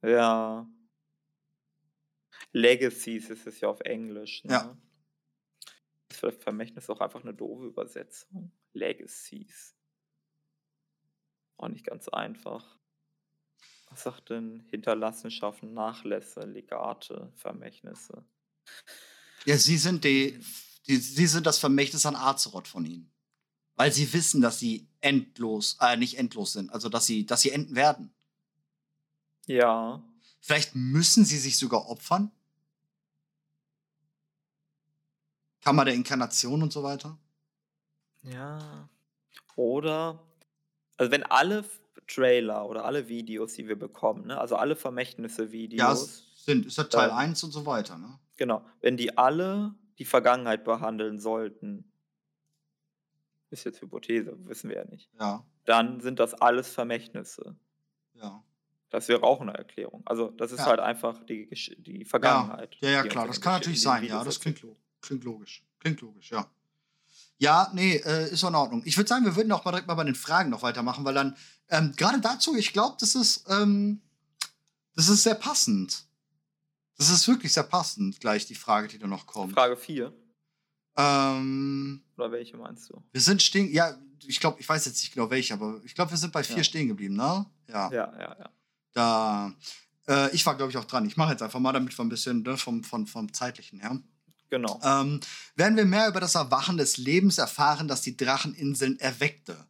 Ja. Legacies ist es ja auf Englisch. Ne?
Ja.
Ist vielleicht Vermächtnis auch einfach eine doofe Übersetzung? Legacies. Auch nicht ganz einfach. Was sagt denn Hinterlassenschaften, Nachlässe, Legate, Vermächtnisse?
Ja, sie sind die, die, sie sind das Vermächtnis an Azeroth von ihnen. Weil sie wissen, dass sie endlos, äh, nicht endlos sind, also dass sie, dass sie enden werden.
Ja.
Vielleicht müssen sie sich sogar opfern. Kammer der Inkarnation und so weiter.
Ja. Oder, also wenn alle Trailer oder alle Videos, die wir bekommen, ne, also alle
Ja,
Vermächtnisse-Videos,
es sind, ist ja Teil
Ähm,
1 und so weiter, ne?
Genau, wenn die alle die Vergangenheit behandeln sollten, ist jetzt Hypothese, wissen wir ja nicht,
Ja,
dann sind das alles Vermächtnisse.
ja.
Das wäre auch eine Erklärung. Also, das ist
Ja.
halt einfach die, die Vergangenheit.
Ja, ja,
uns
klar, das kann natürlich sein, ja, das klingt, lo klingt logisch. Klingt logisch, ja. Ja, nee, äh, ist in Ordnung. Ich würde sagen, wir würden auch mal direkt mal bei den Fragen noch weitermachen, weil dann, ähm, gerade dazu, ich glaube, das ist, ähm, das ist sehr passend. Das ist wirklich sehr passend, gleich die Frage, die da noch kommt.
Frage 4,
Ähm,
oder welche meinst du?
wir sind stehen, ja, ich glaube, ich weiß jetzt nicht genau welche, aber ich glaube, wir sind bei vier
Ja.
stehen geblieben, ne? Ja.
Ja, ja, ja.
Da, äh, ich war, glaube ich, auch dran. Ich mache jetzt einfach mal, damit wir ein bisschen ne, vom, vom, vom zeitlichen her.
Genau.
Ähm, werden wir mehr über das Erwachen des Lebens erfahren, das die Dracheninseln erweckte.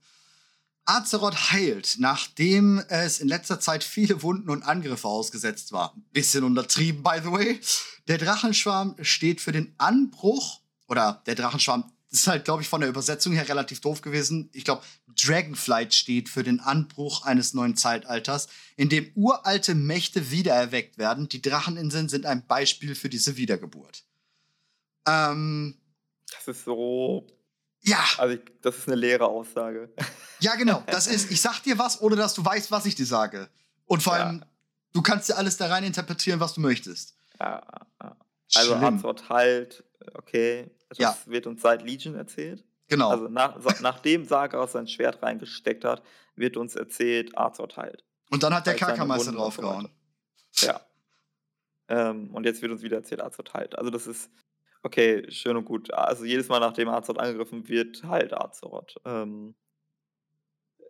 Azeroth heilt, nachdem es in letzter Zeit viele Wunden und Angriffe ausgesetzt war. Bisschen untertrieben, by the way. Der Drachenschwarm steht für den Anbruch, oder der Drachenschwarm das ist halt, glaube ich, von der Übersetzung her relativ doof gewesen. Ich glaube, Dragonflight steht für den Anbruch eines neuen Zeitalters, in dem uralte Mächte wiedererweckt werden. Die Dracheninseln sind ein Beispiel für diese Wiedergeburt. Ähm,
Das ist so,
ja,
also ich, das ist eine leere Aussage.
ja, genau. Das ist, ich sag dir was, ohne dass du weißt, was ich dir sage. Und vor
Ja.
allem, du kannst dir alles da rein interpretieren, was du möchtest.
Ja. Also. Azeroth halt, okay, das
Ja.
wird uns seit Legion erzählt.
Genau.
Also nach, nachdem Sargeras sein Schwert reingesteckt hat, wird uns erzählt, Azeroth heilt.
und dann hat der
seine
Kerkermeister
und so
draufgehauen.
Ja. Ähm, und jetzt wird uns wieder erzählt, Azeroth heilt. Also das ist, okay, schön und gut. Also jedes Mal, nachdem Azeroth angegriffen wird, heilt Azeroth. Ähm,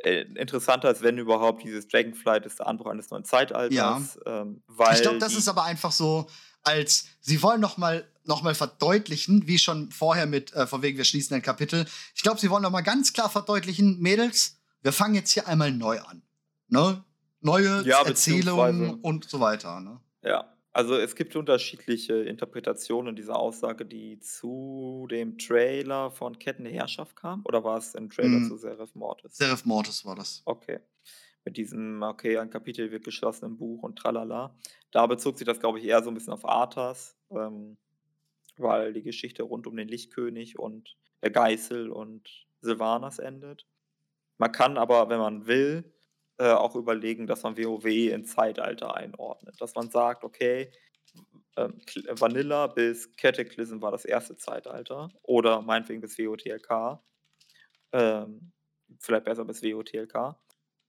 äh, interessanter ist, wenn überhaupt, dieses Dragonflight ist der Anbruch eines neuen Zeitalters. Ähm, weil
ich glaube, das ist aber einfach so, als sie wollen noch mal, noch mal verdeutlichen, wie schon vorher mit, äh, von wegen wir schließen ein Kapitel. Ich glaube, sie wollen noch mal ganz klar verdeutlichen, Mädels, wir fangen jetzt hier einmal neu an. Ne? Neue
Ja,
Erzählungen und so weiter. Ne?
Ja, also es gibt unterschiedliche Interpretationen dieser Aussage, die zu dem Trailer von Ketten der Herrschaft kam. Oder war es ein Trailer
Mhm.
zu Seraph Mortis?
Seraph Mortis war das.
Okay. Mit diesem, okay, ein Kapitel wird geschlossen im Buch und tralala. Da bezog sich das, glaube ich, eher so ein bisschen auf Arthas, ähm, weil die Geschichte rund um den Lichtkönig und der Geißel und Sylvanas endet. Man kann aber, wenn man will, äh, auch überlegen, dass man WoW in Zeitalter einordnet. Dass man sagt, okay, ähm, Kl- Vanilla bis Cataclysm war das erste Zeitalter oder meinetwegen bis WOTLK. Ähm, vielleicht besser bis WOTLK.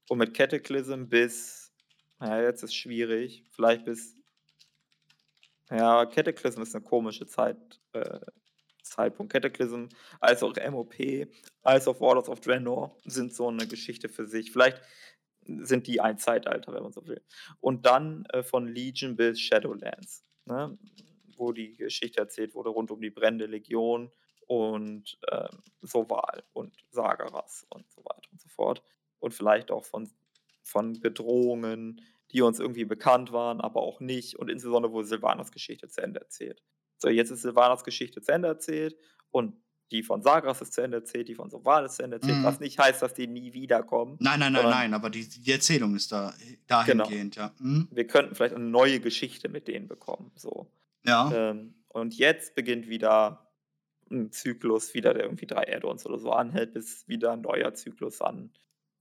Und mit Cataclysm bis, naja, jetzt ist schwierig, vielleicht bis, ja, Cataclysm ist eine komische Zeit, äh, Zeitpunkt. Cataclysm, als auch MOP, als auch Warlords of Draenor sind so eine Geschichte für sich. Vielleicht sind die ein Zeitalter, wenn man so will. Und dann äh, von Legion bis Shadowlands, ne? wo die Geschichte erzählt wurde rund um die brennende Legion und äh, Soval und Sagaras und so weiter und so fort. Und vielleicht auch von, von Bedrohungen, die uns irgendwie bekannt waren, aber auch nicht. Und insbesondere, wo Silvanas Geschichte zu Ende erzählt. So, jetzt ist Silvanas Geschichte zu Ende erzählt und die von Sagras ist zu Ende erzählt, die von Soval ist zu Ende erzählt,
Mhm.
was nicht heißt, dass die nie wiederkommen.
Nein, nein, nein, nein, aber die, die Erzählung ist da
Genau.
dahingehend, ja. Mhm.
Wir könnten vielleicht eine neue Geschichte mit denen bekommen. So.
Ja.
Ähm, und jetzt beginnt wieder ein Zyklus, wieder der irgendwie drei Add-ons oder so anhält, bis wieder ein neuer Zyklus an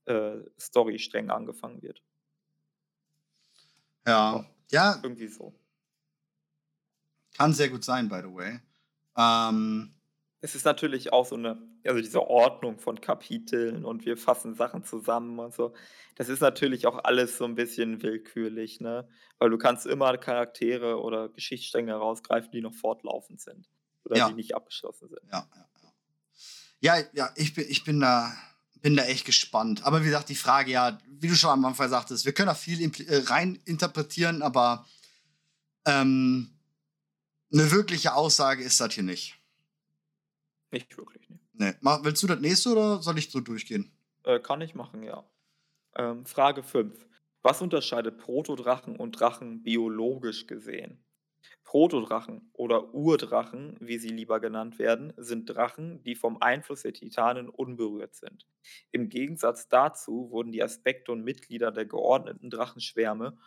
äh, Storysträngen angefangen wird.
Ja. Ja,
Irgendwie so.
kann sehr gut sein, by the way. Ähm,
Es ist natürlich auch so eine, also diese Ordnung von Kapiteln und wir fassen Sachen zusammen und so. Das ist natürlich auch alles so ein bisschen willkürlich, ne? Weil du kannst immer Charaktere oder Geschichtsstränge herausgreifen, die noch fortlaufend sind. Oder
Ja.
die nicht abgeschlossen sind.
ja, ja, ja. Ja, ich bin, ich bin da, bin da echt gespannt. Aber wie gesagt, die Frage, ja, wie du schon am Anfang sagtest, wir können da viel äh, rein interpretieren, aber ähm, eine wirkliche Aussage ist das hier nicht.
Nicht wirklich, ne?
Nee. Mach, willst du das nächste oder soll ich so durchgehen?
Äh, kann ich machen, ja. Ähm, Frage 5. Was unterscheidet Protodrachen und Drachen biologisch gesehen? Protodrachen oder Urdrachen, wie sie lieber genannt werden, sind Drachen, die vom Einfluss der Titanen unberührt sind. Im Gegensatz dazu wurden die Aspekte und Mitglieder der geordneten Drachenschwärme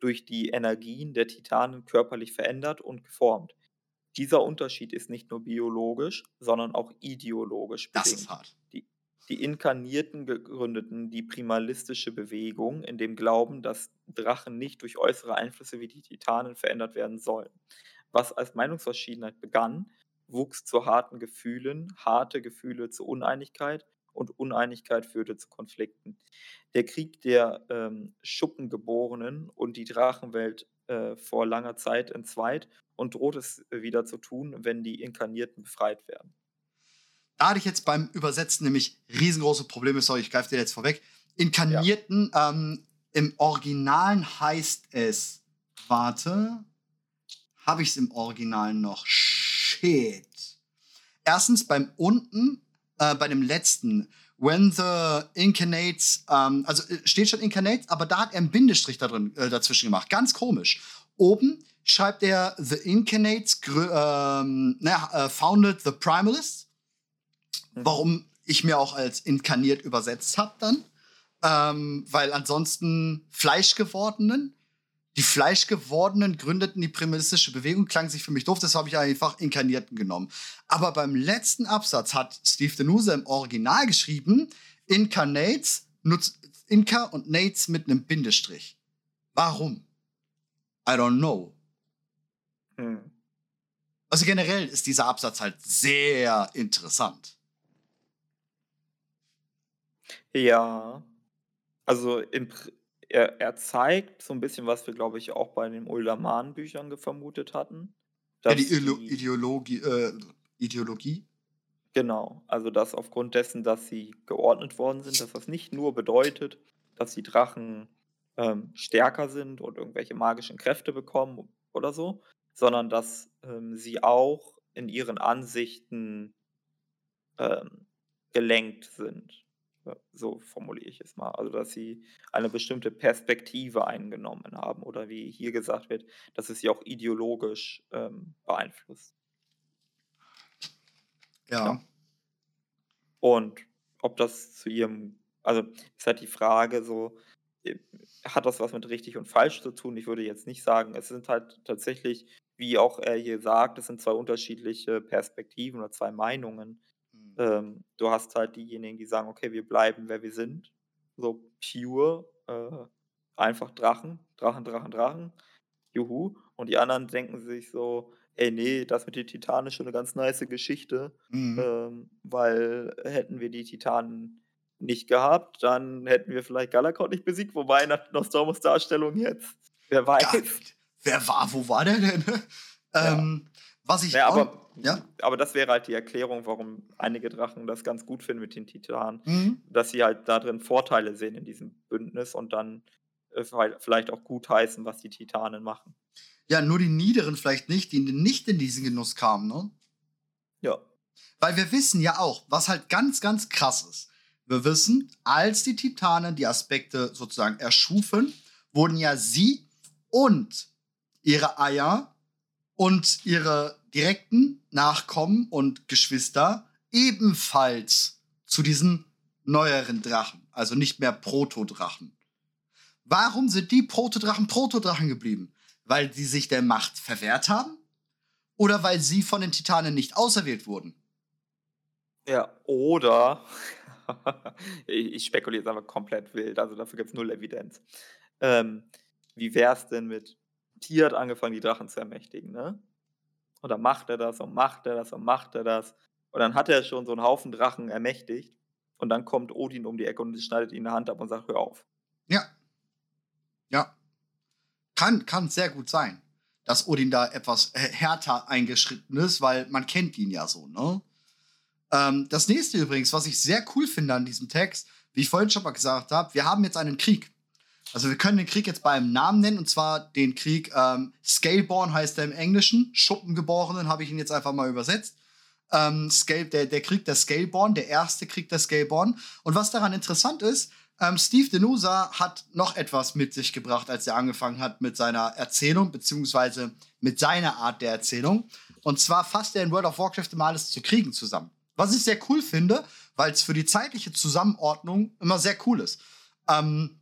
durch die Energien der Titanen körperlich verändert und geformt. Dieser Unterschied ist nicht nur biologisch, sondern auch ideologisch
Das
bedingt.
ist hart.
Die Inkarnierten gegründeten die primalistische Bewegung in dem Glauben, dass Drachen nicht durch äußere Einflüsse wie die Titanen verändert werden sollen. Was als Meinungsverschiedenheit begann, wuchs zu harten Gefühlen, harte Gefühle zu Uneinigkeit und Uneinigkeit führte zu Konflikten. Der Krieg der ähm, Schuppengeborenen und die Drachenwelt äh, vor langer Zeit entzweit und droht es wieder zu tun, wenn die Inkarnierten befreit werden.
Da hatte ich jetzt beim Übersetzen nämlich riesengroße Probleme. Sorry, ich greife dir jetzt vorweg. Inkarnierten, ähm, im Originalen heißt es, warte, habe ich es im Original noch? Shit. Erstens beim unten, äh, bei dem letzten, when the incarnates, ähm, also äh, steht schon incarnates, aber da hat er einen Bindestrich da drin, äh, dazwischen gemacht. Ganz komisch. Oben schreibt er the incarnates ähm, na, äh, founded the primalists warum ich mir auch als inkarniert übersetzt habe dann. Ähm, weil ansonsten Fleischgewordenen, die Fleischgewordenen gründeten die primistische Bewegung, klang sich für mich doof, das habe ich einfach Inkarnierten genommen. Aber beim letzten Absatz hat Steve Denuse im Original geschrieben, Incarnates, nutzt Inka und Nates mit einem Bindestrich. Warum? I don't know.
Hm.
Also generell ist dieser Absatz halt sehr interessant.
Ja, also im, er, er zeigt so ein bisschen, was wir, glaube ich, auch bei den Uldaman-Büchern vermutet hatten.
Ja,
dass
die
die-
Ideologie, äh, Ideologie.
Genau, also dass aufgrund dessen, dass sie geordnet worden sind, dass das nicht nur bedeutet, dass die Drachen ähm, stärker sind und irgendwelche magischen Kräfte bekommen oder so, sondern dass ähm, sie auch in ihren Ansichten ähm, gelenkt sind. Ja, So formuliere ich es mal. Also dass sie eine bestimmte Perspektive eingenommen haben oder wie hier gesagt wird, dass es sie auch ideologisch ähm, beeinflusst.
Ja.
Ja. Und ob das zu ihrem, also ist halt die Frage so, äh, hat das was mit richtig und falsch zu tun? Ich würde jetzt nicht sagen, es sind halt tatsächlich, wie auch er hier sagt, es sind zwei unterschiedliche Perspektiven oder zwei Meinungen.
Hm.
Ähm, du hast halt diejenigen, die sagen, okay, wir bleiben, wer wir sind. So pure, äh, einfach Drachen, Drachen, Drachen, Drachen. Juhu. Und die anderen denken sich so, ey, nee, das mit den Titanen ist schon eine ganz nice Geschichte,
Mhm.
ähm, weil hätten wir die Titanen nicht gehabt, dann hätten wir vielleicht Galakon nicht besiegt, wobei nach Nostormus Darstellung jetzt, wer weiß.
Wer war, wo war der denn?
Ja.
ähm, was ich
Ja, aber,
ja.
aber das wäre halt die Erklärung, warum einige Drachen das ganz gut finden mit den Titanen,
Mhm.
dass sie halt da drin Vorteile sehen in diesem Bündnis und dann äh, vielleicht auch gut heißen, was die Titanen machen.
Ja, nur die Niederen vielleicht nicht, die nicht in diesen Genuss kamen, ne?
Ja.
Weil wir wissen ja auch, was halt ganz, ganz krass ist. Wir wissen, als die Titanen die Aspekte sozusagen erschufen, wurden ja sie und ihre Eier und ihre direkten Nachkommen und Geschwister ebenfalls zu diesen neueren Drachen, also nicht mehr Protodrachen. Warum sind die Protodrachen Protodrachen geblieben? Weil sie sich der Macht verwehrt haben? Oder weil sie von den Titanen nicht auserwählt wurden?
Ja, oder *laughs* ich, spekuliere jetzt einfach komplett wild, also dafür gibt es null Evidenz. Ähm, wie wäre es denn mit Tier hat angefangen, die Drachen zu ermächtigen, ne? Und dann macht er das und macht er das und macht er das. Und dann hat er schon so einen Haufen Drachen ermächtigt. Und dann kommt Odin um die Ecke und schneidet ihm eine Hand ab und sagt, hör auf.
Ja. Ja. Kann, kann sehr gut sein, dass Odin da etwas äh, härter eingeschritten ist, weil man kennt ihn ja so, ne? Ähm, das nächste übrigens, was ich sehr cool finde an diesem Text, wie ich vorhin schon mal gesagt habe, wir haben jetzt einen Krieg. Also wir können den Krieg jetzt beim Namen nennen, und zwar den Krieg ähm, Scaleborn heißt er im Englischen. Schuppengeborenen habe ich ihn jetzt einfach mal übersetzt. Ähm, Scale, der, der Krieg der Scaleborn, der erste Krieg der Scaleborn. Und was daran interessant ist, ähm, Steve Denusa hat noch etwas mit sich gebracht, als er angefangen hat mit seiner Erzählung, beziehungsweise mit seiner Art der Erzählung. Und zwar fasst er in World of Warcraft immer alles zu Kriegen zusammen. Was ich sehr cool finde, weil es für die zeitliche Zusammenordnung immer sehr cool ist. Ähm,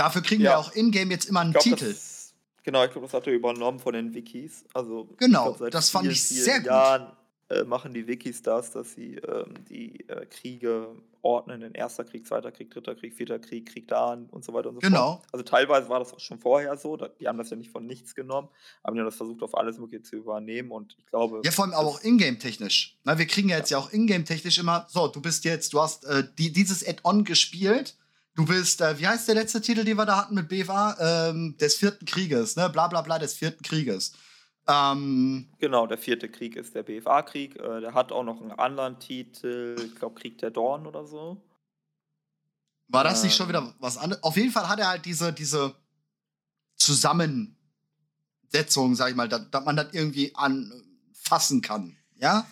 dafür kriegen wir
Ja.
auch in-game jetzt immer einen
glaub,
Titel.
Das, genau, ich glaube, das hat er übernommen von den Wikis. Also,
Genau,
glaub, seit
das fand
vielen,
ich sehr gut.
Jahren äh, machen die Wikis das, dass sie ähm, die äh, Kriege ordnen in erster Krieg, zweiter Krieg, dritter Krieg, vierter Krieg, Krieg da und so weiter und so
Genau.
fort. Also teilweise war das auch schon vorher so, die haben das ja nicht von nichts genommen, haben das versucht, auf alles Mögliche zu übernehmen und ich glaube.
Ja, vor allem aber auch ingame-technisch. Na, wir kriegen ja jetzt ja auch ingame-technisch immer, so, du bist jetzt, du hast äh, die, dieses Add-on gespielt. Du bist, äh, wie heißt der letzte Titel, den wir da hatten mit BWA? Ähm, des vierten Krieges, ne? Bla bla bla des vierten Krieges. Ähm,
Genau, der vierte Krieg ist der BFA-Krieg. Äh, der hat auch noch einen anderen Titel, ich glaube Krieg der Dorn oder so.
war das nicht schon
Ähm.
wieder was anderes? Auf jeden Fall hat er halt diese, diese Zusammensetzung, sag ich mal, dass man das irgendwie anfassen kann. Ja?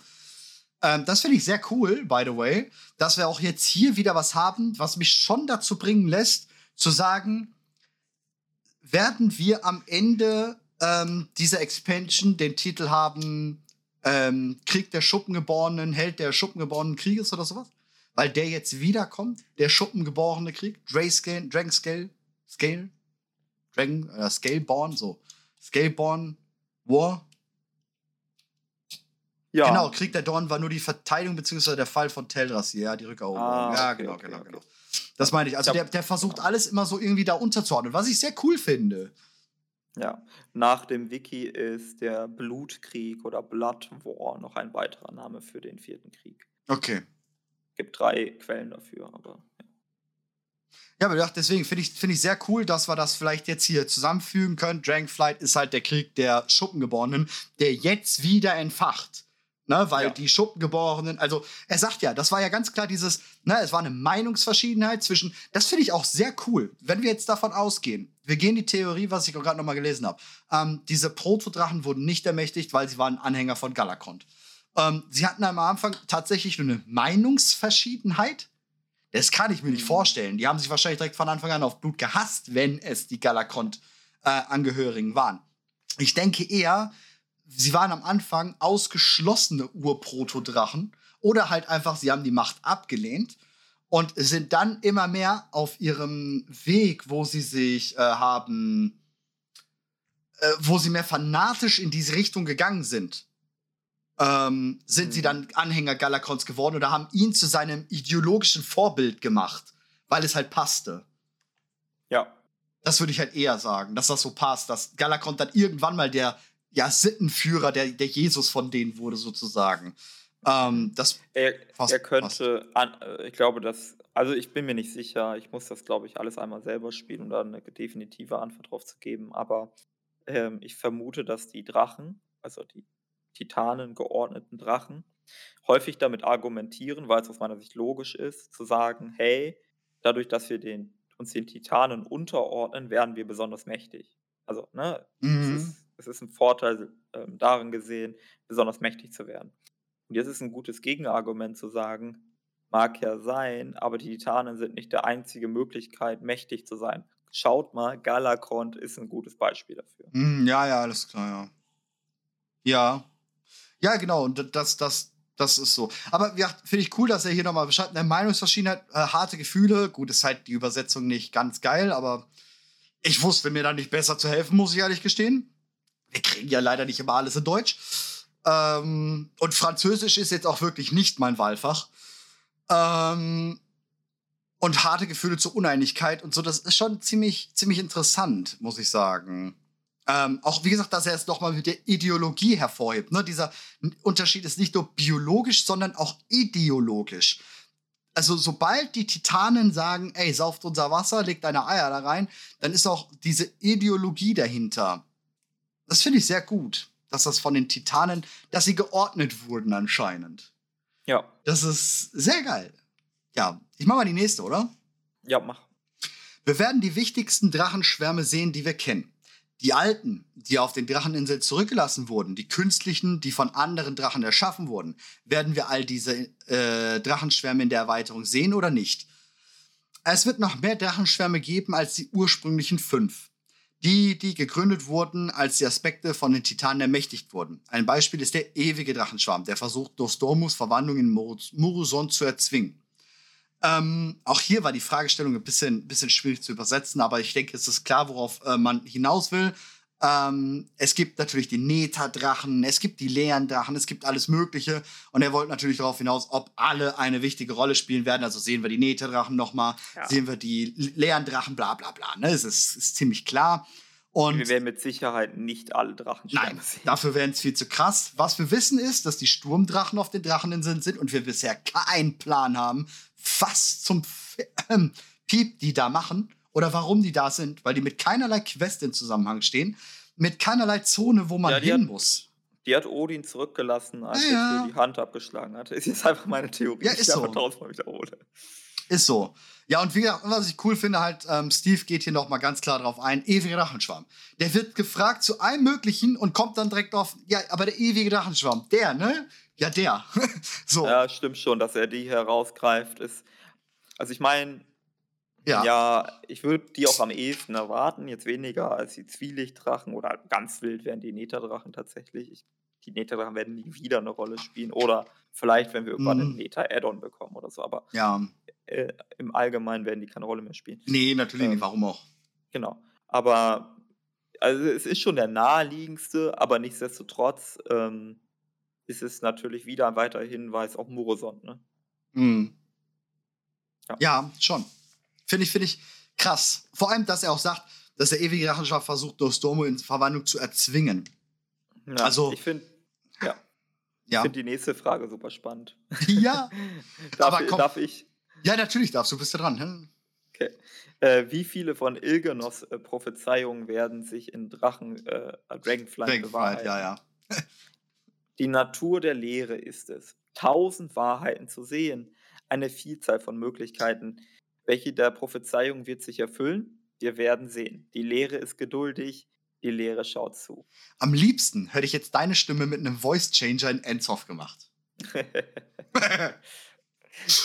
Ähm, das finde ich sehr cool, by the way, dass wir auch jetzt hier wieder was haben, was mich schon dazu bringen lässt, zu sagen, werden wir am Ende ähm, dieser Expansion den Titel haben, ähm, Krieg der Schuppengeborenen, Held der Schuppengeborenen Krieges oder sowas? Weil der jetzt wiederkommt, der Schuppengeborene Krieg, Drayscale, Dragon Scale, Scale, Dragon, äh, Scaleborn, so. Scaleborn War.
Ja,
Genau, Krieg der Dorn war nur die Verteidigung bzw. der Fall von Teldrassil, ja, die Rückeroberung.
Ah,
ja,
okay,
genau,
okay,
genau,
okay.
genau. Das meine ich. Also der, der versucht alles immer so irgendwie da unterzuordnen, was ich sehr cool finde.
Ja, nach dem Wiki ist der Blutkrieg oder Blood War noch ein weiterer Name für den vierten Krieg.
Okay.
Gibt drei Quellen dafür, aber ja.
Ja, aber deswegen finde ich, find ich sehr cool, dass wir das vielleicht jetzt hier zusammenfügen können. Dragonflight ist halt der Krieg der Schuppengeborenen, der jetzt wieder entfacht. Ne, weil
Ja.
die Schuppengeborenen, also er sagt ja, das war ja ganz klar dieses, ne, es war eine Meinungsverschiedenheit zwischen, das finde ich auch sehr cool, wenn wir jetzt davon ausgehen, wir gehen die Theorie, was ich gerade noch mal gelesen habe, ähm, diese Protodrachen wurden nicht ermächtigt, weil sie waren Anhänger von Galakont. Ähm, sie hatten am Anfang tatsächlich nur eine Meinungsverschiedenheit, das kann ich mir nicht
Mhm.
vorstellen. Die haben sich wahrscheinlich direkt von Anfang an auf Blut gehasst, wenn es die Galakont-Angehörigen waren. Ich denke eher, sie waren am Anfang ausgeschlossene Urprotodrachen oder halt einfach, sie haben die Macht abgelehnt und sind dann immer mehr auf ihrem Weg, wo sie sich äh, haben, äh, wo sie mehr fanatisch in diese Richtung gegangen sind. Ähm, sind sie
Mhm.
dann Anhänger Galakons geworden oder haben ihn zu seinem ideologischen Vorbild gemacht, weil es halt passte.
Ja,
Das würde ich halt eher sagen, dass das so passt, dass Galakon dann irgendwann mal der ja, Sittenführer, der, der Jesus von denen wurde, sozusagen. Ähm, das
er, er könnte, an, äh, ich glaube, dass, also ich bin mir nicht sicher, ich muss das, glaube ich, alles einmal selber spielen, um da eine definitive Antwort drauf zu geben, aber ähm, ich vermute, dass die Drachen, also die Titanen geordneten Drachen, häufig damit argumentieren, weil es aus meiner Sicht logisch ist, zu sagen, hey, dadurch, dass wir den, uns den Titanen unterordnen, werden wir besonders mächtig. Also, ne, mhm. ist, es, ist, ein Vorteil ähm, darin gesehen, besonders mächtig zu werden. Und jetzt ist ein gutes Gegenargument zu sagen, mag ja sein, aber die Titanen sind nicht die einzige Möglichkeit, mächtig zu sein. Schaut mal, Galakrond ist ein gutes Beispiel dafür.
Mm, ja, ja, alles klar, ja. Ja. Ja, genau, und das, das, das ist so. Aber ja, finde ich cool, dass er hier nochmal beschreibt, eine Meinungsverschiedenheit, äh, harte Gefühle. Gut, ist halt die Übersetzung nicht ganz geil, aber ich wusste mir da nicht besser zu helfen, muss ich ehrlich gestehen. Wir kriegen ja leider nicht immer alles in Deutsch. Ähm, und Französisch ist jetzt auch wirklich nicht mein Wahlfach. Ähm, und harte Gefühle zur Uneinigkeit und so, das ist schon ziemlich, ziemlich interessant, muss ich sagen. Ähm, auch wie gesagt, dass er es nochmal mit der Ideologie hervorhebt. Ne? Dieser Unterschied ist nicht nur biologisch, sondern auch ideologisch. Also sobald die Titanen sagen, ey, sauft unser Wasser, legt deine Eier da rein, dann ist auch diese Ideologie dahinter. Das finde ich sehr gut dass das von den Titanen, dass sie geordnet wurden anscheinend.
Ja.
Das ist sehr geil. Ja, ich mach mal die nächste, oder?
Ja, mach.
Wir werden die wichtigsten Drachenschwärme sehen, die wir kennen. Die alten, die auf den Dracheninseln zurückgelassen wurden, die künstlichen, die von anderen Drachen erschaffen wurden. Werden wir all diese äh, Drachenschwärme in der Erweiterung sehen oder nicht? Es wird noch mehr Drachenschwärme geben als die ursprünglichen fünf die, die gegründet wurden, als die Aspekte von den Titanen ermächtigt wurden. Ein Beispiel ist der ewige Drachenschwarm, der versucht, Nostormus Verwandlung in Muruson zu erzwingen. Ähm, auch hier war die Fragestellung ein bisschen, bisschen schwierig zu übersetzen, aber ich denke, es ist klar, worauf äh, man hinaus will. Ähm, es gibt natürlich die Neta-Drachen, es gibt die leeren Drachen, es gibt alles Mögliche. Und er wollte natürlich darauf hinaus, ob alle eine wichtige Rolle spielen werden. Also sehen wir die Neta-Drachen nochmal, ja. sehen wir die leeren Drachen, bla bla bla. Ne? Es ist, ist ziemlich klar. Und
wir werden mit Sicherheit nicht alle Drachen
Nein, sehen. dafür wären es viel zu krass. Was wir wissen ist, dass die Sturmdrachen auf den Dracheninseln sind und wir bisher keinen Plan haben, was zum äh, *clears throat* Piep die da machen oder warum die da sind, weil die mit keinerlei Quest in Zusammenhang stehen, mit keinerlei Zone, wo man ja, hin hat, muss.
Die hat Odin zurückgelassen, als ja, er die Hand abgeschlagen hat. *laughs* Ist jetzt einfach meine Theorie.
Ja, ist ich so. tausendmal wiederhole. Ist so. Ja, und wie gesagt, was ich cool finde, halt, ähm, Steve geht hier nochmal ganz klar drauf ein, ewiger Drachenschwarm. Der wird gefragt zu allem Möglichen und kommt dann direkt auf, ja, aber der ewige Drachenschwarm, der, ne? Ja, der. *laughs*
so. Ja, stimmt schon, dass er die herausgreift. Ist, also ich meine, ja. Ja, ich würde die auch am ehesten erwarten, jetzt weniger als die Zwielichtdrachen oder ganz wild wären die Neta-Drachen tatsächlich. Ich, die Neta-Drachen werden nie wieder eine Rolle spielen oder vielleicht, wenn wir irgendwann einen mhm. Neta-Add-on bekommen oder so, aber
ja.
äh, im Allgemeinen werden die keine Rolle mehr spielen.
Nee, natürlich ähm, nicht, warum auch?
Genau, aber also es ist schon der naheliegendste, aber nichtsdestotrotz ähm, ist es natürlich wieder ein weiterer Hinweis auf Murosond, ne?
Mhm. Ja. ja, schon. Finde ich, finde ich krass. Vor allem, dass er auch sagt, dass der ewige Drachenschaft versucht, Nostromo in Verwandlung zu erzwingen.
Ja, also, ich finde, ja. ja. Ich finde die nächste Frage super spannend. *laughs*
Ja. *laughs*
darf, aber komm, darf ich?
Ja, natürlich darfst du, bist du dran. Hm?
Okay. Äh, wie viele von Ilgenos äh, Prophezeiungen werden sich in Drachen, äh, Dragonflight bewahrheiten?
Ja, ja.
die Natur der Lehre ist es, tausend Wahrheiten zu sehen, eine Vielzahl von Möglichkeiten, welche der Prophezeiung wird sich erfüllen? Wir werden sehen. Die Lehre ist geduldig, die Lehre schaut zu.
Am liebsten hätte ich jetzt deine Stimme mit einem Voice Changer in Enzoff gemacht. *laughs*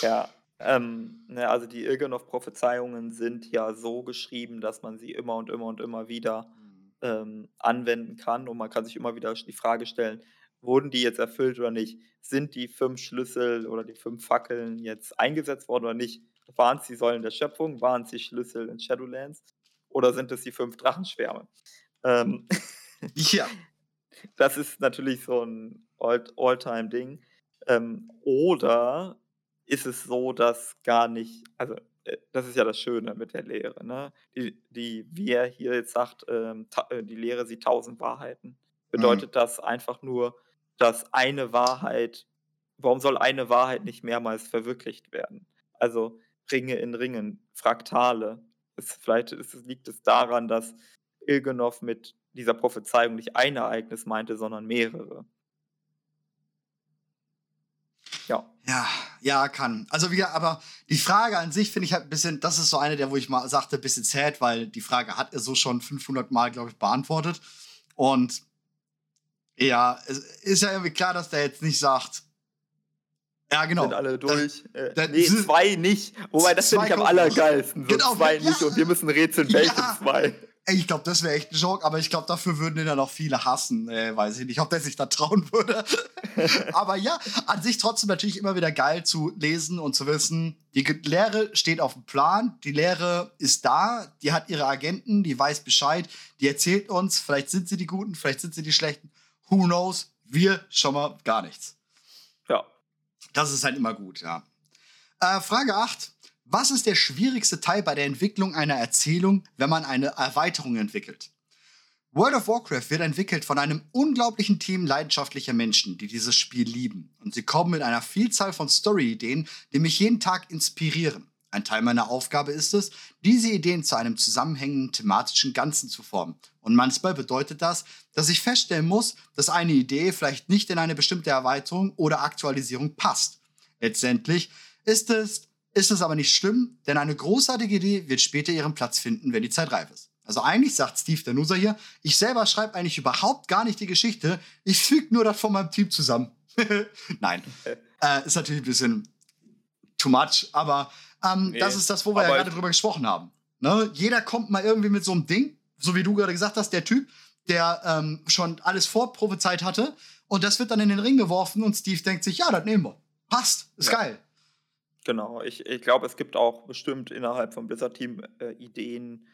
ja, ähm, ne, also die Ilgenov-Prophezeiungen sind ja so geschrieben, dass man sie immer und immer und immer wieder ähm, anwenden kann und man kann sich immer wieder die Frage stellen, wurden die jetzt erfüllt oder nicht? Sind die fünf Schlüssel oder die fünf Fackeln jetzt eingesetzt worden oder nicht? Waren es die Säulen der Schöpfung? Waren es die Schlüssel in Shadowlands? Oder sind es die fünf Drachenschwärme? Ähm, *laughs*
ja.
Das ist natürlich so ein All-Time-Ding. Ähm, oder ist es so, dass gar nicht, also äh, das ist ja das Schöne mit der Lehre, ne? Die, die wie er hier jetzt sagt, ähm, äh, die Lehre sieht tausend Wahrheiten. bedeutet das einfach nur, dass eine Wahrheit warum soll eine Wahrheit nicht mehrmals verwirklicht werden? Also Ringe in Ringen, Fraktale. Es, vielleicht ist, liegt es daran, dass Ilgenov mit dieser Prophezeiung nicht ein Ereignis meinte, sondern mehrere.
Ja. Ja, ja, kann. Also wie aber die Frage an sich finde ich halt ein bisschen, das ist so eine der, wo ich mal sagte, ein bisschen sad, weil die Frage hat er so schon 500 Mal, glaube ich, beantwortet. Und ja, es ist ja irgendwie klar, dass der jetzt nicht sagt, ja, genau.
Sind alle durch. Da, äh, nee, zwei nicht. Wobei, das finde ich am allergeilsten. So genau, zwei ja. nicht und wir müssen rätseln, welche ja. zwei.
Ey, ich glaube, das wäre echt ein Joke, aber ich glaube, dafür würden ihn dann auch viele hassen. Äh, weiß ich nicht, ob der sich da trauen würde. *laughs* aber ja, an sich trotzdem natürlich immer wieder geil zu lesen und zu wissen, die Lehre steht auf dem Plan, die Lehre ist da, die hat ihre Agenten, die weiß Bescheid, die erzählt uns, vielleicht sind sie die Guten, vielleicht sind sie die Schlechten. Who knows? Wir schon mal gar nichts. Das ist halt immer gut, ja. Äh, Frage 8. Was ist der schwierigste Teil bei der Entwicklung einer Erzählung, wenn man eine Erweiterung entwickelt? World of Warcraft wird entwickelt von einem unglaublichen Team leidenschaftlicher Menschen, die dieses Spiel lieben. Und sie kommen mit einer Vielzahl von Story-Ideen, die mich jeden Tag inspirieren. Ein Teil meiner Aufgabe ist es, diese Ideen zu einem zusammenhängenden thematischen Ganzen zu formen. Und manchmal bedeutet das, dass ich feststellen muss, dass eine Idee vielleicht nicht in eine bestimmte Erweiterung oder Aktualisierung passt. Letztendlich ist es ist es aber nicht schlimm, denn eine großartige Idee wird später ihren Platz finden, wenn die Zeit reif ist. Also eigentlich sagt Steve der Nuser hier, ich selber schreibe eigentlich überhaupt gar nicht die Geschichte, ich füge nur das von meinem Team zusammen. *laughs* Nein, äh, ist natürlich ein bisschen too much, aber ähm, nee, das ist das, wo wir ja gerade drüber gesprochen haben. Ne? Jeder kommt mal irgendwie mit so einem Ding, so wie du gerade gesagt hast, der Typ, der ähm, schon alles vorprophezeit hatte und das wird dann in den Ring geworfen und Steve denkt sich, ja, das nehmen wir. Passt, ist ja. geil.
Genau, ich, ich glaube, es gibt auch bestimmt innerhalb vom Blizzard-Team äh, Ideen,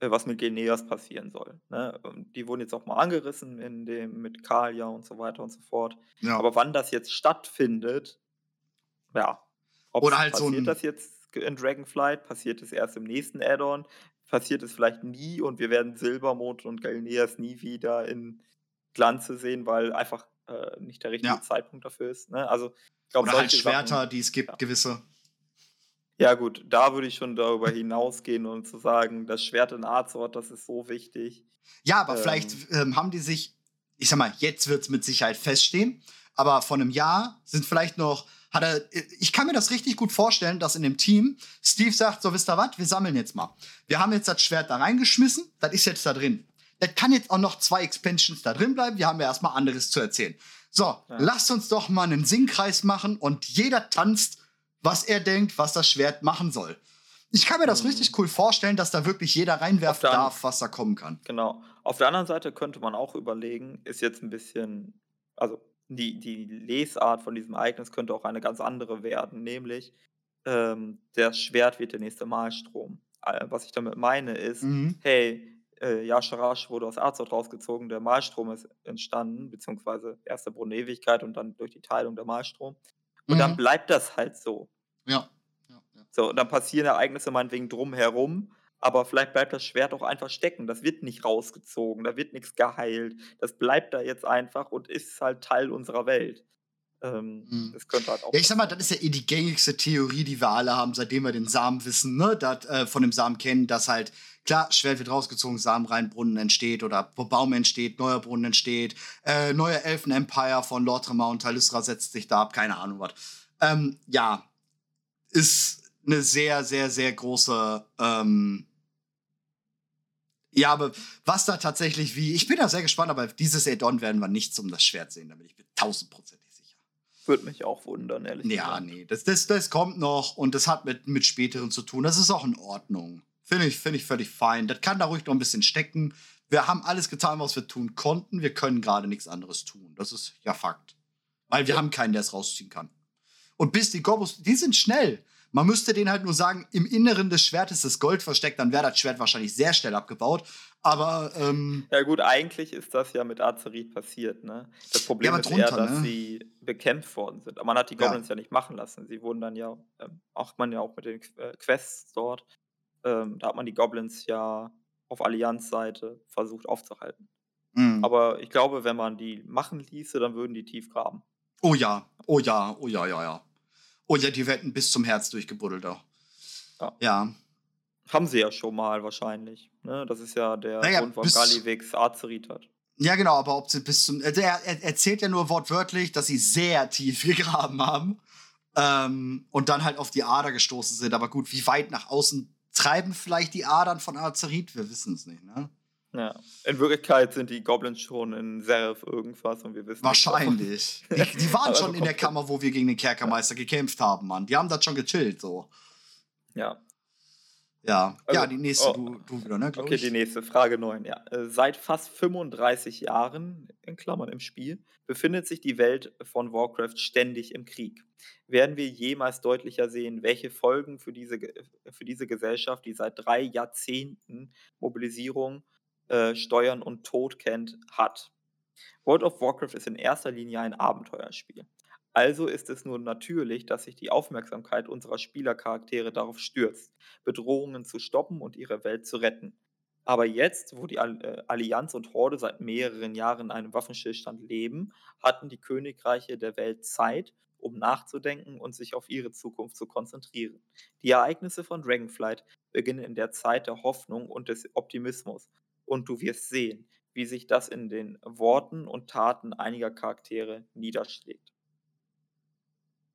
äh, was mit Geneas passieren soll. Ne? die wurden jetzt auch mal angerissen in dem, mit Kalia und so weiter und so fort. Ja. Aber wann das jetzt stattfindet, ja.
Oder halt
passiert
so ein
das jetzt in Dragonflight? Passiert es erst im nächsten Add-on? Passiert es vielleicht nie und wir werden Silbermond und Galneas nie wieder in Glanze sehen, weil einfach äh, nicht der richtige ja. Zeitpunkt dafür ist. Ne? Also
Glaub, Oder halt Schwerter, Sachen, die es gibt, ja. gewisse.
Ja, gut, da würde ich schon darüber hinausgehen und zu sagen, das Schwert in Azeroth, das ist so wichtig.
Ja, aber ähm, vielleicht ähm, haben die sich, ich sag mal, jetzt wird es mit Sicherheit feststehen, aber vor einem Jahr sind vielleicht noch, hat er, ich kann mir das richtig gut vorstellen, dass in dem Team Steve sagt, so wisst ihr was, wir sammeln jetzt mal. Wir haben jetzt das Schwert da reingeschmissen, das ist jetzt da drin. Das kann jetzt auch noch zwei Expansions da drin bleiben, wir haben ja erstmal anderes zu erzählen. So, ja. lasst uns doch mal einen Singkreis machen und jeder tanzt, was er denkt, was das Schwert machen soll. Ich kann mir das mhm. richtig cool vorstellen, dass da wirklich jeder reinwerfen darf, was da kommen kann.
Genau. Auf der anderen Seite könnte man auch überlegen, ist jetzt ein bisschen, also die, die Lesart von diesem Ereignis könnte auch eine ganz andere werden, nämlich ähm, das Schwert wird der nächste Malstrom. Äh, was ich damit meine ist, mhm. hey, äh, Yasharash wurde aus Azoth rausgezogen, der Malstrom ist entstanden, beziehungsweise erst der Brunnen Ewigkeit und dann durch die Teilung der Malstrom. Und mhm. dann bleibt das halt so.
Ja. ja,
ja. So, und dann passieren Ereignisse meinetwegen drumherum, aber vielleicht bleibt das Schwert auch einfach stecken. Das wird nicht rausgezogen, da wird nichts geheilt. Das bleibt da jetzt einfach und ist halt Teil unserer Welt. Ähm, mhm. Das könnte halt auch.
Ja, ich sag mal, das ist ja eh die gängigste Theorie, die wir alle haben, seitdem wir den Samen wissen, ne? Dat, äh, von dem Samen kennen, dass halt Klar, Schwert wird rausgezogen, Samenreinbrunnen entsteht oder Baum entsteht, neuer Brunnen entsteht, äh, neuer Elfen-Empire von Lord Tremont, Talysra setzt sich da ab, keine Ahnung was. Ähm, ja, ist eine sehr, sehr, sehr große. Ähm ja, aber was da tatsächlich wie. Ich bin da sehr gespannt, aber dieses Add-on werden wir nichts um das Schwert sehen, da bin ich mir tausendprozentig sicher.
Würde mich auch wundern, ehrlich
gesagt. Ja, nee, das, das, das kommt noch und das hat mit, mit späteren zu tun. Das ist auch in Ordnung. Finde ich, find ich völlig fein. Das kann da ruhig noch ein bisschen stecken. Wir haben alles getan, was wir tun konnten. Wir können gerade nichts anderes tun. Das ist ja Fakt. Weil wir ja. haben keinen, der es rausziehen kann. Und bis die Gorbos, die sind schnell. Man müsste denen halt nur sagen, im Inneren des Schwertes ist Gold versteckt, dann wäre das Schwert wahrscheinlich sehr schnell abgebaut. Aber. Ähm,
ja, gut, eigentlich ist das ja mit Azerit passiert, ne? Das Problem ja, ist drunter, eher, dass ne? sie bekämpft worden sind. Aber man hat die Goblins ja, ja nicht machen lassen. Sie wurden dann ja, ähm, auch man ja auch mit den äh, Quests dort, ähm, da hat man die Goblins ja auf Allianz-Seite versucht aufzuhalten.
Mhm.
Aber ich glaube, wenn man die machen ließe, dann würden die tief graben.
Oh ja, oh ja, oh ja, ja, ja. Oh ja, die werden bis zum Herz durchgebuddelt auch.
Ja.
Ja.
Haben sie ja schon mal wahrscheinlich. Ne? Das ist ja der
Naja,
Grund, warum Gallivix Azerit hat.
Ja, genau, aber ob sie bis zum. Also er, er erzählt ja nur wortwörtlich, dass sie sehr tief *laughs* gegraben haben. Ähm, und dann halt auf die Ader gestoßen sind. Aber gut, wie weit nach außen treiben vielleicht die Adern von Azerit? Wir wissen es nicht, ne?
Ja. In Wirklichkeit sind die Goblins schon in Serif irgendwas und wir wissen nicht,
Wahrscheinlich. *laughs* Die, die waren schon in der Kammer, wo wir gegen den Kerkermeister gekämpft haben, Mann. Die haben das schon gechillt, so.
Ja.
Ja,
Also,
ja, die nächste,
oh.
du, du wieder, ne?
Okay,
ich.
die nächste Frage 9. Ja. Äh, Seit fast 35 Jahren, in Klammern im Spiel, befindet sich die Welt von Warcraft ständig im Krieg. Werden wir jemals deutlicher sehen, welche Folgen für diese, für diese Gesellschaft, die seit drei Jahrzehnten Mobilisierung, äh, Steuern und Tod kennt, hat? World of Warcraft ist in erster Linie ein Abenteuerspiel. Also ist es nur natürlich, dass sich die Aufmerksamkeit unserer Spielercharaktere darauf stürzt, Bedrohungen zu stoppen und ihre Welt zu retten. Aber jetzt, wo die äh, Allianz und Horde seit mehreren Jahren in einem Waffenstillstand leben, hatten die Königreiche der Welt Zeit, um nachzudenken und sich auf ihre Zukunft zu konzentrieren. Die Ereignisse von Dragonflight beginnen in der Zeit der Hoffnung und des Optimismus. Und du wirst sehen, wie sich das in den Worten und Taten einiger Charaktere niederschlägt.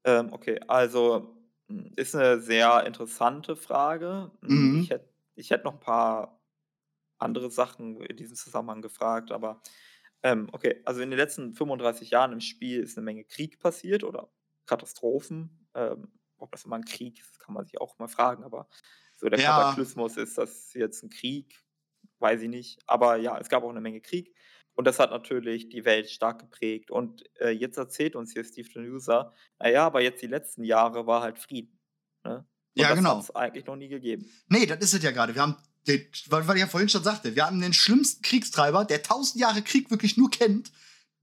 Ähm, okay, also mh, ist eine sehr interessante Frage. Mh,
Mhm.
Ich hätte ich hätt noch ein paar andere Sachen in diesem Zusammenhang gefragt, aber ähm, okay, also in den letzten 35 Jahren im Spiel ist eine Menge Krieg passiert oder Katastrophen. Ähm, ob das immer ein Krieg ist, kann man sich auch mal fragen, aber so der
Ja.
Kataklysmus ist das jetzt ein Krieg, weiß ich nicht. Aber ja, es gab auch eine Menge Krieg und das hat natürlich die Welt stark geprägt. Und äh, jetzt erzählt uns hier Steve Denusa, naja, aber jetzt die letzten Jahre war halt Frieden. Ne? Und
Ja,
das
genau.
hat es eigentlich noch nie gegeben.
Nee, das ist es ja gerade. Wir haben, den, weil, weil ich ja vorhin schon sagte, wir haben den schlimmsten Kriegstreiber, der tausend Jahre Krieg wirklich nur kennt,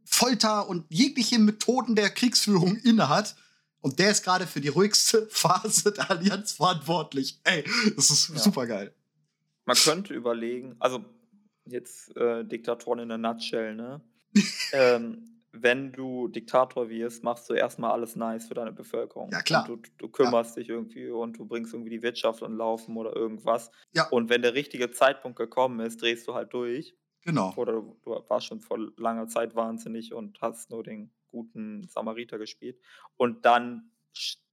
Folter und jegliche Methoden der Kriegsführung *laughs* innehat. Und der ist gerade für die ruhigste *laughs* Phase der Allianz verantwortlich. Ey, das ist
Ja.
super geil.
Man könnte überlegen, also jetzt äh, Diktatoren in der Nutshell, ne? *laughs* ähm, wenn du Diktator wirst, machst du erstmal alles nice für deine Bevölkerung.
Ja, klar.
Und du, du kümmerst dich irgendwie und du bringst irgendwie die Wirtschaft an Laufen oder irgendwas.
Ja.
Und wenn der richtige Zeitpunkt gekommen ist, drehst du halt durch.
Genau.
Oder du, du warst schon vor langer Zeit wahnsinnig und hast nur den guten Samariter gespielt. Und dann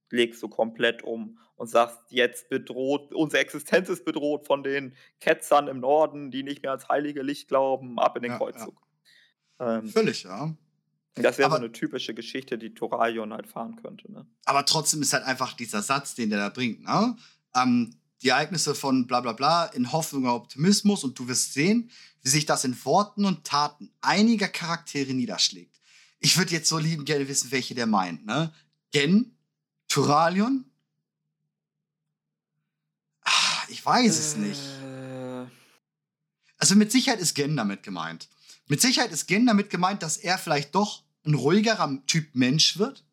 schlägst du komplett um und sagst, jetzt bedroht, unsere Existenz ist bedroht von den Ketzern im Norden, die nicht mehr ans heilige Licht glauben, ab in den
Ja,
Kreuzzug. Ähm,
Völlig, ja.
das wäre so eine typische Geschichte, die Toralion halt fahren könnte. Ne?
Aber trotzdem ist halt einfach dieser Satz, den der da bringt, ne? Ähm, die Ereignisse von bla bla bla in Hoffnung und Optimismus und du wirst sehen, wie sich das in Worten und Taten einiger Charaktere niederschlägt. Ich würde jetzt so lieben gerne wissen, welche der meint, ne? Gen, Turalion? Ah, Ich weiß es nicht.
Äh,
Also mit Sicherheit ist Gen damit gemeint. Mit Sicherheit ist Gen damit gemeint, dass er vielleicht doch ein ruhigerer Typ Mensch wird.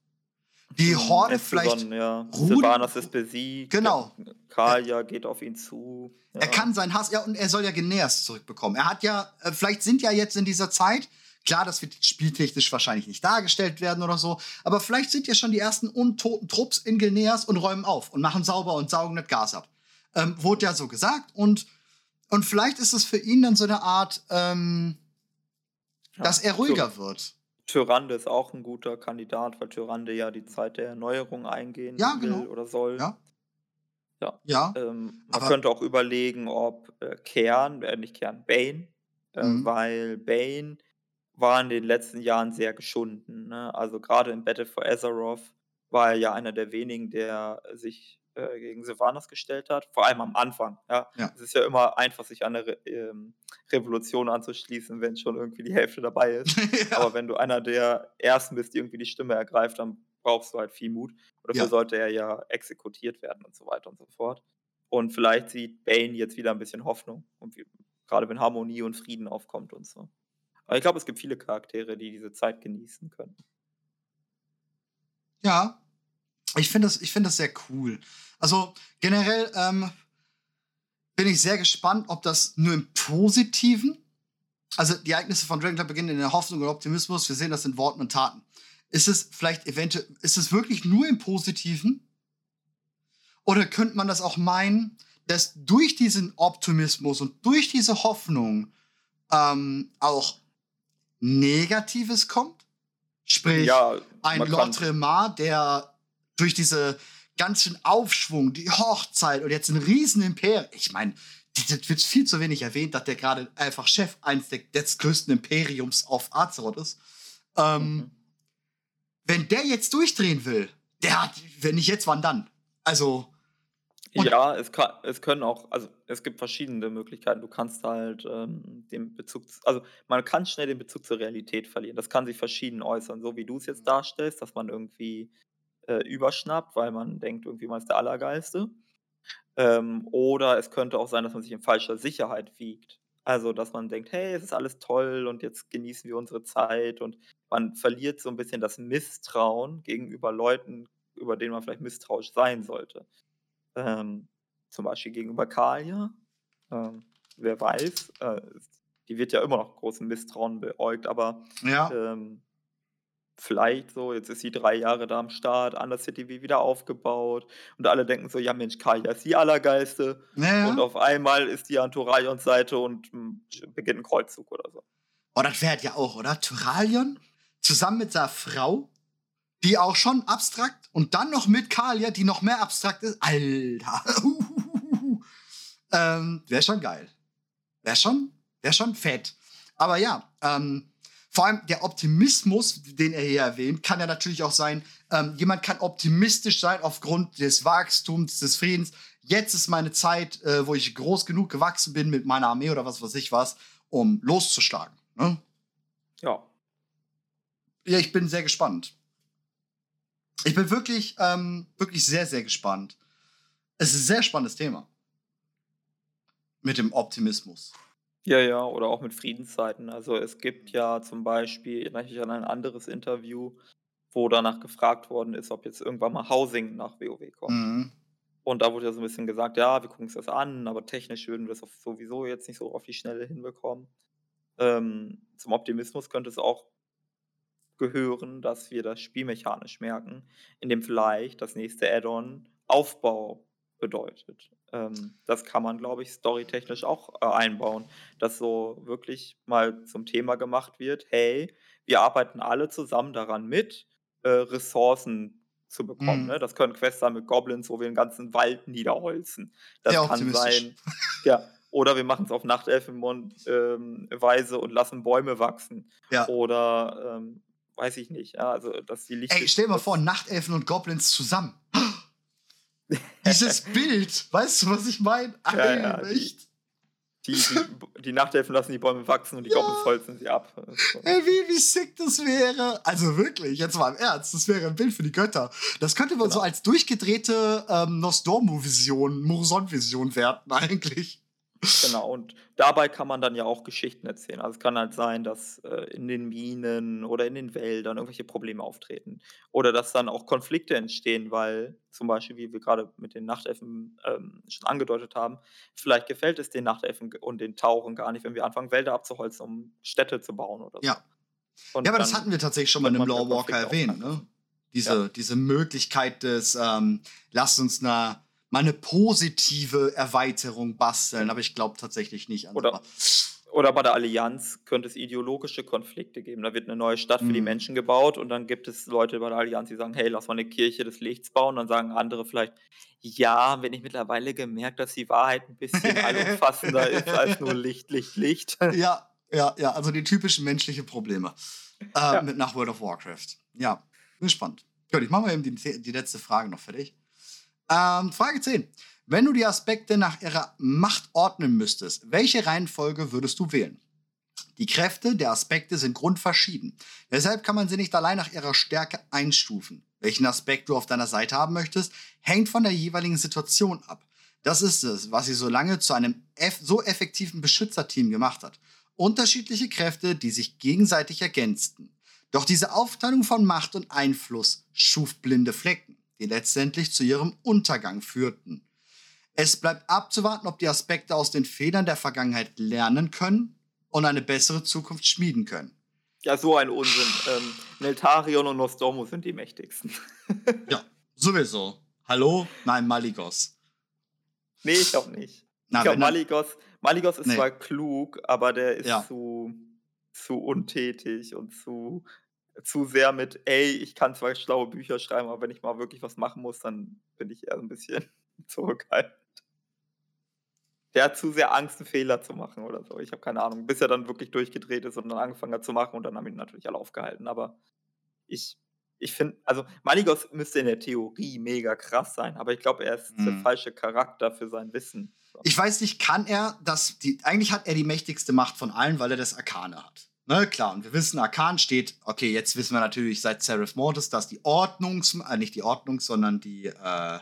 Die
hm,
Horde vielleicht
Ja.
Rud-
Sylvanas ist besiegt.
Genau.
Kalia geht auf ihn zu. Ja.
Er kann seinen Hass, ja, und er soll ja Genäers zurückbekommen. Er hat ja, äh, vielleicht sind ja jetzt in dieser Zeit, klar, das wird spieltechnisch wahrscheinlich nicht dargestellt werden oder so, aber vielleicht sind ja schon die ersten untoten Trupps in Genäers und räumen auf und machen sauber und saugen das Gas ab. Ähm, wurde ja so gesagt und, und vielleicht ist es für ihn dann so eine Art, ähm,
Ja.
dass er ruhiger wird.
Tyrande ist auch ein guter Kandidat, weil Tyrande ja die Zeit der Erneuerung eingehen
Ja,
will
genau.
oder soll.
Ja.
Ja.
Ja,
Ähm, man könnte auch überlegen, ob äh, Kern, äh, nicht Kern, Bane, äh,
Mhm.
weil Bane war in den letzten Jahren sehr geschunden. Ne? Also gerade im Battle for Azeroth war er ja einer der wenigen, der sich äh, gegen Sylvanas gestellt hat, vor allem am Anfang. Ja?
Ja.
Es ist ja immer einfach, sich an eine Re ähm, Revolution anzuschließen, wenn schon irgendwie die Hälfte dabei ist. *laughs*
ja.
Aber wenn du einer der Ersten bist, die irgendwie die Stimme ergreift, dann brauchst du halt viel Mut. Und dafür
Ja.
sollte er ja exekutiert werden und so weiter und so fort. Und vielleicht sieht Bane jetzt wieder ein bisschen Hoffnung. Und wie, gerade wenn Harmonie und Frieden aufkommt und so. Aber ich glaube, es gibt viele Charaktere, die diese Zeit genießen können.
Ja, ich finde das, find das sehr cool. Also generell ähm, bin ich sehr gespannt, ob das nur im Positiven also die Ereignisse von Dragon Club beginnen in der Hoffnung und Optimismus. Wir sehen das in Worten und Taten. Ist es vielleicht eventuell, ist es wirklich nur im Positiven? Oder könnte man das auch meinen, dass durch diesen Optimismus und durch diese Hoffnung ähm, auch Negatives kommt? Sprich,
Ja,
ein
kann-
Lotremar, der durch diese ganzen Aufschwung, die Hochzeit und jetzt ein Riesenimperium, ich meine, das wird viel zu wenig erwähnt, dass der gerade einfach Chef eines der, des größten Imperiums auf Azeroth ist. Ähm,
Mhm.
Wenn der jetzt durchdrehen will, der hat, wenn nicht jetzt, wann dann? Also,
Ja, es, kann, es können auch, also es gibt verschiedene Möglichkeiten. Du kannst halt ähm, den Bezug, also man kann schnell den Bezug zur Realität verlieren. Das kann sich verschieden äußern, so wie du es jetzt darstellst, dass man irgendwie äh, überschnappt, weil man denkt, irgendwie man ist der Allergeilste. Ähm, oder es könnte auch sein, dass man sich in falscher Sicherheit wiegt. Also, dass man denkt, hey, es ist alles toll und jetzt genießen wir unsere Zeit und man verliert so ein bisschen das Misstrauen gegenüber Leuten, über denen man vielleicht misstrauisch sein sollte. Ähm, zum Beispiel gegenüber Kalia. Ähm, wer weiß, äh, die wird ja immer noch großem Misstrauen beäugt, aber
ja.
ähm, vielleicht so, jetzt ist sie drei Jahre da am Start, Undercity wie wieder aufgebaut und alle denken so, ja Mensch, Kalia ist die Allergeiste
ja.
und auf einmal ist die an Toraions Seite und mm, beginnt ein Kreuzzug oder so.
Oh, das wäre ja auch, oder? Turalion zusammen mit seiner Frau, die auch schon abstrakt und dann noch mit Kalia, die noch mehr abstrakt ist. Alter. *laughs* ähm, wäre schon geil. Wäre schon, wär schon fett. Aber ja, ähm, vor allem der Optimismus, den er hier erwähnt, kann ja natürlich auch sein, ähm, jemand kann optimistisch sein aufgrund des Wachstums, des Friedens. Jetzt ist meine Zeit, äh, wo ich groß genug gewachsen bin mit meiner Armee oder was weiß ich was, um loszuschlagen. Ne?
Ja,
Ja, ich bin sehr gespannt. Ich bin wirklich, ähm, wirklich sehr, sehr gespannt. Es ist ein sehr spannendes Thema. Mit dem Optimismus.
Ja, ja, oder auch mit Friedenszeiten. Also es gibt ja zum Beispiel, ich erinnere mich an ein anderes Interview, wo danach gefragt worden ist, ob jetzt irgendwann mal Housing nach WoW kommt.
Mhm.
Und da wurde ja so ein bisschen gesagt, ja, wir gucken uns das an, aber technisch würden wir das auf- sowieso jetzt nicht so auf die Schnelle hinbekommen. Ähm, zum Optimismus könnte es auch gehören, dass wir das spielmechanisch merken, indem vielleicht das nächste Add-on Aufbau bedeutet. Ähm, das kann man, glaube ich, storytechnisch auch äh, einbauen, dass so wirklich mal zum Thema gemacht wird, hey, wir arbeiten alle zusammen daran mit, äh, Ressourcen zu bekommen.
Mhm.
Ne? Das können Quests sein mit Goblins, wo wir den ganzen Wald niederholzen. Das
Sehr
kann sein, ja, oder wir machen es auf Nachtelfenweise und lassen Bäume wachsen.
Ja.
Oder ähm, weiß ich nicht. Ja, also dass die Licht.
Ey, stell dir mal vor, Nachtelfen und Goblins zusammen. *gasps* Dieses *laughs* Bild, weißt du, was ich meine?
Ja, ja, die-
echt?
Die, die, die Nachtelfen lassen die Bäume wachsen und die
Ja.
Goblins holzen sie ab. So. *laughs*
Ey, wie, wie sick das wäre. Also wirklich, jetzt mal im Ernst, das wäre ein Bild für die Götter. Das könnte man
Genau.
so als durchgedrehte ähm, Nostormu-Vision, Murson-Vision werten *laughs* eigentlich.
Genau, und dabei kann man dann ja auch Geschichten erzählen. Also es kann halt sein, dass äh, in den Minen oder in den Wäldern irgendwelche Probleme auftreten. Oder dass dann auch Konflikte entstehen, weil zum Beispiel, wie wir gerade mit den Nachtelfen ähm, schon angedeutet haben, vielleicht gefällt es den Nachtelfen und den Tauchen gar nicht, wenn wir anfangen, Wälder abzuholzen, um Städte zu bauen oder so.
Ja.
Und
Ja, aber das hatten wir tatsächlich schon mal in
man
Law Walker erwähnt. Ne? Diese, diese Möglichkeit des, ähm, lasst uns eine, mal eine positive Erweiterung basteln, aber ich glaube tatsächlich nicht an
Oder-. Oder bei der Allianz könnte es ideologische Konflikte geben. Da wird eine neue Stadt für die
Mhm.
Menschen gebaut und dann gibt es Leute bei der Allianz, die sagen, hey, lass mal eine Kirche des Lichts bauen. Dann sagen andere vielleicht, ja, wenn ich mittlerweile gemerkt, dass die Wahrheit ein bisschen *laughs* allumfassender ist als nur Licht, Licht, Licht.
Ja, ja, ja, also die typischen menschlichen Probleme äh,
Ja.
mit nach World of Warcraft. Ja, bin gespannt. Gut, ich mache mal eben die, die letzte Frage noch fertig. Ähm, Frage 10. Wenn du die Aspekte nach ihrer Macht ordnen müsstest, welche Reihenfolge würdest du wählen? Die Kräfte der Aspekte sind grundverschieden. Deshalb kann man sie nicht allein nach ihrer Stärke einstufen. Welchen Aspekt du auf deiner Seite haben möchtest, hängt von der jeweiligen Situation ab. Das ist es, was sie so lange zu einem so effektiven Beschützerteam gemacht hat. Unterschiedliche Kräfte, die sich gegenseitig ergänzten. Doch diese Aufteilung von Macht und Einfluss schuf blinde Flecken, die letztendlich zu ihrem Untergang führten. Es bleibt abzuwarten, ob die Aspekte aus den Fehlern der Vergangenheit lernen können und eine bessere Zukunft schmieden können.
Ja, so ein Unsinn. Ähm, Neltarion und Nostormo sind die mächtigsten. *laughs*
ja, sowieso. Hallo? Nein, Maligos.
Nee, ich glaube nicht. Na, ich glaube, Maligos, Maligos ist nee. zwar klug, aber der ist ja. zu, zu untätig und zu, zu sehr mit, ey, ich kann zwar schlaue Bücher schreiben, aber wenn ich mal wirklich was machen muss, dann bin ich eher ein bisschen *laughs* zurückhaltend. Der hat zu sehr Angst, einen Fehler zu machen oder so. Ich habe keine Ahnung, bis er dann wirklich durchgedreht ist und dann angefangen hat zu machen und dann haben ihn natürlich alle aufgehalten. Aber ich, ich finde, also Maligos müsste in der Theorie mega krass sein, aber ich glaube, er ist mhm. der falsche Charakter für sein Wissen.
So. Ich weiß nicht, kann er das, die, eigentlich hat er die mächtigste Macht von allen, weil er das Arkane hat. Ne, klar, und wir wissen, Arkan steht, okay, jetzt wissen wir natürlich seit Seraph Mortis, dass die Ordnungs, äh, nicht die Ordnung, sondern die, äh,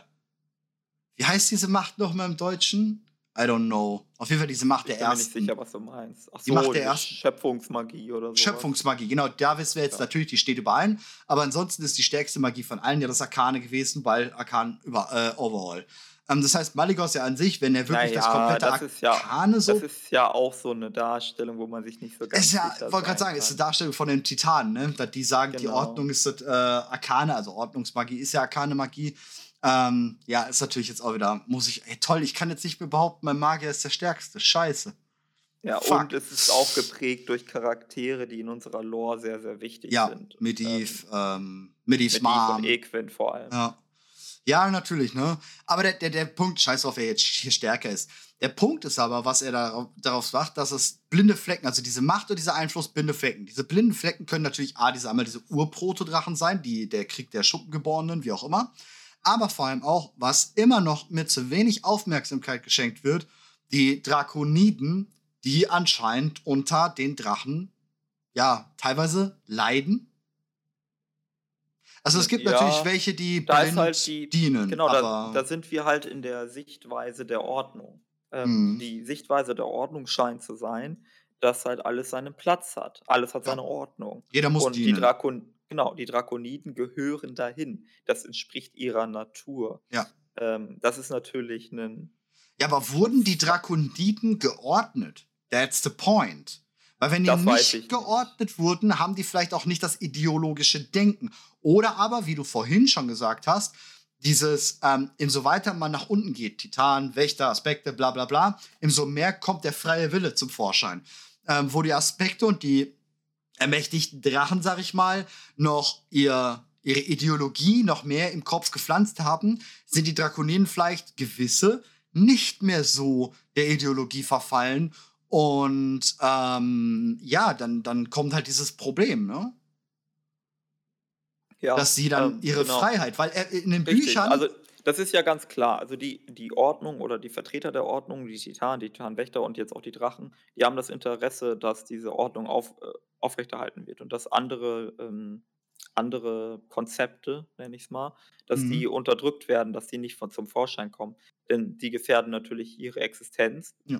wie heißt diese Macht nochmal im Deutschen? I don't know. Auf jeden Fall diese Macht ich der ersten. Ich bin
mir nicht sicher, was du meinst.
Ach so, die Macht der ersten.
Schöpfungsmagie oder so.
Schöpfungsmagie, genau. Da wissen wir jetzt ja. natürlich, die steht über allen. Aber ansonsten ist die stärkste Magie von allen ja das Arkane gewesen, weil Arkan über äh, Overall. Ähm, das heißt, Maligos ja an sich, wenn er wirklich naja, das komplette das
Arkane
ja,
so. Das ist ja auch so eine Darstellung, wo man sich nicht so ganz.
Ist ja, wollte gerade sagen, kann. ist eine Darstellung von den Titanen, ne? Die sagen, genau. die Ordnung ist das äh, Arkane, also Ordnungsmagie ist ja Arkane-Magie. Ähm, ja, ist natürlich jetzt auch wieder, muss ich, ey, toll, ich kann jetzt nicht mehr behaupten, mein Magier ist der Stärkste. Scheiße.
Ja, Fuck. und es ist auch geprägt durch Charaktere, die in unserer Lore sehr, sehr wichtig
ja,
sind.
Medivh, ähm, ähm, Medivhs Mom.
und Equin vor allem.
Ja. Ja, natürlich, ne? Aber der, der, der Punkt, scheiß auf, wer jetzt hier stärker ist. Der Punkt ist aber, was er darauf, darauf macht, dass es blinde Flecken, also diese Macht und dieser Einfluss blinde Flecken. Diese blinden Flecken können natürlich A, diese einmal diese Urprotodrachen sein, die, der Krieg der Schuppengeborenen, wie auch immer aber vor allem auch, was immer noch mit zu wenig Aufmerksamkeit geschenkt wird, die Drakoniden, die anscheinend unter den Drachen ja teilweise leiden. Also es gibt ja, natürlich welche, die
da blind halt die,
dienen.
Genau, da, da, sind wir halt in der Sichtweise der Ordnung. Ähm, mhm. Die Sichtweise der Ordnung scheint zu sein, dass halt alles seinen Platz hat. Alles hat ja. seine Ordnung.
Jeder muss
Und
dienen.
Die Drakon Genau, die Drakoniden gehören dahin. Das entspricht ihrer Natur.
Ja.
Ähm, das ist natürlich ein.
Ja, aber wurden die Drakoniden geordnet? That's the point. Weil wenn die nicht geordnet wurden, haben die vielleicht auch nicht das ideologische Denken. Oder aber, wie du vorhin schon gesagt hast, dieses, ähm, umso weiter man nach unten geht, Titan, Wächter, Aspekte, bla bla bla, umso mehr kommt der freie Wille zum Vorschein. Ähm, wo die Aspekte und die ermächtigten Drachen, sag ich mal, noch ihr, ihre Ideologie noch mehr im Kopf gepflanzt haben, sind die Drakoniden vielleicht gewisse nicht mehr so der Ideologie verfallen. Und ähm, ja, dann, dann kommt halt dieses Problem, ne? Ja, dass sie dann ähm, ihre genau. Freiheit, weil er in den Richtig. Büchern.
Also das ist ja ganz klar. Also die, die Ordnung oder die Vertreter der Ordnung, die Titanen, die Titanwächter und jetzt auch die Drachen, die haben das Interesse, dass diese Ordnung auf, äh, aufrechterhalten wird und dass andere, ähm, andere Konzepte, nenne ich es mal, dass mhm. die unterdrückt werden, dass die nicht von zum Vorschein kommen. Denn die gefährden natürlich ihre Existenz,
ja.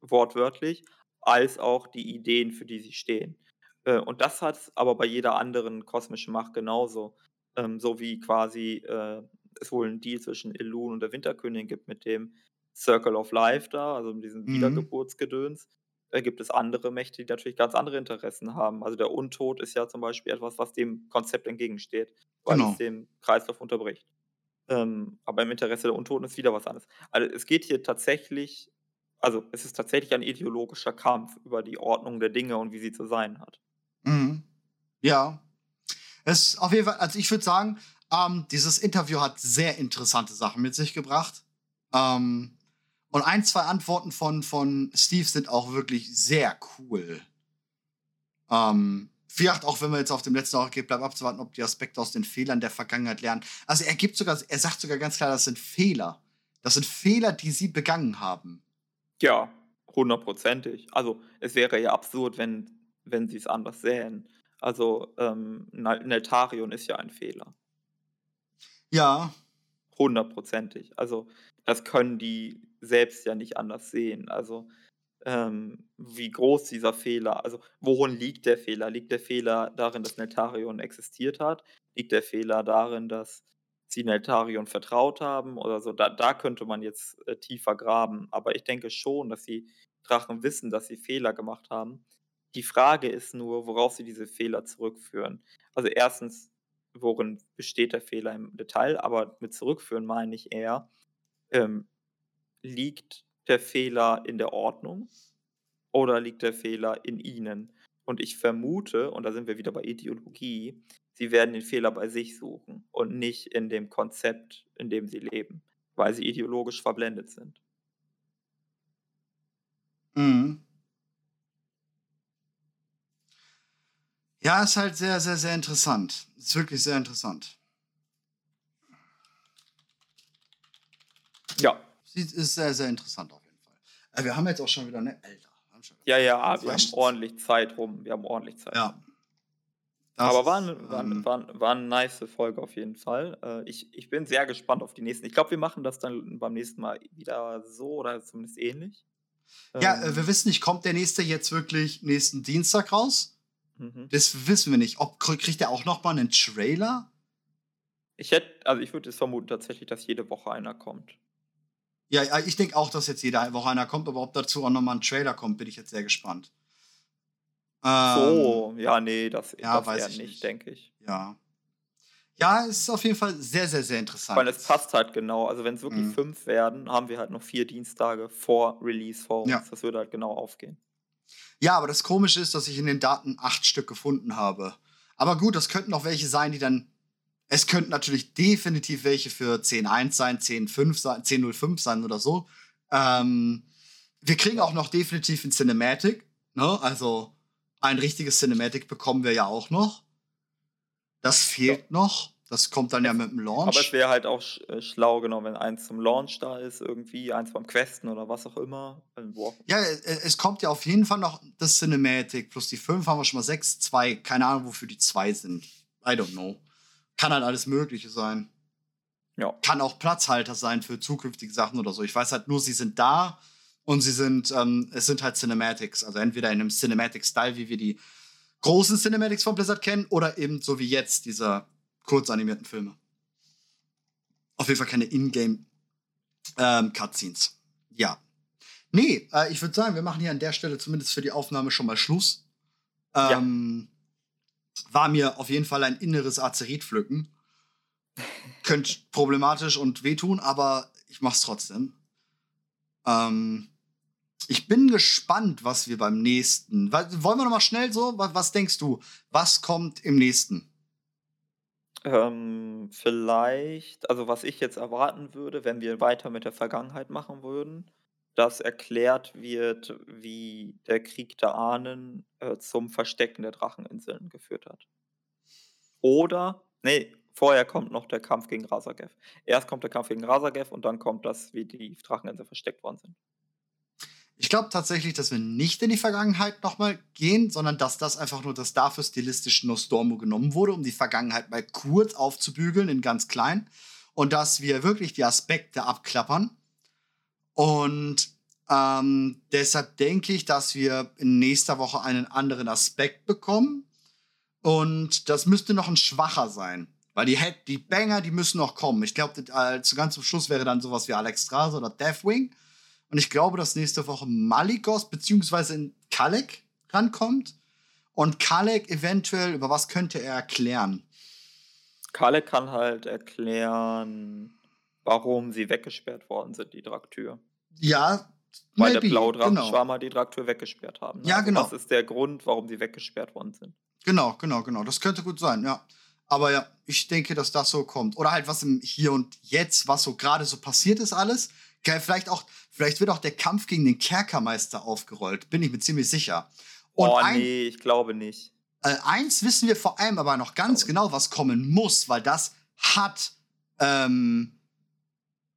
Wortwörtlich, als auch die Ideen, für die sie stehen. Äh, und das hat es aber bei jeder anderen kosmischen Macht genauso. Ähm, so wie quasi äh, es wohl einen Deal zwischen Elun und der Winterkönigin gibt mit dem Circle of Life da, also mit diesem mhm. Wiedergeburtsgedöns. Da gibt es andere Mächte, die natürlich ganz andere Interessen haben. Also der Untod ist ja zum Beispiel etwas, was dem Konzept entgegensteht, weil genau. es den Kreislauf unterbricht. Ähm, aber im Interesse der Untoten ist wieder was anderes. Also es geht hier tatsächlich, also es ist tatsächlich ein ideologischer Kampf über die Ordnung der Dinge und wie sie zu sein hat.
Mhm. Ja. Es auf jeden Fall, also ich würde sagen, ähm, dieses Interview hat sehr interessante Sachen mit sich gebracht. Ähm, und ein, zwei Antworten von, von Steve sind auch wirklich sehr cool. Ähm, vielleicht auch, wenn wir jetzt auf dem letzten Ort geht, bleibt abzuwarten, ob die Aspekte aus den Fehlern der Vergangenheit lernen. Also er gibt sogar, er sagt sogar ganz klar, das sind Fehler. Das sind Fehler, die sie begangen haben.
Ja, hundertprozentig. Also es wäre ja absurd, wenn, wenn sie es anders sähen. Also ähm, Neltarion ist ja ein Fehler.
Ja.
Hundertprozentig. Also, das können die selbst ja nicht anders sehen. Also, ähm, wie groß dieser Fehler, also worin liegt der Fehler? Liegt der Fehler darin, dass Neltarion existiert hat? Liegt der Fehler darin, dass sie Neltarion vertraut haben oder so? Da, da könnte man jetzt äh, tiefer graben. Aber ich denke schon, dass sie Drachen wissen, dass sie Fehler gemacht haben. Die Frage ist nur, worauf sie diese Fehler zurückführen. Also erstens, worin besteht der Fehler im Detail, aber mit zurückführen meine ich eher, ähm, liegt der Fehler in der Ordnung oder liegt der Fehler in ihnen? Und ich vermute, und da sind wir wieder bei Ideologie, sie werden den Fehler bei sich suchen und nicht in dem Konzept, in dem sie leben, weil sie ideologisch verblendet sind.
Mhm. Ja, ist halt sehr, sehr, sehr interessant. Ist wirklich sehr interessant.
Ja.
Sieht, ist sehr, sehr interessant auf jeden Fall. Äh, wir haben jetzt auch schon wieder eine. Alter.
Ja, ja, wir haben ordentlich Zeit rum. Wir haben ordentlich Zeit.
Ja. Das
Aber war, eine, war,
ähm,
war, war eine nice Folge auf jeden Fall. Äh, ich, ich bin sehr gespannt auf die nächsten. Ich glaube, wir machen das dann beim nächsten Mal wieder so oder zumindest ähnlich.
Ja, äh,
Ähm,
wir wissen nicht, kommt der nächste jetzt wirklich nächsten Dienstag raus?
mhm.
Das wissen wir nicht. Ob krie- kriegt er auch noch mal einen Trailer?
Ich hätte, also ich würde es vermuten tatsächlich, dass jede Woche einer kommt.
Ja, ja, ich denke auch, dass jetzt jede Woche einer kommt, aber ob dazu auch noch mal ein Trailer kommt, bin ich jetzt sehr gespannt. Ähm,
So, ja, nee, das,
ja,
das
weiß
eher
ich
nicht,
nicht.
denke ich.
Ja. Ja, es ist auf jeden Fall sehr, sehr, sehr interessant.
Weil es passt halt genau. Also wenn es wirklich
Mhm.
fünf werden, haben wir halt noch vier Dienstage vor Release vor uns.
Ja.
Das würde halt genau aufgehen.
Ja, aber das Komische ist, dass ich in den Daten acht Stück gefunden habe. Aber gut, das könnten auch welche sein, die dann. Es könnten natürlich definitiv welche für 10.1 sein, 10.5 sein, 10.05 sein oder so. Ähm, wir kriegen auch noch definitiv ein Cinematic. Ne? Also ein richtiges Cinematic bekommen wir ja auch noch. Das fehlt noch. Das kommt dann ja mit dem Launch.
Aber es wäre halt auch äh, schlau, genau, wenn eins zum Launch da ist, irgendwie, eins beim Questen oder was auch immer. Also, wo auch-
Ja, es, es kommt ja auf jeden Fall noch das Cinematic. Plus die 5 haben wir schon mal 6, 2. Keine Ahnung, wofür die 2 sind. I don't know. Kann halt alles Mögliche sein.
Ja.
Kann auch Platzhalter sein für zukünftige Sachen oder so. Ich weiß halt nur, sie sind da und sie sind, ähm, es sind halt Cinematics. Also entweder in einem Cinematic-Style, wie wir die großen Cinematics von Blizzard kennen, oder eben so wie jetzt diese kurzanimierten Filme. Auf jeden Fall keine Ingame ähm, Cutscenes. Ja. Nee, äh, ich würde sagen, wir machen hier an der Stelle zumindest für die Aufnahme schon mal Schluss.
Ja.
Ähm, War mir auf jeden Fall ein inneres Azerit pflücken. Könnte problematisch und wehtun, aber ich mach's trotzdem. Ähm, ich bin gespannt, was wir beim nächsten. Wollen wir noch mal schnell so? Was, denkst du? Was kommt im nächsten?
Ähm, vielleicht, also was ich jetzt erwarten würde, wenn wir weiter mit der Vergangenheit machen würden, dass erklärt wird, wie der Krieg der Ahnen äh, zum Verstecken der Dracheninseln geführt hat. Oder, nee, vorher kommt noch der Kampf gegen Razagev. Erst kommt der Kampf gegen Razagev und dann kommt das, wie die Dracheninseln versteckt worden sind.
Ich glaube tatsächlich, dass wir nicht in die Vergangenheit nochmal gehen, sondern dass das einfach nur das dafür stilistisch Nostormo genommen wurde, um die Vergangenheit mal kurz aufzubügeln in ganz klein. Und dass wir wirklich die Aspekte abklappern. Und ähm, deshalb denke ich, dass wir in nächster Woche einen anderen Aspekt bekommen. Und das müsste noch ein schwacher sein. Weil die, die Banger, die müssen noch kommen. Ich glaube, äh, zu ganz zum Schluss wäre dann sowas wie Alex Strase oder Deathwing. Und ich glaube, dass nächste Woche Malikos beziehungsweise in Kalek rankommt. Und Kalek eventuell, über was könnte er erklären?
Kalle kann halt erklären, warum sie weggesperrt worden sind, die Draktür.
Ja,
Weil
maybe,
der Blaudrachenschwarm
genau.
die Draktür weggesperrt haben. ne?
Ja, genau.
Das ist der Grund, warum sie weggesperrt worden sind.
Genau, genau, genau. Das könnte gut sein, ja. Aber ja, ich denke, dass das so kommt. Oder halt was im Hier und Jetzt, was so gerade so passiert ist, alles. Vielleicht auch, vielleicht wird auch der Kampf gegen den Kerkermeister aufgerollt. Bin ich mir ziemlich sicher. Und
oh
ein,
nee, ich glaube nicht.
Äh, eins wissen wir vor allem aber noch ganz genau, was kommen muss, weil das hat ähm,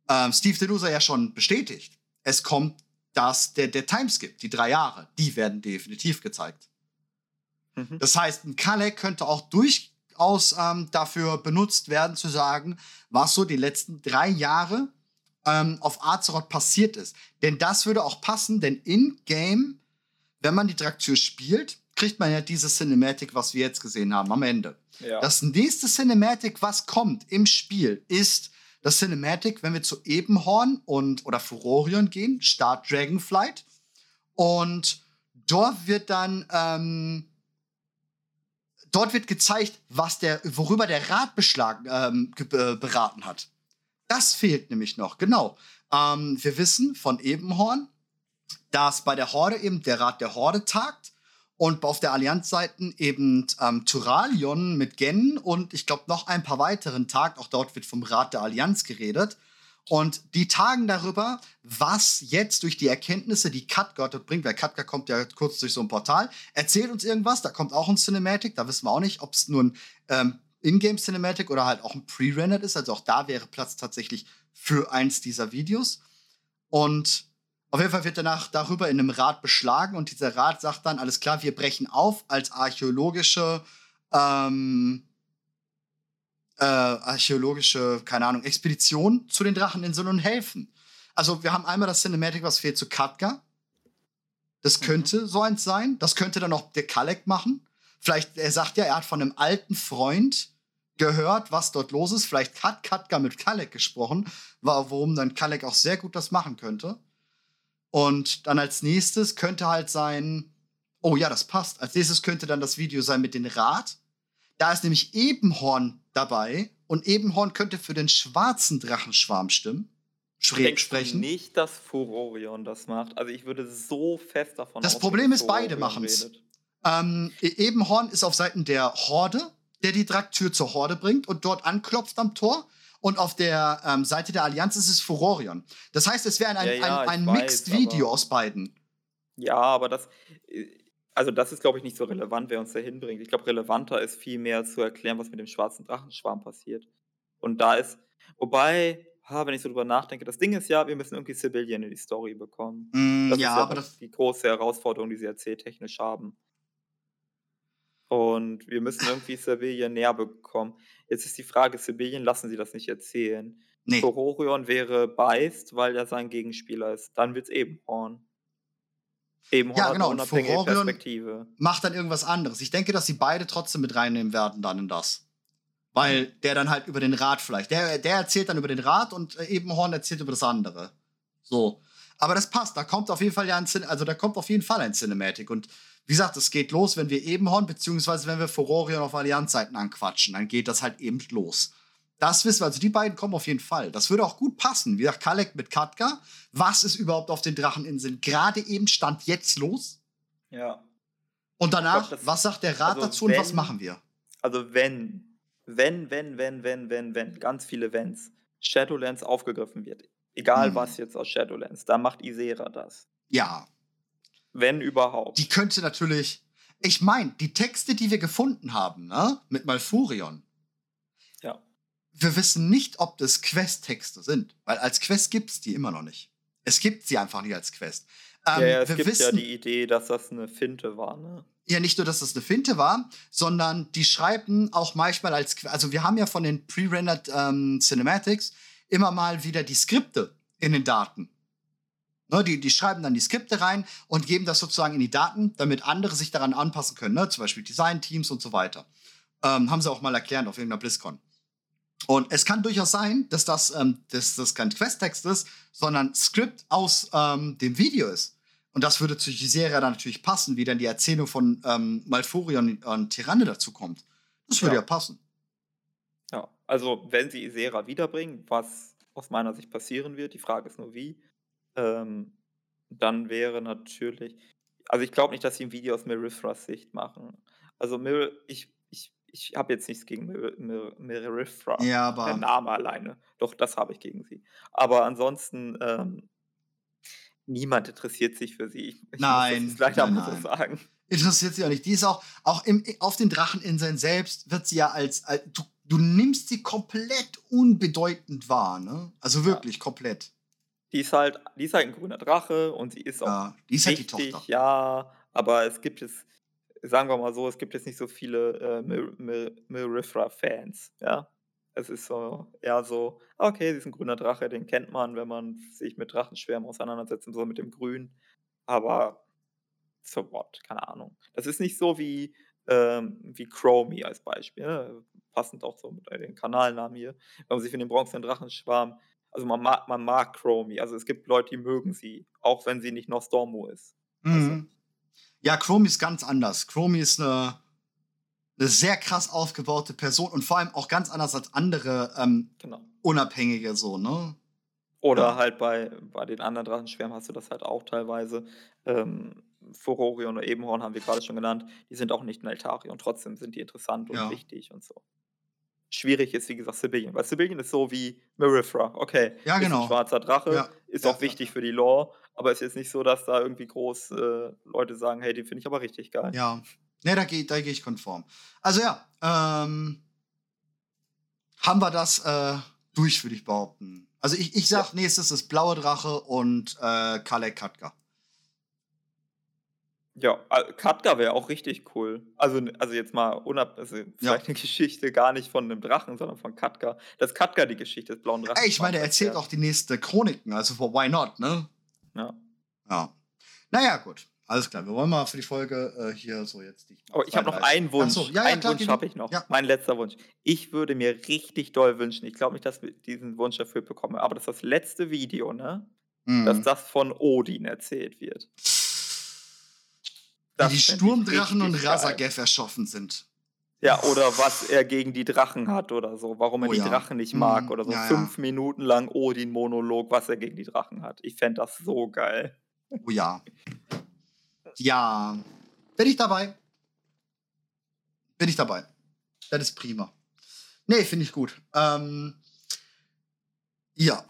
ähm, Steve Delusa ja schon bestätigt. Es kommt das, der, der Timeskip, die drei Jahre, die werden definitiv gezeigt.
Mhm.
Das heißt, ein Kalek könnte auch durchaus ähm, dafür benutzt werden, zu sagen, was so die letzten drei Jahre ähm, auf Azeroth passiert ist. Denn das würde auch passen, denn in-game, wenn man die Draktür spielt, kriegt man ja diese Cinematic, was wir jetzt gesehen haben, am Ende.
Ja.
Das nächste Cinematic, was kommt im Spiel, ist das Cinematic, wenn wir zu Ebenhorn und oder Furorion gehen, Start Dragonflight Und dort wird dann ähm, dort wird gezeigt, was der, worüber der Rat beschlag, ähm, äh, beraten hat. Das fehlt nämlich noch, genau. Ähm, wir wissen von Ebenhorn, dass bei der Horde eben der Rat der Horde tagt und auf der Allianzseite eben ähm, Turalion mit Gen und ich glaube noch ein paar weiteren tagt. Auch dort wird vom Rat der Allianz geredet. Und die tagen darüber, was jetzt durch die Erkenntnisse, die Katka dort bringt, weil Katka kommt ja kurz durch so ein Portal, erzählt uns irgendwas, da kommt auch ein Cinematic, da wissen wir auch nicht, ob es nur ein ähm, Ingame-Cinematic oder halt auch ein Pre-Rendered ist. Also auch da wäre Platz tatsächlich für eins dieser Videos. Und auf jeden Fall wird danach darüber in einem Rat beschlagen und dieser Rat sagt dann, alles klar, wir brechen auf als archäologische ähm, äh, archäologische, keine Ahnung, Expedition zu den Dracheninseln und helfen. Also wir haben einmal das Cinematic, was fehlt zu Katka. Das mhm. könnte mhm. so eins sein. Das könnte dann auch der Kalek machen. Vielleicht, er sagt ja, er hat von einem alten Freund gehört, was dort los ist. Vielleicht hat Katka mit Kalek gesprochen, warum dann Kalek auch sehr gut das machen könnte. Und dann als nächstes könnte halt sein, oh ja, das passt. Als nächstes könnte dann das Video sein mit dem Rat. Da ist nämlich Ebenhorn dabei und Ebenhorn könnte für den schwarzen Drachenschwarm stimmen.
Denkst sprechen. nicht, dass Furorion das macht. Also ich würde so fest davon
Das Problem ist, beide machen es. Ähm, e- Ebenhorn ist auf Seiten der Horde, der die Draktür zur Horde bringt und dort anklopft am Tor. Und auf der ähm, Seite der Allianz ist es Furorion. Das heißt, es wäre ein, ein, ja, ja, ein, ein Mixed-Video aus beiden.
Ja, aber das. Äh, also das ist, glaube ich, nicht so relevant, wer uns da hinbringt. Ich glaube, relevanter ist vielmehr zu erklären, was mit dem schwarzen Drachenschwarm passiert. Und da ist, wobei, ha, wenn ich so drüber nachdenke, das Ding ist ja, wir müssen irgendwie Civilian in die Story bekommen.
Mm, das ja, ist ja aber das
die große Herausforderung, die sie erzähltechnisch haben. Und wir müssen *laughs* irgendwie Civilian näher bekommen. Jetzt ist die Frage, Civilian lassen sie das nicht erzählen. Nee. Tororion wäre Beist, weil er sein Gegenspieler ist. Dann wird es eben Horn.
Eben ja, genau. Und Perspektive. macht dann irgendwas anderes. Ich denke, dass sie beide trotzdem mit reinnehmen werden dann in das. Weil der dann halt über den Rat vielleicht. Der, der erzählt dann über den Rat und äh, Ebenhorn erzählt über das andere. So. Aber das passt. Da kommt auf jeden Fall ja ein Cin also da kommt auf jeden Fall ein Cinematic. Und wie gesagt, es geht los, wenn wir Ebenhorn, beziehungsweise wenn wir Furorion auf Allianzseiten anquatschen, dann geht das halt eben los. Das wissen wir, also die beiden kommen auf jeden Fall. Das würde auch gut passen. Wie gesagt, Kalek mit Katka. Was ist überhaupt auf den Dracheninseln gerade eben Stand jetzt los?
Ja.
Und danach, glaub, was sagt der Rat also dazu wenn, und was machen wir?
Also wenn, wenn, wenn, wenn, wenn, wenn, wenn, ganz viele Wenns, Shadowlands aufgegriffen wird, egal hm. was jetzt aus Shadowlands, da macht Isera das.
Ja.
Wenn überhaupt.
Die könnte natürlich, ich meine, die Texte, die wir gefunden haben, ne, mit Malfurion, wir wissen nicht, ob das Quest-Texte sind, weil als Quest gibt es die immer noch nicht. Es gibt sie einfach nicht als Quest.
Ähm, ja, ja, es gibt wissen, ja die Idee, dass das eine Finte war, ne?
Ja, nicht nur, dass das eine Finte war, sondern die schreiben auch manchmal als, also wir haben ja von den pre-rendered ähm, Cinematics immer mal wieder die Skripte in den Daten. Ne, die, die schreiben dann die Skripte rein und geben das sozusagen in die Daten, damit andere sich daran anpassen können, ne? zum Beispiel Design-Teams und so weiter. Ähm, haben sie auch mal erklärt auf irgendeiner BlizzCon. Und es kann durchaus sein, dass das, ähm, dass das kein Questtext ist, sondern Skript aus ähm, dem Video ist. Und das würde zu Gisera dann natürlich passen, wie dann die Erzählung von ähm, Malfurion und Tyranne dazu kommt. Das würde ja. ja passen.
Ja, also wenn sie Isera wiederbringen, was aus meiner Sicht passieren wird, die Frage ist nur wie, ähm, dann wäre natürlich, also ich glaube nicht, dass sie ein Video aus Mirithras Sicht machen. Also Mir ich ich habe jetzt nichts gegen Mirifra,
ja, aber
der Name alleine. Doch, das habe ich gegen sie. Aber ansonsten, ähm, niemand interessiert sich für sie.
Ich, nein, muss
leider
nein, nein.
so sagen.
Interessiert sie auch nicht. Die ist auch, auch im, auf den Dracheninseln selbst wird sie ja als, als du, du nimmst sie komplett unbedeutend wahr, ne? Also wirklich ja. komplett.
Die ist halt, die ist halt ein grüner Drache und sie ist auch ja,
die ist wichtig, halt die Tochter.
ja, aber es gibt es sagen wir mal so, es gibt jetzt nicht so viele äh, Mirifra-Fans, ja. Es ist so eher so, okay, sie ist ein grüner Drache, den kennt man, wenn man sich mit Drachenschwärmen auseinandersetzt und so mit dem Grün. Aber so what, keine Ahnung. Das ist nicht so wie, ähm, wie Chromie als Beispiel. Ne? Passend auch so mit den Kanalnamen hier. Wenn man sich für den bronzenen Drachenschwarm, also man mag, man mag Chromie. Also es gibt Leute, die mögen sie, auch wenn sie nicht Nostormo ist.
Mhm. Ja, Chromie ist ganz anders. Chromie ist eine, eine sehr krass aufgebaute Person und vor allem auch ganz anders als andere ähm,
Genau.
Unabhängige so, ne?
Oder
Ja.
halt bei, bei den anderen Drachenschwärmen hast du das halt auch teilweise. Ähm, Furorion und Ebenhorn haben wir gerade schon genannt. Die sind auch nicht in Altarion. Trotzdem sind die interessant und
Ja.
wichtig und so. Schwierig ist, wie gesagt, Sibyllien. Weil Sibyllien ist so wie Marifra. Okay,
Ja,
ist
genau.
ein schwarzer Drache,
Ja.
ist
Ja,
auch wichtig
ja.
für die Lore, aber es ist jetzt nicht so, dass da irgendwie groß äh, Leute sagen, hey, den finde ich aber richtig geil.
Ja. Ne, da gehe da geh ich konform. Also ja, ähm, haben wir das äh, durch, würde ich behaupten. Also ich, ich sag, nächstes ist Blaue Drache und äh, Kalek Katka.
Ja, Katka wäre auch richtig cool. Also, also jetzt mal unab, also vielleicht eine *laughs* Geschichte gar nicht von einem Drachen, sondern von Katka. Dass Katka die Geschichte des blauen Drachen.
Ey, ich meine, er erzählt auch die nächste Chroniken, also why not, ne?
Ja.
Ja. Naja, gut. Alles klar, wir wollen mal für die Folge äh, hier so jetzt die.
Aber ich habe noch einen Wunsch.
so, ja, ja,
einen
klar,
Wunsch habe ich noch.
Ja.
Mein letzter Wunsch. Ich würde mir richtig doll wünschen, ich glaube nicht, dass wir diesen Wunsch erfüllt bekommen, aber dass das letzte Video, ne,
Mhm.
dass das von Odin erzählt wird.
Wie
Das
die Sturmdrachen und. Rasagef erschaffen sind.
Ja, oder was er gegen die Drachen hat oder so, warum er
Oh
die
ja.
Drachen nicht
Mhm,
mag oder so.
ja, ja.
Fünf Minuten lang Odin-Monolog, was er gegen die Drachen hat. Ich fände das so geil.
Oh ja. Ja. Bin ich dabei? Bin ich dabei. Das ist prima. Nee, finde ich gut. Ähm, ja.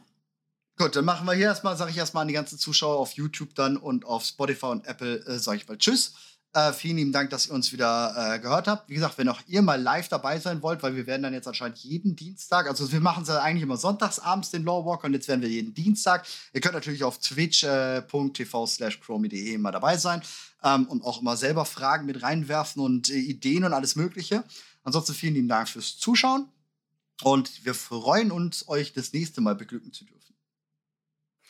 Gut, dann machen wir hier erstmal, sage ich erstmal an die ganzen Zuschauer auf YouTube dann und auf Spotify und Apple, äh, sage ich mal Tschüss. Äh, vielen lieben Dank, dass ihr uns wieder äh, gehört habt. Wie gesagt, wenn auch ihr mal live dabei sein wollt, weil wir werden dann jetzt anscheinend jeden Dienstag, also wir machen es ja eigentlich immer sonntags abends den Law Walker und jetzt werden wir jeden Dienstag. Ihr könnt natürlich auf twitch.tv slash chromie.de immer dabei sein ähm, und auch immer selber Fragen mit reinwerfen und äh, Ideen und alles Mögliche. Ansonsten vielen lieben Dank fürs Zuschauen und wir freuen uns, euch das nächste Mal beglücken zu dürfen.